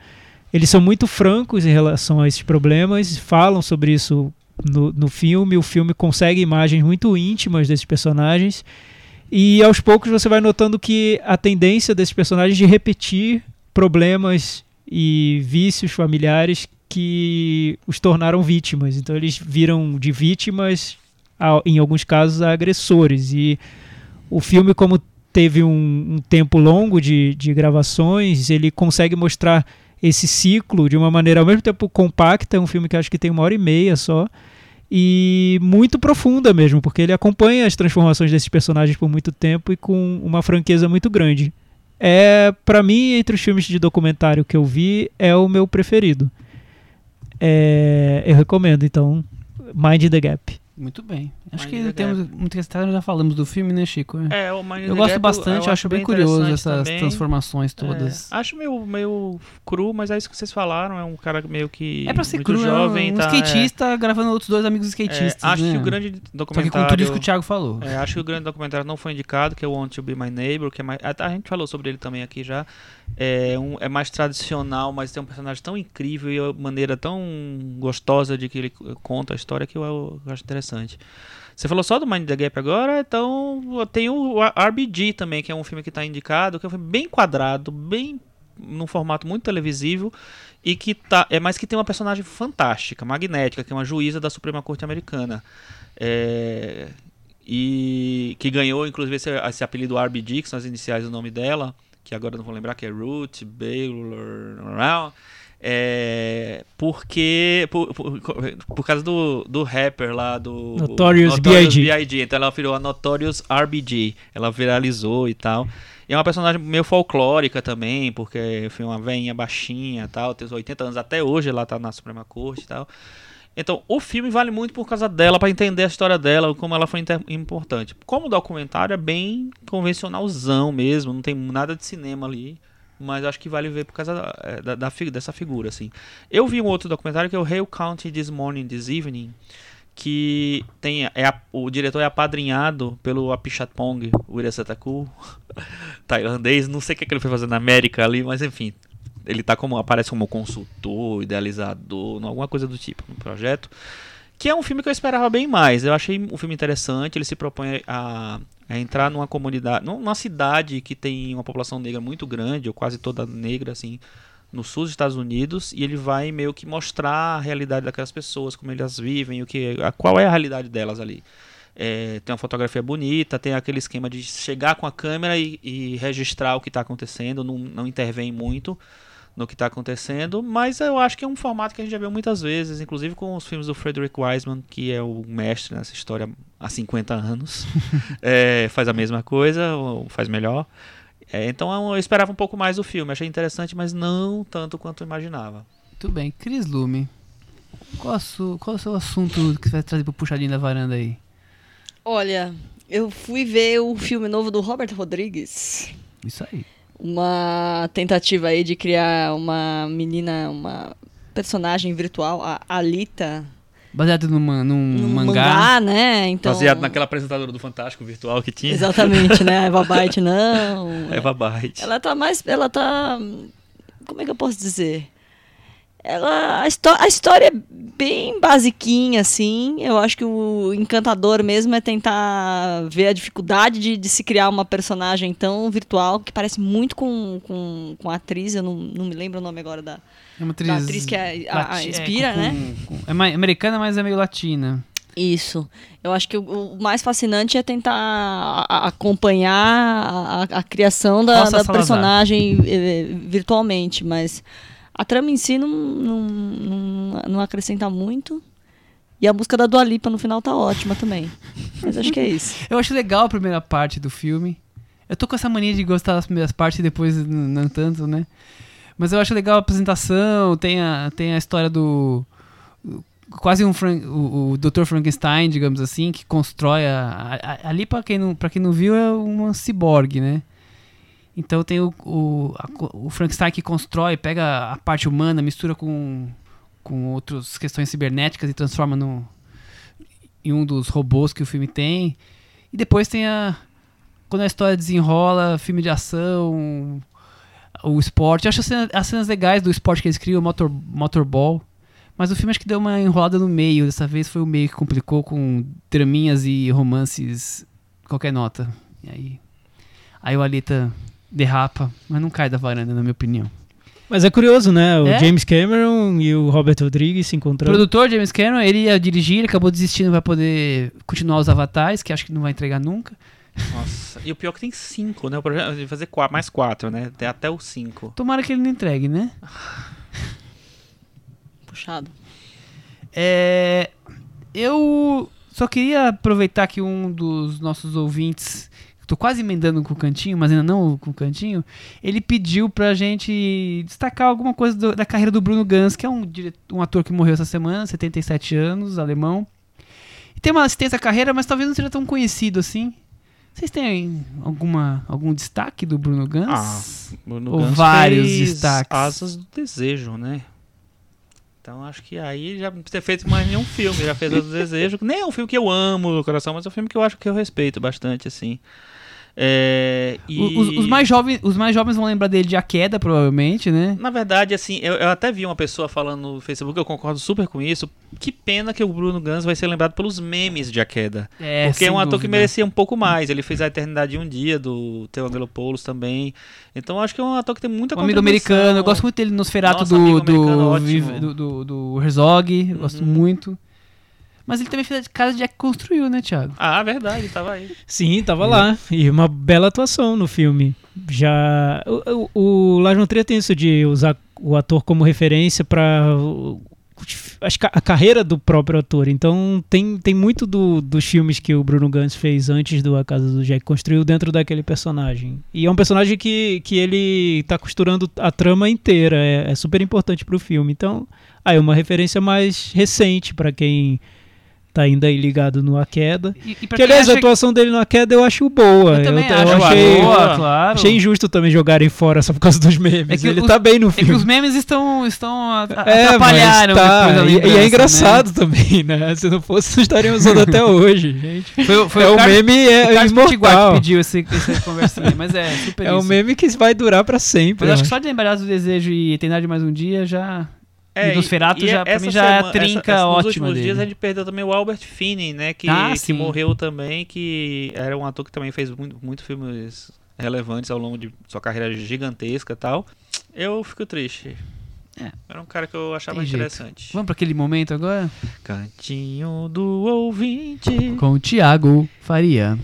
Eles são muito francos em relação a esses problemas, falam sobre isso no, no filme. O filme consegue imagens muito íntimas desses personagens. E aos poucos você vai notando que a tendência desses personagens de repetir problemas e vícios familiares que os tornaram vítimas. Então eles viram de vítimas, a- em alguns casos, a agressores. E o filme, como teve um, um tempo longo de, de gravações, ele consegue mostrar esse ciclo de uma maneira ao mesmo tempo compacta, é um filme que acho que tem uma hora e meia só, e muito profunda mesmo, porque ele acompanha as transformações desses personagens por muito tempo e com uma franqueza muito grande. É, para mim, entre os filmes de documentário que eu vi, é o meu preferido. É, eu recomendo, então, Mind the Gap. Muito bem. Acho Mind que temos muito que citar, já falamos do filme, né, Chico? É, o Mind eu gosto Gap, bastante, eu acho bem curioso interessante essas também. transformações É, todas. acho meio, meio cru, mas é isso que vocês falaram. É um cara meio que. É, pra ser cru, jovem, é um tá, skatista gravando outros dois amigos é, skatistas. é, acho né? que o grande Só que documentário. com tudo isso que o Thiago falou. É, acho que o grande documentário não foi indicado, que é o Want to Be My Neighbor, que é mais, a, a gente falou sobre ele também aqui já. É, um, é mais tradicional, mas tem um personagem tão incrível e uma maneira tão gostosa de que ele conta a história que eu, eu acho interessante. Você falou só do Mind the Gap agora, então tem o RBG também, que é um filme que está indicado, que é um filme bem quadrado, bem num formato muito televisivo e que tá é mais que tem uma personagem fantástica, magnética, que é uma juíza da Suprema Corte Americana. É, e que ganhou inclusive esse, esse apelido que são as iniciais do nome dela, que agora não vou lembrar que é Ruth Baylor, é, porque por, por, por causa do, do rapper lá do Notorious B.I.G.. então ela virou a Notorious RBG, ela viralizou e tal. E é uma personagem meio folclórica também, porque foi uma veinha baixinha e tal, tem uns 80 anos. Até hoje, ela tá na Suprema Corte e tal. Então, o filme vale muito por causa dela, para entender a história dela, como ela foi importante. Como documentário é bem convencionalzão mesmo, não tem nada de cinema ali, mas acho que vale ver por causa da, é, da- da fi- dessa figura, assim. Eu vi um outro documentário que é o Hale County This Morning, This Evening, que tem é a- o diretor é apadrinhado pelo Apichatpong Wirasataku, tailandês, não sei o que, é que ele foi fazer na América ali, mas enfim, ele tá como aparece como consultor, idealizador, alguma coisa do tipo no projeto. Que é um filme que eu esperava bem mais. Eu achei um filme interessante. Ele se propõe a, a entrar numa comunidade, numa cidade que tem uma população negra muito grande, ou quase toda negra, assim, no sul dos Estados Unidos. E ele vai meio que mostrar a realidade daquelas pessoas, como elas vivem, o que, a, qual é a realidade delas ali. É, tem uma fotografia bonita, tem aquele esquema de chegar com a câmera e, e registrar o que está acontecendo, não, não intervém muito no que está acontecendo, mas eu acho que é um formato que a gente já viu muitas vezes, inclusive com os filmes do Frederick Wiseman, que é o mestre nessa história há 50 anos, É, faz a mesma coisa, ou faz melhor. É, então eu esperava um pouco mais do filme, achei interessante, mas não tanto quanto eu imaginava. Muito bem. Cris Lume, qual, a su- qual é o seu assunto que você vai trazer pro puxadinho da varanda aí? Olha, eu fui ver o filme novo do Robert Rodrigues. Isso aí. Uma tentativa aí de criar uma menina, uma personagem virtual, a Alita, Baseado numa, num num mangá. mangá, né? Então, Baseado naquela apresentadora do Fantástico virtual que tinha. Exatamente, né? A Eva Byte não. Eva Byte. Ela tá mais. Ela tá. Como é que eu posso dizer? Ela. A, a história é bem basiquinha, assim. Eu acho que o encantador mesmo é tentar ver a dificuldade de, de se criar uma personagem tão virtual que parece muito com, com, com a atriz. Eu não, não me lembro o nome agora da, É uma atriz. da atriz que é a, a lati- inspira, com- né? com- é mais americana, mas é meio latina. Isso. Eu acho que o, mais fascinante é tentar acompanhar a, a- a criação da, da personagem eh, virtualmente, mas a trama em si não, não, não, não acrescenta muito. E a música da Dua Lipa no final tá ótima também. Mas acho que é isso. Eu acho legal a primeira parte do filme. Eu tô com essa mania de gostar das primeiras partes e depois não tanto, né? Mas eu acho legal a apresentação, tem a, tem a história do. Quase um Fran- o, o Dr. Frankenstein, digamos assim, que constrói a. a- a- ali, pra quem, não, quem não viu, é uma ciborgue, né? Então tem o, o, a o Frankenstein que constrói, pega a parte humana, mistura com, com outras questões cibernéticas e transforma no, em um dos robôs que o filme tem. E depois tem a. Quando a história desenrola, filme de ação, o esporte. Eu acho as cenas, as cenas legais do esporte que eles criam, o motor, motorball. Mas o filme acho que deu uma enrolada no meio. Dessa vez foi o meio que complicou com draminhas e romances qualquer nota. E aí. Aí o Alita derrapa, mas não cai da varanda, na minha opinião. Mas é curioso, né? O É? James Cameron e o Robert Rodrigues se O encontrando. produtor James Cameron, ele ia dirigir, ele acabou desistindo pra poder continuar os avatares, que acho que não vai entregar nunca. Nossa. E o pior é que tem cinco, né? O projeto vai fazer quatro, mais quatro, né? Tem até os cinco. Tomara que ele não entregue, né? Puxado. É, eu só queria aproveitar que um dos nossos ouvintes, tô quase emendando com o cantinho, mas ainda não com o cantinho, ele pediu pra gente destacar alguma coisa do- da carreira do Bruno Gans, que é um, um ator que morreu essa semana, 77 anos, alemão. E tem uma assistência à carreira, mas talvez não seja tão conhecido assim. Vocês têm alguma, algum destaque do Bruno Gans? Bruno Ou Gans vários destaques. Asas do Desejo, né? Então acho que aí já não precisa ter feito mais nenhum filme. Já fez Asas do Desejo. Nem é um filme que eu amo no coração, mas é um filme que eu acho que eu respeito bastante, assim. É, e... Os, os mais jovens, os mais jovens vão lembrar dele de A Queda, provavelmente, né? Na verdade, assim, eu, eu até vi uma pessoa falando no Facebook, eu concordo super com isso. Que pena que o Bruno Gans vai ser lembrado pelos memes de A Queda. É, Porque é um ator que dúvida. merecia um pouco mais. Ele fez A Eternidade de um Dia, do Theo Angelopoulos também. Então acho que é um ator que tem muita Um amigo americano, eu gosto muito dele no Nosferatu Nossa, do, do, do, do, do Herzog, eu gosto Uhum. muito. Mas ele também fez a casa de Jack construiu, né, Thiago? Ah, verdade, tava aí. Sim, tava lá. E uma bela atuação no filme. Já. O, o, o Lars von Trier tem isso de usar o ator como referência que a carreira do próprio ator. Então tem, tem muito do- dos filmes que o Bruno Gans fez antes do A Casa do Jack construiu dentro daquele personagem. E é um personagem que, que ele tá costurando a trama inteira. É, é super importante pro filme. Então, aí uma referência mais recente pra quem tá ainda aí ligado no A Queda. E, e Que aliás, a atuação dele na queda eu acho boa. eu também eu, acho eu achei, boa, claro. achei injusto também jogarem fora só por causa dos memes. É que Ele os- tá bem no É que filme. os memes estão, estão a- a- É, atrapalharam mas tá. E- e, é né? engraçado também, né? Se não fosse, não estariam usando até hoje, gente. Foi, foi é, o Carlos- meme o é Pitiguar imortal. que pediu esse, essa conversinha, mas é super É um isso. meme que vai durar pra sempre. Mas acho que só de lembrar do desejo e Eternidade de mais um dia já... É, E Nosferatu já- pra essa mim já é a semana- trinca essa- ótima Nos últimos dele. dias a gente perdeu também o Albert Finney, né? Que, Ah, que morreu também, que era um ator que também fez muito, muito filmes relevantes ao longo de sua carreira gigantesca e tal. Eu fico triste. É. Era um cara que eu achava Tem jeito. interessante. Vamos pra aquele momento agora? Cantinho do ouvinte. Com o Thiago Faria.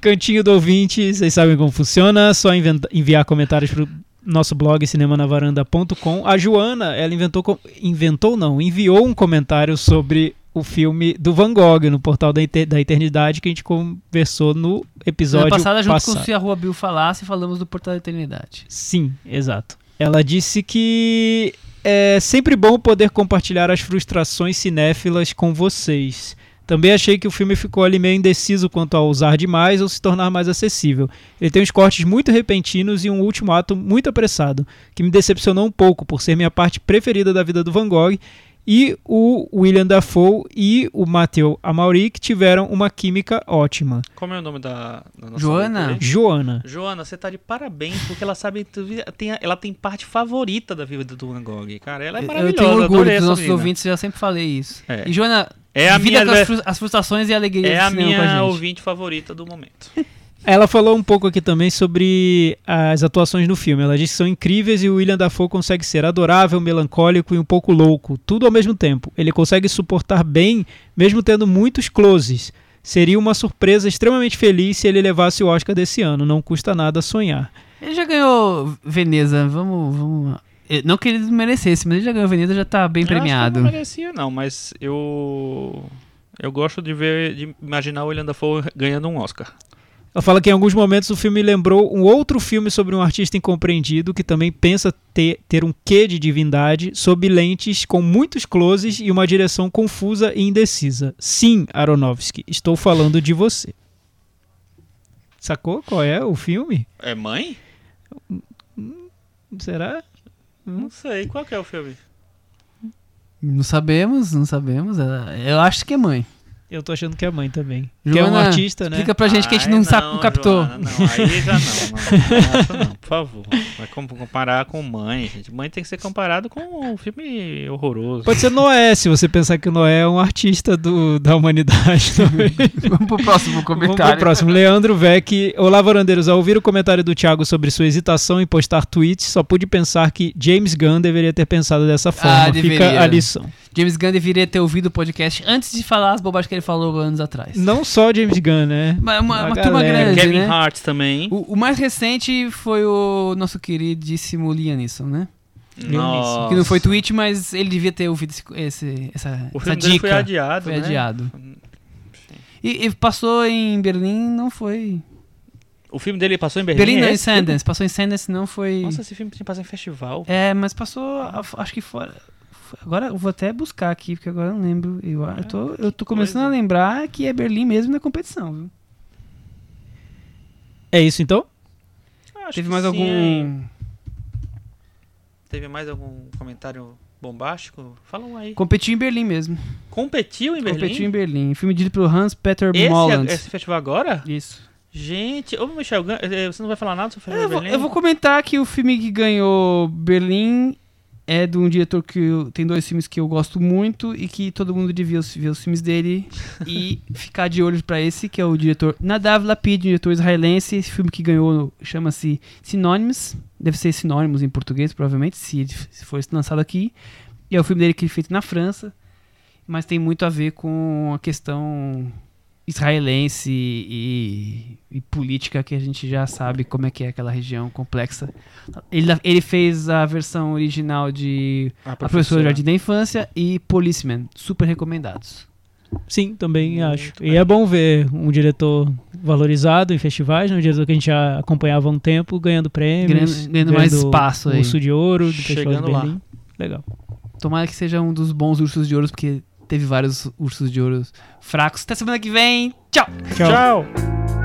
Cantinho do ouvinte, vocês sabem como funciona, só enviar comentários pro nosso blog cinemanavaranda.com. A Joana, ela inventou, inventou não, enviou um comentário sobre o filme do Van Gogh no portal da, da Eternidade que a gente conversou no episódio passada, junto passado. com o Se a Rua Bill Falasse, falamos do Portal da Eternidade. Sim, exato. Ela disse que é sempre bom poder compartilhar as frustrações cinéfilas com vocês. Também achei que o filme ficou ali meio indeciso quanto a usar demais ou se tornar mais acessível. Ele tem uns cortes muito repentinos e um último ato muito apressado, que me decepcionou um pouco por ser minha parte preferida da vida do Van Gogh. E o William Dafoe e o Matthew Amaury que tiveram uma química ótima. Como é o nome da, da nossa Joana? Joana, Joana, você tá de parabéns, porque ela sabe. Tem, ela tem parte favorita da vida do Van Gogh. Cara, ela é maravilhosa. eu tenho orgulho dos nossos menina. ouvintes, eu já sempre falei isso. É. E Joana, É a divida minha, com as, as frustrações e alegrias é a cinema com a minha gente. ouvinte favorita do momento. Ela falou um pouco aqui também sobre as atuações no filme. Ela disse que são incríveis e o William Dafoe consegue ser adorável, melancólico e um pouco louco, tudo ao mesmo tempo. Ele consegue suportar bem, mesmo tendo muitos closes. Seria uma surpresa extremamente feliz se ele levasse o Oscar desse ano. Não custa nada sonhar. Ele já ganhou Veneza, vamos, vamos... eh, Não que ele merecesse, mas ele já ganhou Veneza, já tá bem Eu acho que premiado. Não merecia, não, mas eu. Eu gosto de ver, de imaginar o William Dafoe ganhando um Oscar. Ela fala que em alguns momentos o filme lembrou um outro filme sobre um artista incompreendido que também pensa ter, ter um quê de divindade, sob lentes com muitos closes e uma direção confusa e indecisa. Sim, Aronofsky, estou falando de você. Sacou qual é o filme? É mãe? Será? Não sei. Qual que é o filme? Não sabemos, não sabemos. Eu acho que é mãe. Eu tô achando que é mãe também. que é um Joana, artista, né? Explica pra gente que a gente Ai, não, sabe, não captou. Joana, não, aí já não, não, por favor. Vai com- comparar com mãe, gente. Mãe tem que ser comparado com um filme horroroso. Pode ser Noé, se você pensar que o Noé é um artista do, da humanidade também. Vamos pro próximo Vamos pro comentário. próximo. Leandro Vec. Olá, varandeiros. Ao ouvir o comentário do Thiago sobre sua hesitação em postar tweets, só pude pensar que James Gunn deveria ter pensado dessa forma. Fica deveria. a lição. James Gunn deveria ter ouvido o podcast antes de falar as bobagens que ele falou anos atrás. Não só James Gunn, né? Uma, uma, uma turma grande, Kevin né? Hart também. O, o mais recente foi o nosso queridíssimo Liam Neeson, né? Nossa. Que não foi tweet, mas ele devia ter ouvido esse, esse- essa, O essa filme dele dica. foi adiado, Foi né? adiado. E, e passou em Berlim, não foi. O filme dele passou em Berlim? Berlim não, em esse filme? Sundance. Passou em Sundance, não foi. Nossa, esse filme tinha passar em festival. É, mas passou, acho que fora. Agora eu vou até buscar aqui, porque agora eu não lembro. Eu, eu tô, eu tô começando a coisa. lembrar que é Berlim mesmo na competição, viu? É isso então? Acho Teve que mais sim, algum. hein? Teve mais algum comentário bombástico? Fala um aí. Competiu em Berlim mesmo. Competiu em Berlim? Competiu em Berlim. Filme dirigido pelo Hans Peter Esse, Molland. esse festival agora? Isso. Gente, ô Michel, eh, você não vai falar nada sobre o Eu festival vou, de Berlim? eu vou comentar que o filme que ganhou Berlim é de um diretor que eu- tem dois filmes que eu gosto muito e que todo mundo devia ver os filmes dele e ficar de olho pra esse, que é o diretor Nadav Lapid, um diretor israelense. Esse filme que ganhou chama-se Sinônimos, deve ser Sinônimos em português, provavelmente, se, se for lançado aqui. E é o filme dele que ele feito na França, mas tem muito a ver com a questão israelense e, e política que a gente já sabe como é que é aquela região complexa. Ele, ele fez a versão original de A Professora do Jardim da Infância e Policeman, super recomendados. Sim, também Muito acho. bem. E é bom ver um diretor valorizado em festivais, né? um diretor que a gente já acompanhava há um tempo, ganhando prêmios. Ganhando- ganhando mais espaço o aí. Urso de Ouro do Festival de Chegando lá. Legal. Tomara que seja um dos bons ursos de ouro, porque teve vários ursos de ouro fracos. Até semana que vem. Tchau! Tchau. Tchau.